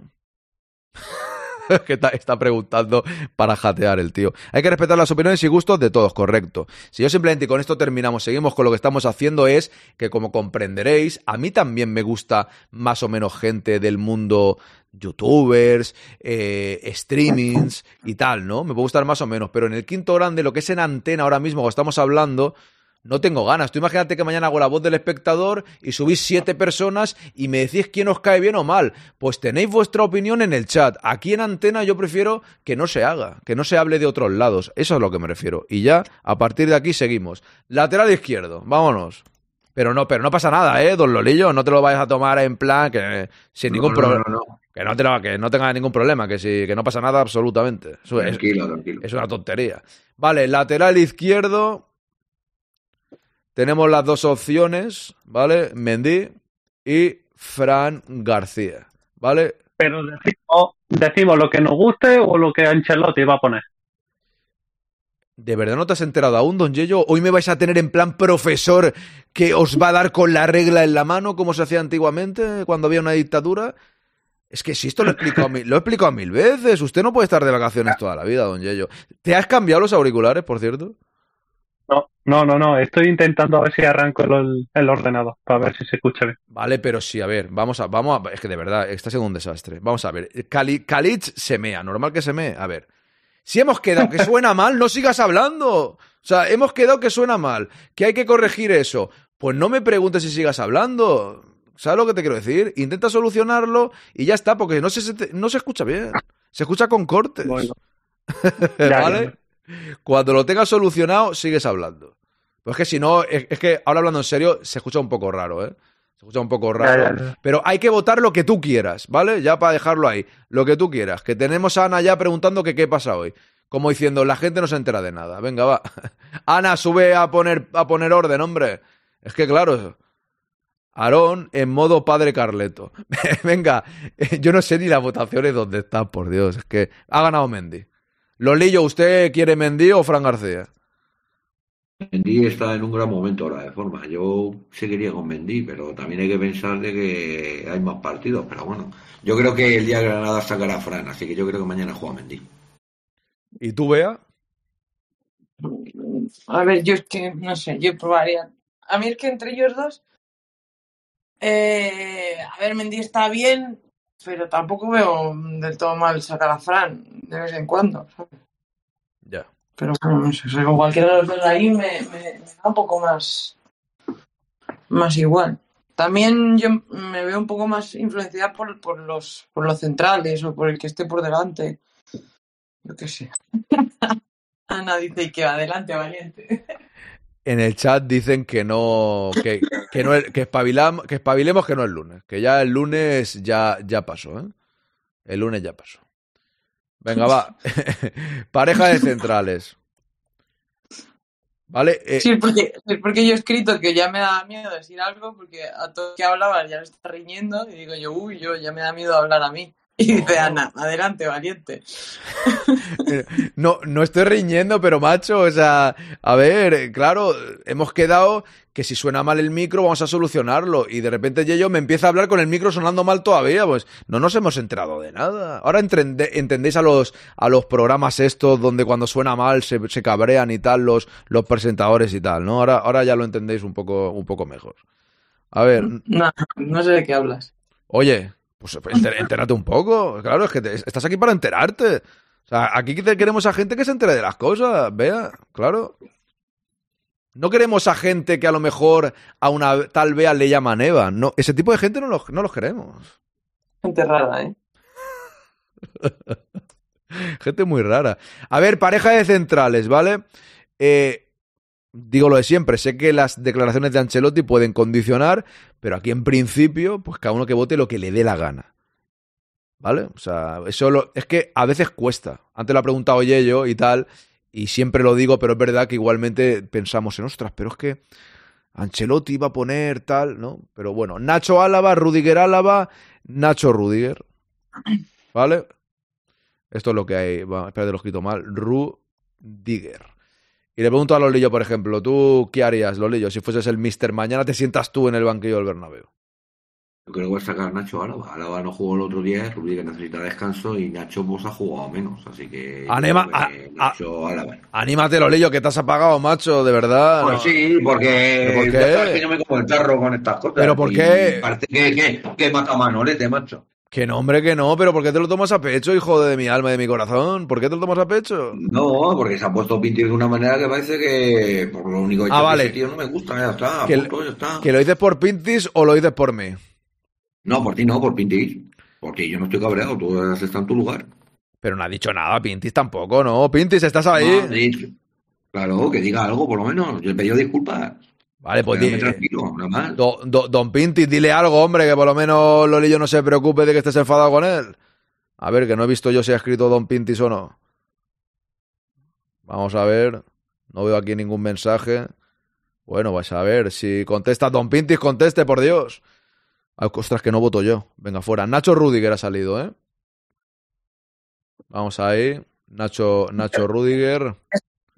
que está, está preguntando para jatear el tío. Hay que respetar las opiniones y gustos de todos, correcto. Si yo simplemente y con esto terminamos, seguimos con lo que estamos haciendo es que como comprenderéis, a mí también me gusta más o menos gente del mundo youtubers, eh, streamings y tal, ¿no? Me puede gustar más o menos, pero en el quinto grande, lo que es en antena ahora mismo, cuando estamos hablando, no tengo ganas. Tú imagínate que mañana hago la voz del espectador y subís siete personas y me decís quién os cae bien o mal. Pues tenéis vuestra opinión en el chat. Aquí en antena yo prefiero que no se haga, que no se hable de otros lados. Eso es a lo que me refiero. Y ya, a partir de aquí seguimos. Lateral izquierdo, vámonos. Pero no, pero no pasa nada, ¿eh, don Lolillo? No te lo vayas a tomar en plan que sin No, ningún no, problema. no. Que no, te lo- que no tenga ningún problema, que, sí, que no pasa nada absolutamente. Eso es- Tranquilo, tranquilo. es una tontería. Vale, lateral izquierdo. Tenemos las dos opciones, ¿vale? Mendy y Fran García, ¿vale? Pero decimos, decimos lo que nos guste o lo que Ancelotti va a poner. ¿De verdad no te has enterado aún, don Yello? Hoy me vais a tener en plan profesor que os va a dar con la regla en la mano como se hacía antiguamente cuando había una dictadura. Es que si esto lo he explicado, a mil- lo he explicado mil veces. Usted no puede estar de vacaciones toda la vida, don Yello. ¿Te has cambiado los auriculares, por cierto? No, no, no, no. Estoy intentando a ver si arranco el, el ordenador para ver si se escucha bien. Vale, pero sí, a ver, vamos a, vamos a, es que de verdad, está siendo un desastre. Vamos a ver, Cali, Khalid se mea, normal que se mee. A ver, si hemos quedado que suena mal, no sigas hablando. O sea, hemos quedado que suena mal, que hay que corregir eso. Pues no me preguntes si sigas hablando. ¿Sabes lo que te quiero decir? Intenta solucionarlo y ya está, porque no se, se te- no se escucha bien. Se escucha con cortes. Ya, ¿Vale? Cuando lo tengas solucionado, sigues hablando. Pues que si no, es, es que ahora hablando en serio, se escucha un poco raro, ¿eh? Se escucha un poco raro. Ya, ya, ya. Pero hay que votar lo que tú quieras, ¿vale? Ya para dejarlo ahí. Lo que tú quieras. Que tenemos a Ana ya preguntando que qué pasa hoy. Como diciendo, la gente no se entera de nada. Venga, va. Ana, sube a poner, a poner orden, hombre. Es que claro. Aarón en modo padre Carleto. Venga, yo no sé ni las votaciones dónde están, por Dios. Es que ha ganado Mendy. Lolillo, ¿usted quiere Mendy o Fran García? Mendy está en un gran momento ahora de forma. Yo seguiría con Mendy, pero también hay que pensar de que hay más partidos. Pero bueno, yo creo que el día de Granada sacará a Fran, así que yo creo que mañana juega Mendy. ¿Y tú, Bea? A ver, yo es que no sé, yo probaría. A mí es que entre ellos dos. Eh, a ver, Mendy está bien, pero tampoco veo del todo mal sacar a Fran de vez en cuando. ¿sabes? Ya. Pero bueno, no sé, con cualquiera de los dos ahí me, me- me da un poco más, más igual. También yo me veo un poco más influenciada por, por los, por los centrales o por el que esté por delante. Yo qué sé. Ana dice que adelante, valiente. En el chat dicen que no, que, que no que, espabilam- que espabilemos que no es lunes, que ya el lunes ya, ya pasó, ¿eh? El lunes ya pasó. Venga, va. Pareja de centrales. ¿Vale? Eh, Sí, porque, porque yo he escrito que ya me da miedo decir algo porque a todo que hablaba ya le está riñendo y digo yo, uy, yo ya me da miedo hablar a mí. Y dice Ana, adelante, valiente. No, no estoy riñendo, pero macho, o sea, a ver, claro, hemos quedado que si suena mal el micro vamos a solucionarlo y de repente Yello me empieza a hablar con el micro sonando mal todavía, pues no nos hemos enterado de nada. Ahora entende- entendéis a los, a los programas estos donde cuando suena mal se, se cabrean y tal los, los presentadores y tal, ¿no? Ahora, ahora ya lo entendéis un poco, un poco mejor. A ver, No, no sé de qué hablas. Oye, pues enter- entérate un poco. Claro, es que te- estás aquí para enterarte. O sea, aquí queremos a gente que se entere de las cosas, vea, claro. No queremos a gente que a lo mejor a una tal Bea le llaman Eva. No, ese tipo de gente no los, no los queremos. Gente rara, ¿eh? Gente muy rara. A ver, pareja de centrales, ¿vale? Eh, digo lo de siempre, sé que las declaraciones de Ancelotti pueden condicionar, pero aquí en principio, pues cada uno que vote lo que le dé la gana. ¿Vale? O sea, eso lo- es que a veces cuesta. Antes lo ha preguntado Yello y tal, y siempre lo digo, pero es verdad que igualmente pensamos en, ostras, pero es que Ancelotti iba a poner tal, ¿no? Pero bueno, Nacho Álava, Rudiger Álava, Nacho Rudiger. ¿Vale? Esto es lo que hay. Va, espérate, lo he escrito mal. Rudiger. Y le pregunto a Lolillo, por ejemplo, ¿tú qué harías, Lolillo, si fueses el mister? Mañana te sientas tú en el banquillo del Bernabéu. Yo creo que voy a sacar a Nacho Álava. Álava no jugó el otro día, Rudiger necesita descanso y Nacho pues ha jugado menos, así que... yo Anima- que Nacho Álava. Anímate, Lolillo, que te has apagado, macho, de verdad. Pues No. sí, porque ¿Pero por qué? ya sabes que yo me como el tarro con estas cosas. ¿Pero por qué? Parece que, que, que mata a Manolete, macho. Que no, hombre, que no, pero ¿por qué te lo tomas a pecho, hijo de mi alma y de mi corazón? ¿Por qué te lo tomas a pecho? No, porque se ha puesto Pinti de una manera que parece que por lo único que Ah, he dicho vale. que tío no me gusta, ya está, Que, punto, ya está. ¿Que lo dices por Pintis o lo dices por mí? No, por ti no, por Pinti. Porque yo no estoy cabreado, tú has estado en tu lugar. Pero no ha dicho nada, Pintis tampoco, ¿no? Pintis, ¿estás ahí? No, sí, Claro, que diga algo por lo menos. Yo he pedido disculpas. Vale, pues Déjame di- tranquilo, nada más. Do- do- don Pintis, dile algo, hombre, que por lo menos Lolillo no se preocupe de que estés enfadado con él. A ver, que no he visto yo si ha escrito Don Pintis o no. Vamos a ver. No veo aquí ningún mensaje. Bueno, vais a ver. Si contesta Don Pintis, conteste, por Dios. Ay, ostras, que no voto yo. Venga, fuera. Nacho Rudiger ha salido, ¿eh? Vamos ahí. Nacho, Nacho Rudiger.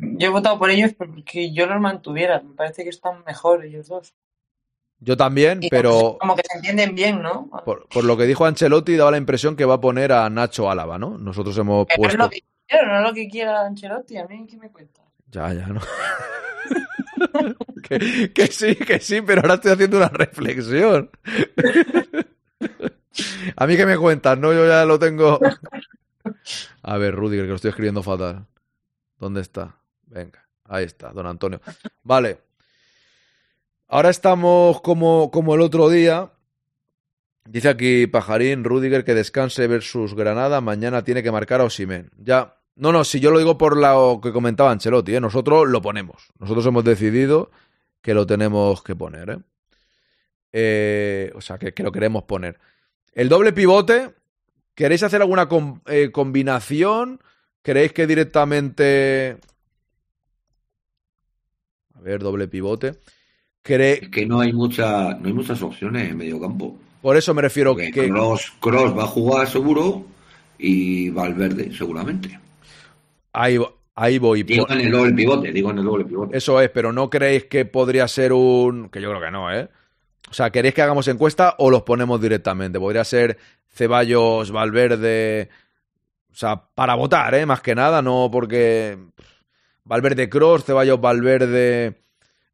Yo he votado por ellos porque yo los mantuviera. Me parece que están mejor ellos dos. Yo también, Y pero Como que se entienden bien, ¿no? por, por lo que dijo Ancelotti, daba la impresión que va a poner a Nacho Álava, ¿no? Nosotros hemos Que no es puesto. lo que quiero, no es lo que quiera Ancelotti. A mí, ¿qué me cuenta? Ya, ya, no. que, que sí, que sí, pero ahora estoy haciendo una reflexión. a mí que me cuentas, ¿no? Yo ya lo tengo. A ver, Rudiger, que lo estoy escribiendo fatal. ¿Dónde está? Venga, ahí está, don Antonio. Vale. Ahora estamos como, como el otro día. Dice aquí Pajarín, Rudiger que descanse versus Granada. Mañana tiene que marcar a Osimen. Ya. No, no, si yo lo digo por lo que comentaba Ancelotti, ¿eh? nosotros lo ponemos. Nosotros hemos decidido que lo tenemos que poner. ¿eh? Eh, o sea, que, que lo queremos poner. El doble pivote, ¿queréis hacer alguna eh, combinación? ¿Queréis que directamente... A ver, doble pivote. ¿Quere- Es que no hay mucha, no hay muchas opciones en medio campo. Por eso me refiero Porque que... Cross, Cross va a jugar seguro y Valverde seguramente. Ahí, ahí voy. Digo en el doble pivote, digo en el doble pivote. Eso es, pero ¿no creéis que podría ser un... que yo creo que no, ¿eh? O sea, ¿queréis que hagamos encuesta o los ponemos directamente? Podría ser Ceballos, Valverde... O sea, para votar, ¿eh? Más que nada, no porque... Valverde Cross, Ceballos Valverde...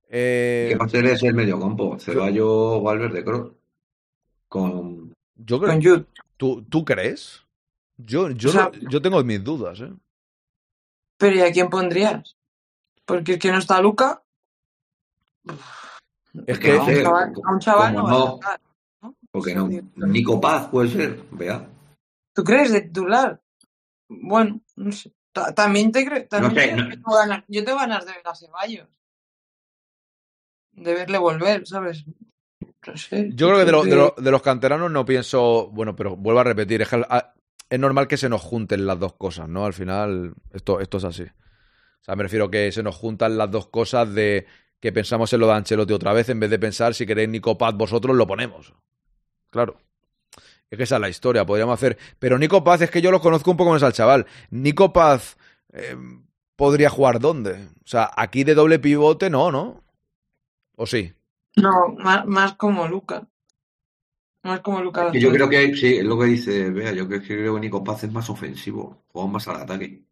eh, ¿Qué va a ser ese el medio campo? Ceballos, Valverde, Cross. Con Yo creo... Con Jude. ¿Tú, ¿Tú crees? Yo, yo, O sea- no- yo tengo mis dudas, ¿eh? Pero ¿y a quién pondrías? Porque es que no está Luca. Es que. A un chaval, a un chaval como no va a no. tocar. Porque no. Nico Paz puede ser, vea. ¿Tú crees de titular? Bueno, no sé. Ta- También te creo. También sé, creo no- que tengo ganas- yo tengo ganas de ver a Ceballos. De verle volver, ¿sabes? No sé. Yo creo que de, lo- de lo- de los canteranos no pienso, bueno, pero vuelvo a repetir, es, que al- a- es normal que se nos junten las dos cosas, ¿no? Al final, esto, esto es así. O sea, me refiero que se nos juntan las dos cosas de que pensamos en lo de Ancelotti otra vez, en vez de pensar si queréis Nico Paz vosotros, lo ponemos. Claro. Es que esa es la historia, podríamos hacer. Pero Nico Paz, es que yo lo conozco un poco más al chaval. Nico Paz eh, podría jugar dónde? O sea, aquí de doble pivote no, ¿no? ¿O sí? No, más, más como Luca. Más como Luca. Que yo creo que sí, es lo que dice, vea, yo creo que Nico Paz es más ofensivo, juega más al ataque.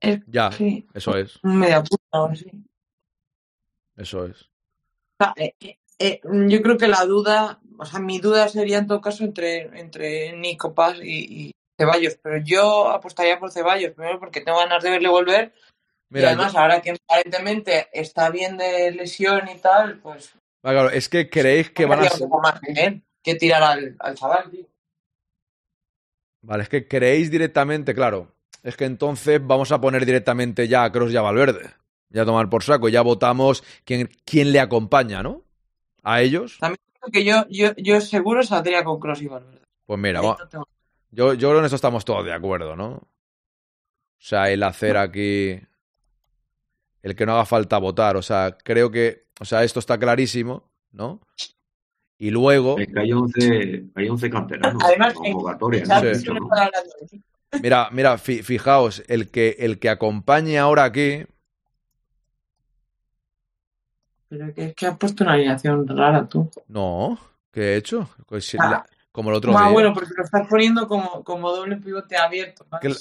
Es, Ya, sí, eso es, media punta o así. eso es. O sea, eh, eh, yo creo que la duda, o sea, mi duda sería en todo caso entre, entre Nico Paz y, y, Ceballos, pero yo apostaría por Ceballos, primero porque tengo ganas de verle volver. y además, yo- ahora que aparentemente está bien de lesión y tal, pues Ah, claro, es que creéis que van a más bien que tirar al, al chaval, tío. Vale, es que creéis directamente, claro. Es que entonces vamos a poner directamente ya a Cross y a Valverde. Ya a tomar por saco. Ya votamos quién, quién le acompaña, ¿no? A ellos. También creo que yo, yo, yo seguro saldría con Cross y Valverde. Pues mira, va- yo, yo creo que en eso estamos todos de acuerdo, ¿no? O sea, el hacer aquí. El que no haga falta votar. O sea, creo que. O sea, esto está clarísimo, ¿no? Y luego. Es que hay 11, hay 11 canteranos. Además, en convocatoria, ¿no? ¿sabes? Sí. Yo no estaba hablando de ti. Mira, mira, fi- fijaos, el que, el que acompañe ahora aquí. Pero que es que has puesto una alineación rara tú. No, ¿qué he hecho? Pues Ah. la- como el otro Ah, día. bueno, porque lo estás poniendo como, como doble pivote abierto. más Que-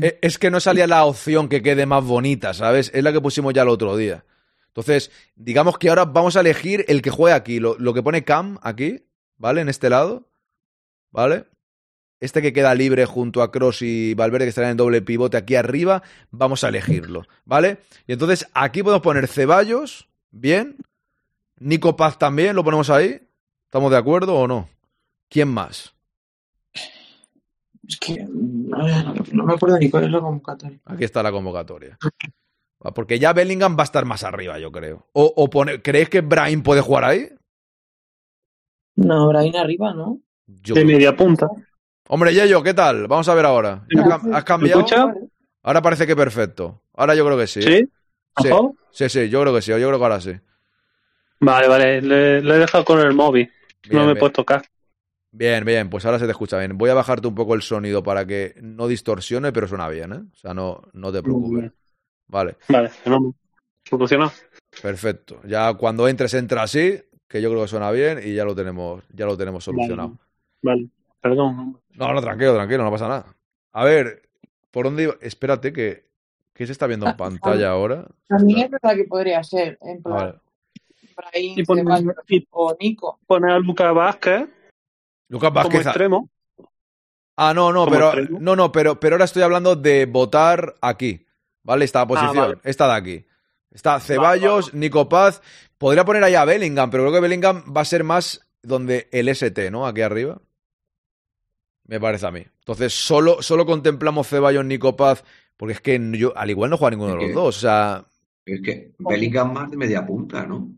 que- Eh, Es que no salía la opción que quede más bonita, ¿sabes? Es la que pusimos ya el otro día. Entonces, digamos que ahora vamos a elegir el que juegue aquí. Lo, lo que pone Cam aquí, ¿vale? En este lado, ¿vale? Este que queda libre junto a Cross y Valverde, que estará en doble pivote aquí arriba, vamos a elegirlo, ¿vale? Y entonces aquí podemos poner Ceballos, bien. Nico Paz también, lo ponemos ahí. ¿Estamos de acuerdo o no? ¿Quién más? Es que no me acuerdo ni cuál es la convocatoria. Aquí está la convocatoria. Porque ya Bellingham va a estar más arriba, yo creo. O, o pone- ¿Creéis que Brahim puede jugar ahí? No, Brahim arriba, ¿no? Yo De creo- media punta. Hombre, Yeyo, ¿qué tal? Vamos a ver ahora. ¿Ya cam- ¿Has cambiado? Ahora parece que perfecto. Ahora yo creo que sí. ¿Sí? Sí, sí, sí, yo creo que sí. Yo creo que ahora sí. Vale, vale, le, le he dejado con el móvil. Bien, no me he bien. puesto acá. Bien, bien, pues ahora se te escucha bien. Voy a bajarte un poco el sonido para que no distorsione, pero suena bien, ¿eh? O sea, no, no te preocupes. Vale, Vale. Solucionado. perfecto. Ya cuando entres, entra así, que yo creo que suena bien y ya lo tenemos, ya lo tenemos solucionado. Vale, perdón. No, no, tranquilo, tranquilo, no pasa nada. A ver, ¿por dónde iba? Espérate, que, ¿qué se está viendo en pantalla ahora? También es verdad que podría ser, en plan, Vale. Brahim, Y poner, y o Nico. poner a Lucas Vázquez Lucas como Vázquez. extremo. Ah, no, no, pero extremo. no, no, pero, pero ahora estoy hablando de votar aquí, ¿vale? Esta posición, Ah, vale. esta de aquí. Está Ceballos, Nico Paz. Podría poner ahí a Bellingham, pero creo que Bellingham va a ser más donde el ST, ¿no? Aquí arriba. Me parece a mí. Entonces, solo, solo contemplamos Ceballos, Nico Paz, porque es que yo, al igual no juega ninguno de los que- dos. O sea, Es que Bellingham más de media punta, ¿no?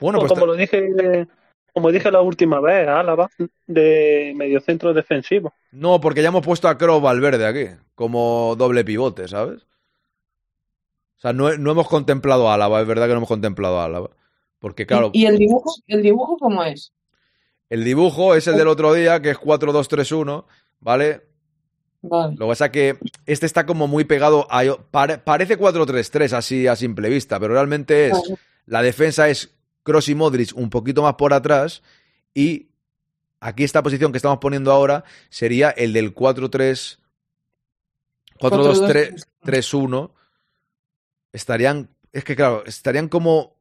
bueno, pues como lo dije, como dije la última vez, Álava, de mediocentro defensivo. No, porque ya hemos puesto a Kroos Valverde aquí, como doble pivote, ¿sabes? O sea, no, no hemos contemplado a Álava, es verdad que no hemos contemplado a Álava. Porque, claro, ¿Y, y el dibujo, el dibujo cómo es? el dibujo es el del otro día, que es 4-2-3-1, ¿vale? Vale. Lo que pasa es que este está como muy pegado a... pare- parece 4-3-3 así a simple vista, pero realmente es... Vale. La defensa es Kroos y Modric un poquito más por atrás y aquí esta posición que estamos poniendo ahora sería el del 4-3... 4-2-3-1. Estarían... Es que claro, estarían como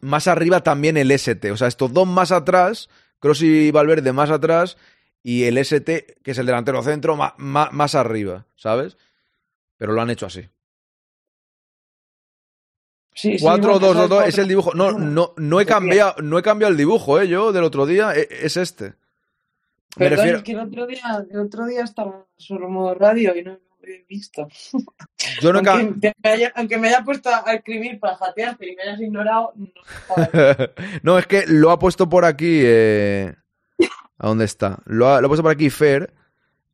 más arriba también el ST. O sea, estos dos más atrás, Kroos y Valverde más atrás, y el ST, que es el delantero centro, ma- ma- más, arriba, ¿sabes? Pero lo han hecho así. Sí, sí, 4 bueno, 2 2 esas 2 es el dibujo. No, no, no he cambiado, no he cambiado el dibujo, ¿eh? Yo del otro día e- es este. Me Perdón, refiero, es que el otro día, el otro día estaba solo en modo radio y no lo he visto. yo no aunque, me haya, aunque me haya puesto a escribir para jatearte y me hayas ignorado, no. no, es que lo ha puesto por aquí. Eh... ¿A dónde está? Lo ha, lo ha puesto por aquí Fer.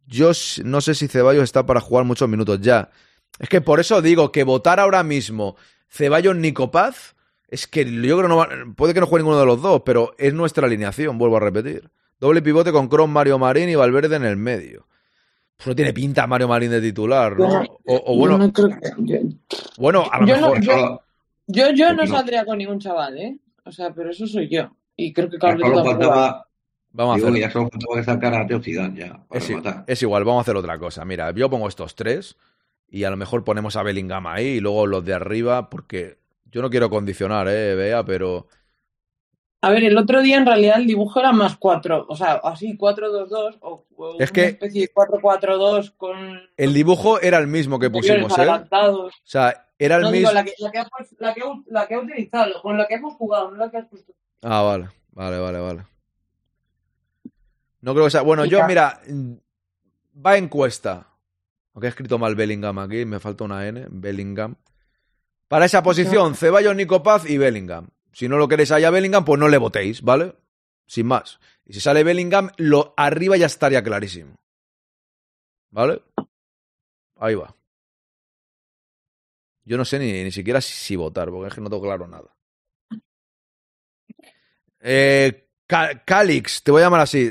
Yo no sé si Ceballos está para jugar muchos minutos ya. Es que por eso digo que votar ahora mismo Ceballos Nico Paz es que yo creo que no va- puede que no juegue ninguno de los dos, pero es nuestra alineación, vuelvo a repetir. Doble pivote con Kroos, Mario Marín y Valverde en el medio. Pues no tiene pinta Mario Marín de titular, ¿no? Yo- O, bueno, no creo que- yo, bueno, a lo yo no- mejor. yo- yo, yo no saldría con ningún chaval, ¿eh? O sea, pero eso soy yo. Y creo que Carlos faltaba, Vamos a hacer. ya solo faltaba que sacara a Teo Zidane ya, para Es, igual, vamos a hacer otra cosa. Mira, yo pongo estos tres y a lo mejor ponemos a Bellingham ahí y luego los de arriba, porque yo no quiero condicionar, eh, Bea, pero A ver, el otro día en realidad el dibujo era más 4, o sea, así 4-2-2 o, o Es una que- especie de 4-4-2 con El dibujo era el mismo que pusimos, ¿eh? O sea, era el no mismo. digo la que, la, que, ha puesto- la, que, ha- la que ha utilizado, con la que hemos jugado, no la que has puesto. Ah, vale, vale, vale, vale. No creo que sea. Bueno, yo, mira, mm, va encuesta. Aunque he escrito mal Bellingham aquí, me falta una N, Bellingham. Para esa posición, Ceballos, Nico Paz y Bellingham. Si no lo queréis allá Bellingham, pues no le votéis, ¿vale? Sin más. Y si sale Bellingham, lo arriba ya estaría clarísimo. ¿Vale? Ahí va. Yo no sé ni, ni siquiera si, si votar, porque es que no tengo claro nada. Eh, Ca- Calix, te voy a llamar así.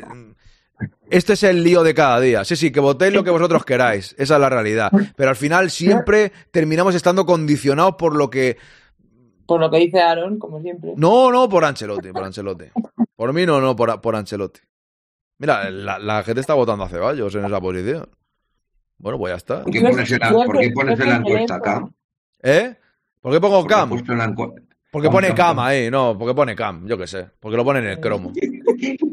Este es el lío de cada día. Sí, sí, que votéis lo que vosotros queráis. Esa es la realidad. Pero al final siempre terminamos estando condicionados por lo que. Por lo que dice Aaron, como siempre. No, no, por Ancelotti, por Ancelotti. Por mí no, no, por, por Ancelotti. Mira, la, la gente está votando a Ceballos en esa posición. Bueno, pues ya está. ¿Por qué pones en la, por qué pones en la encuesta Cam? ¿Eh? ¿Por qué pongo Cam? En Porque Cam, pone Cam, ahí, no, porque pone Cam, yo qué sé. Porque lo ponen en el cromo.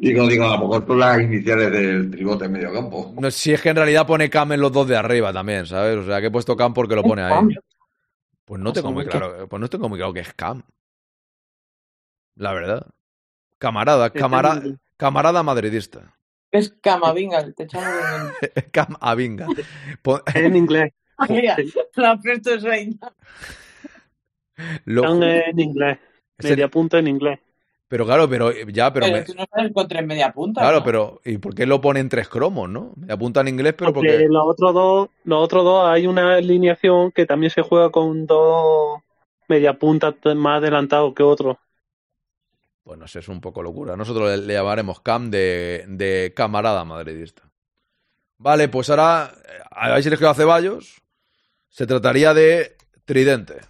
Digo, digo, a lo mejor son las iniciales del tribote en medio campo. No, si es que en realidad pone Cam en los dos de arriba también, ¿sabes? O sea, que he puesto Cam porque lo pone ahí. Pues no tengo muy claro, pues no tengo muy claro que es Cam. La verdad. Camarada, camarada, camarada madridista. Es Camavinga, te echamos de menos. Cam Avinga. Pon- En inglés. Mira, la puesto ahí. Lo- Están en inglés. Media punta en inglés. pero claro, pero ya, pero, Pero me- tú no sabes con tres media punta. claro, ¿no? pero ¿y por qué lo pone en tres cromos, no? Me apunta en inglés, pero Porque porque los otros dos, los otros dos hay una alineación que también se juega con dos media puntas más adelantados que otros. Pues no sé, es un poco locura. Nosotros le, le llamaremos Cam de, de camarada madridista. Vale, pues ahora eh, habéis elegido a Ceballos. Se trataría de Tridente.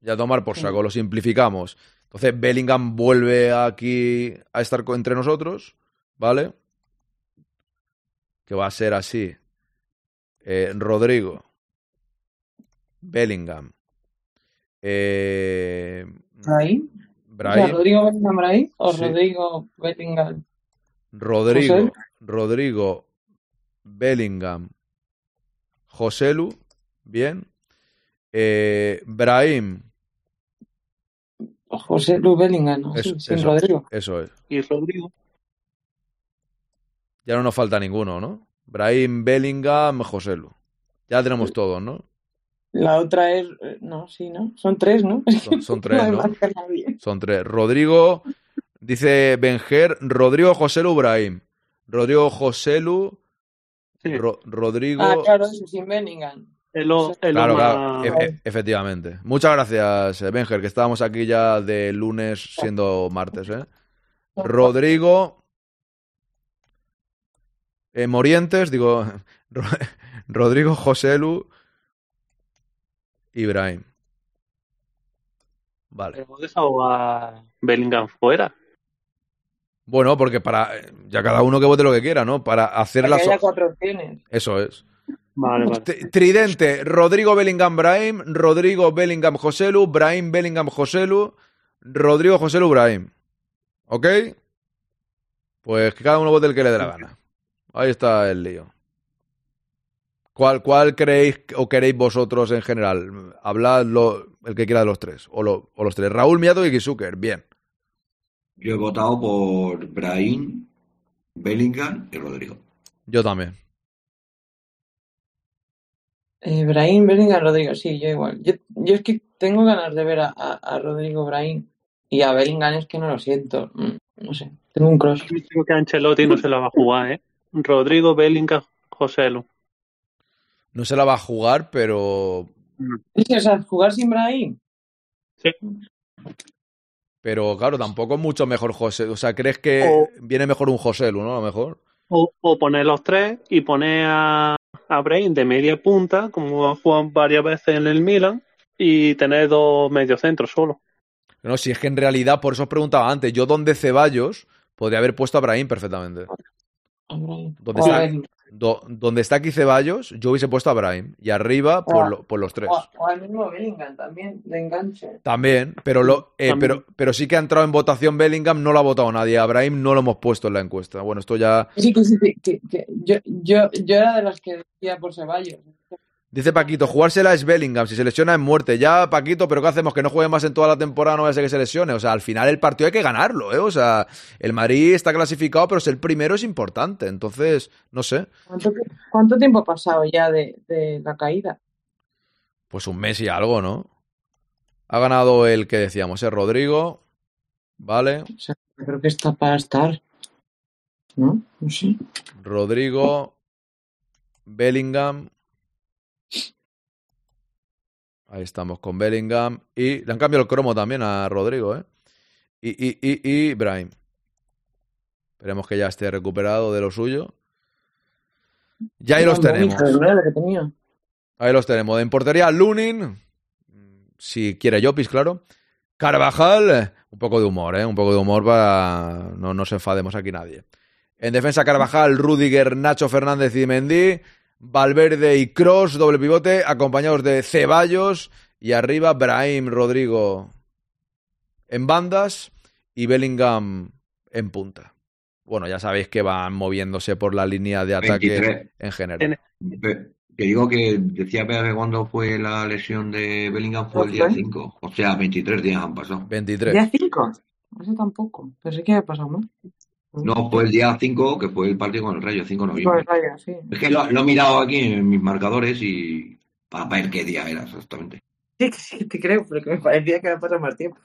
Ya tomar por saco, lo simplificamos. Entonces Bellingham vuelve aquí a estar entre nosotros, ¿vale? Que va a ser así. Eh, Rodrigo. Bellingham. Eh. O sea. Rodrigo Bellingham Brahim o Sí. Rodrigo Bellingham. Rodrigo, José. Rodrigo, Bellingham, Joselu, bien. Eh, Brahim, José Lu Bellingham, ¿no? eso, Sí, sin eso- Rodrigo. eso es. Y Rodrigo. Ya no nos falta ninguno, ¿no? Brahim, Bellingham, Joselu. Ya tenemos todos, ¿no? La otra es. eh, No, sí, ¿no? Son tres, ¿no? Son, son tres, ¿no? Son tres. Rodrigo, dice Benjer, Rodrigo, Joselu, Brahim. Rodrigo, Joselu, Ro- Rodrigo. Ah, claro, eso sin Bellingham. Es lo, es lo Claro, más- claro, e- efectivamente. Muchas gracias, eh, Benjer, que estábamos aquí ya de lunes siendo martes, ¿eh? Rodrigo. eh, Morientes, digo, Ro- Rodrigo, Joselu, Ibrahim. Vale. Hemos dejado a Bellingham fuera. Bueno, porque para. Ya cada uno que vote lo que quiera, ¿no? Para hacer Para las. que haya cuatro opciones. Eso es. Vale, vale. T- Tridente, Rodrigo Bellingham Brahim, Rodrigo Bellingham Joselu, Brahim Bellingham Joselu, Rodrigo Joselu Brahim. ¿Ok? Pues que cada uno vote el que le dé la gana. Ahí está el lío. ¿Cuál, cuál creéis o queréis vosotros en general? Hablad lo- el que quiera de los tres. O, lo- o los tres. Raúl Miato y Kisuker. Bien. Yo he votado por Brahim, Bellingham y Rodrigo. Yo también. Eh, Brahim, Bellingham, Rodrigo, sí, yo igual. Yo, yo es que tengo ganas de ver a, a, a Rodrigo Brahim y a Bellingham es que no lo siento. Mm, No sé, tengo un crush. Creo que Ancelotti no se la va a jugar, ¿eh? Rodrigo, Bellingham, Joselu. No se la va a jugar, pero. Es que, o sea, jugar sin Brahim. Pero claro, tampoco es mucho mejor José. O sea, ¿crees que O- viene mejor un Joselu, no? A lo mejor. O, o poner los tres y poner a, a Brain de media punta, como ha jugado varias veces en el Milan, y tener dos mediocentros solo. No, si es que en realidad, por eso os preguntaba antes, yo donde Ceballos podría haber puesto a Brahim perfectamente. A está. Do- donde está aquí Ceballos, yo hubiese puesto a Brahim. Y arriba, O por, lo- por los tres. O, al mismo Bellingham también, de enganche. También, pero, lo, eh, También. pero, pero sí que ha entrado en votación Bellingham, no lo ha votado nadie. A Brahim no lo hemos puesto en la encuesta. Bueno, esto ya. Sí, que sí, que, que- que yo, yo, yo era de las que decía por Ceballos. Dice Paquito, jugársela es Bellingham, si se lesiona es muerte. Ya, Paquito, pero ¿qué hacemos? Que no juegue más en toda la temporada, no vaya a ser que se lesione. O sea, al final el partido hay que ganarlo, ¿eh? O sea, el Madrid está clasificado, pero ser el primero es importante. Entonces, no sé, ¿Cuánto, ti- cuánto tiempo ha pasado ya de, de la caída? pues un mes y algo, ¿no? Ha ganado el que decíamos, ¿eh? Rodrigo, ¿vale? O sea, creo que está para estar. ¿No? No sé. Rodrigo, Bellingham. Ahí estamos con Bellingham. Y le han cambiado el cromo también a Rodrigo, ¿eh? Y, y, y, y Brahim. Esperemos que ya esté recuperado de lo suyo. Ya ahí los tenemos. Ahí los tenemos. En portería, Lunin. Si quiere Jopis, claro. Carvajal, un poco de humor, ¿eh? Un poco de humor para no nos enfademos aquí nadie. En defensa, Carvajal, Rudiger, Nacho Fernández y Mendy. Valverde y Cross, doble pivote, acompañados de Ceballos. Y arriba, Brahim, Rodrigo en bandas y Bellingham en punta. Bueno, ya sabéis que van moviéndose por la línea de ataque 23. en general. Que digo que decía Pepe cuando fue la lesión de Bellingham fue el día ¿Fue? 5. O sea, 23 días han pasado. 23. ¿Día 5? Eso tampoco. Pensé que había pasado más. No, fue el día 5 que fue el partido con el Rayo, 5 de Con el noviembre. Rayo, sí. Es que lo, lo he mirado aquí en mis marcadores y para ver qué día era exactamente. Sí, que sí, te creo, pero que me parecía que había pasado más tiempo.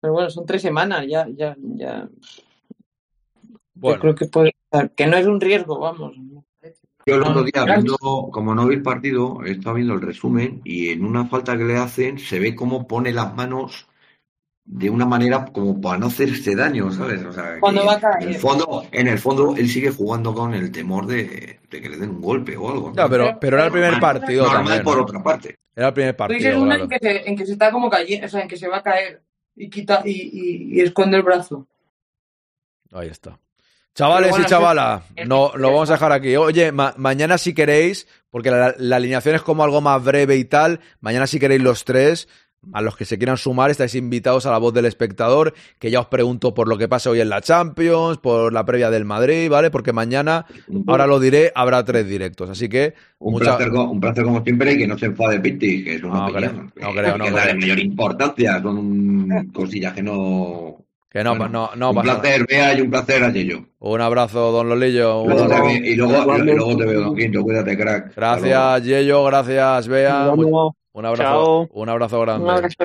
Pero bueno, son tres semanas, ya, ya, ya. Bueno. Yo creo que puede estar. Que no es un riesgo, vamos. Yo el otro día, viendo, como no vi el partido, he estado viendo el resumen y en una falta que le hacen se ve cómo pone las manos de una manera como para no hacerse daño, ¿sabes? O sea, Cuando va a en caer. el fondo, en el fondo él sigue jugando con el temor de, de que le den un golpe o algo. ¿no? Pero, pero era el primer Normal- partido normal también. por ¿no? otra parte. Era el primer partido, dices una claro. en que, se, en que se está como cayendo, o sea, en que se va a caer y quita y, y, y esconde el brazo. Ahí está. Chavales bueno, y chavalas, es- no, lo vamos a dejar aquí. Oye, ma- mañana si queréis, porque la, la alineación es como algo más breve y tal, mañana si queréis los tres, a los que se quieran sumar, estáis invitados a la voz del espectador, que ya os pregunto por lo que pasa hoy en la Champions, por la previa del Madrid, ¿vale? Porque mañana, ahora lo diré, habrá tres directos. Así que, Un, mucha- placer, un placer como siempre y que no se enfade Pitti, que es una No creo, opinión. no que- creo, que no es la de mayor importancia, son cosillas que no... que no, Bueno, no, no un pasa placer, Bea, y un placer a Yello. Un abrazo, don Lolillo. un- ve- y luego, y luego te veo, don Quinto, cuídate, crack. Gracias, Yello, gracias, Bea. Nos Mu- vemos. Un abrazo, Chao. un abrazo grande. Un abrazo.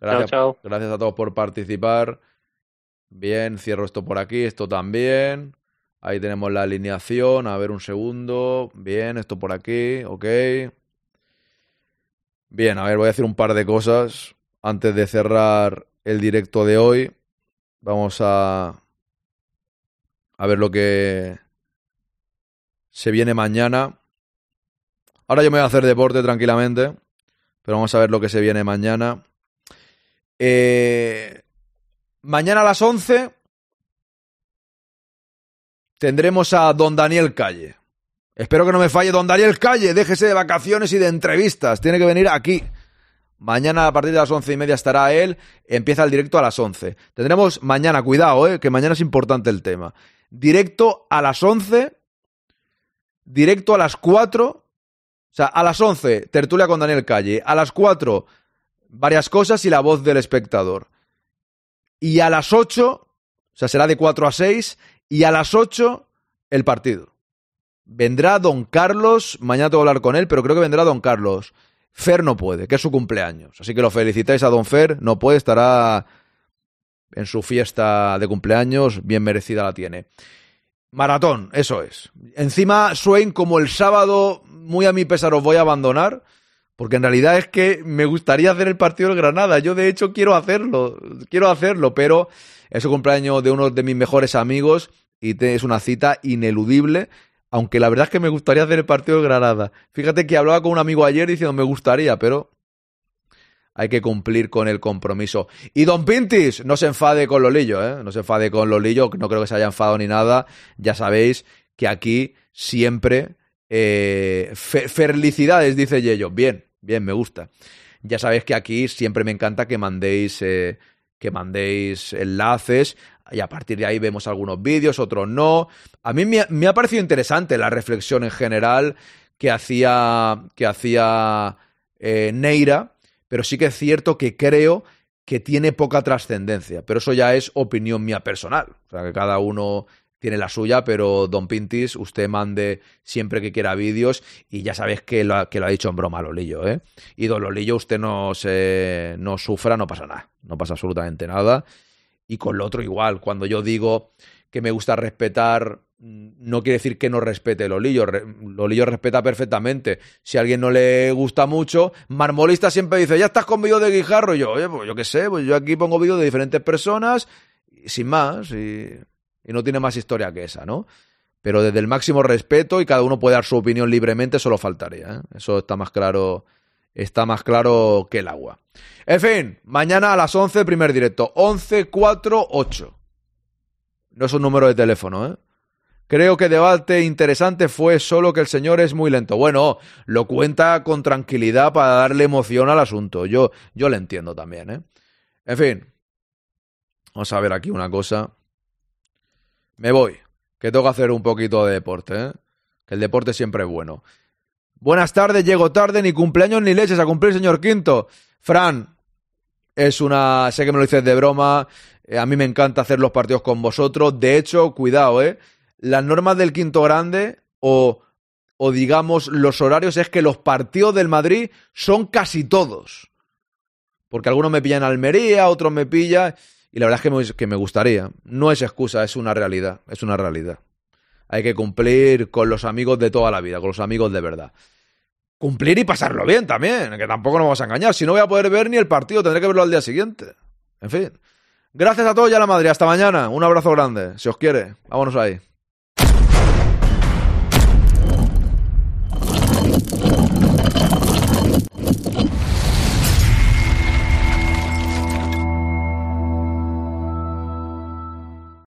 Gracias, Chao, chao. gracias a todos por participar. Bien, cierro esto por aquí, esto también. Ahí tenemos la alineación. A ver un segundo. Bien, esto por aquí, ok. Bien, a ver, voy a decir un par de cosas antes de cerrar el directo de hoy. Vamos a a ver lo que se viene mañana. Ahora yo me voy a hacer deporte tranquilamente, pero vamos a ver lo que se viene mañana. Eh, mañana a las 11 tendremos a don Daniel Calle. Espero que no me falle don Daniel Calle. Déjese de vacaciones y de entrevistas. Tiene que venir aquí. Mañana a partir de las once y media estará él. Empieza el directo a las 11. Tendremos mañana, cuidado, eh, que mañana es importante el tema. Directo a las 11. Directo a las 4. Sea, a las 11, tertulia con Daniel Calle. A las 4, varias cosas y la voz del espectador. Y a las 8, o sea, será de 4 a 6. Y a las 8, el partido. Vendrá don Carlos. Mañana tengo que hablar con él, pero creo que vendrá don Carlos. Fer no puede, que es su cumpleaños. Así que lo felicitáis a don Fer. No puede, estará en su fiesta de cumpleaños. Bien merecida la tiene. Maratón, eso es. Encima, Swain, como el sábado, muy a mi pesar os voy a abandonar, porque en realidad es que me gustaría hacer el partido del Granada. Yo, de hecho, quiero hacerlo, quiero hacerlo, pero es el cumpleaños de uno de mis mejores amigos y te- es una cita ineludible. Aunque la verdad es que me gustaría hacer el partido del Granada. Fíjate que hablaba con un amigo ayer diciendo me gustaría, pero hay que cumplir con el compromiso. Y Don Pintis, no se enfade con Lolillo, ¿eh? No se enfade con Lolillo, no creo que se haya enfadado ni nada. Ya sabéis que aquí siempre... Eh, fe- felicidades, dice Yello. Bien, bien, me gusta. Ya sabéis que aquí siempre me encanta que mandéis, eh, que mandéis enlaces y a partir de ahí vemos algunos vídeos, otros no. A mí me, ha- me ha parecido interesante la reflexión en general que hacía, que hacía eh, Neira, pero sí que es cierto que creo que tiene poca trascendencia, pero eso ya es opinión mía personal. O sea, que cada uno tiene la suya, pero Don Pintis, usted mande siempre que quiera vídeos y ya sabéis que lo, ha- que lo ha dicho en broma Lolillo, ¿eh? Y Don Lolillo, usted no se no sufra, no pasa nada, no pasa absolutamente nada. Y con lo otro igual, cuando yo digo que me gusta respetar, mm, no quiere decir que no respete Lolillo. Lolillo respeta perfectamente. Si a alguien no le gusta mucho, Marmolista siempre dice, ya estás con vídeos de Guijarro. Y yo, oye, pues yo qué sé, pues yo aquí pongo vídeos de diferentes personas, sin más, y, y no tiene más historia que esa, ¿no? Pero desde el máximo respeto y cada uno puede dar su opinión libremente, solo faltaría. ¿eh? Eso está más claro, está más claro que el agua. En fin, mañana a las 11, primer directo. 11, 4, 8. No es un número de teléfono, ¿eh? Creo que debate interesante fue solo que el señor es muy lento. Bueno, lo cuenta con tranquilidad para darle emoción al asunto. Yo, yo le entiendo también, ¿eh? En fin. Vamos a ver aquí una cosa. Me voy, que tengo que hacer un poquito de deporte, ¿eh? Que el deporte siempre es bueno. Buenas tardes, llego tarde, ni cumpleaños ni leches a cumplir, señor Quinto. Fran, es una. Sé que me lo dices de broma. eh, a mí me encanta hacer los partidos con vosotros. De hecho, cuidado, ¿eh? Las normas del quinto grande o, o digamos los horarios es que los partidos del Madrid son casi todos. Porque algunos me pillan Almería, otros me pillan. Y la verdad es que me, que me gustaría. No es excusa, es una realidad. Es una realidad. Hay que cumplir con los amigos de toda la vida, con los amigos de verdad. Cumplir y pasarlo bien también, que tampoco nos vamos a engañar. Si no voy a poder ver ni el partido, tendré que verlo al día siguiente. En fin. Gracias a todos y a la Madrid. Hasta mañana. Un abrazo grande. Si os quiere. Vámonos ahí.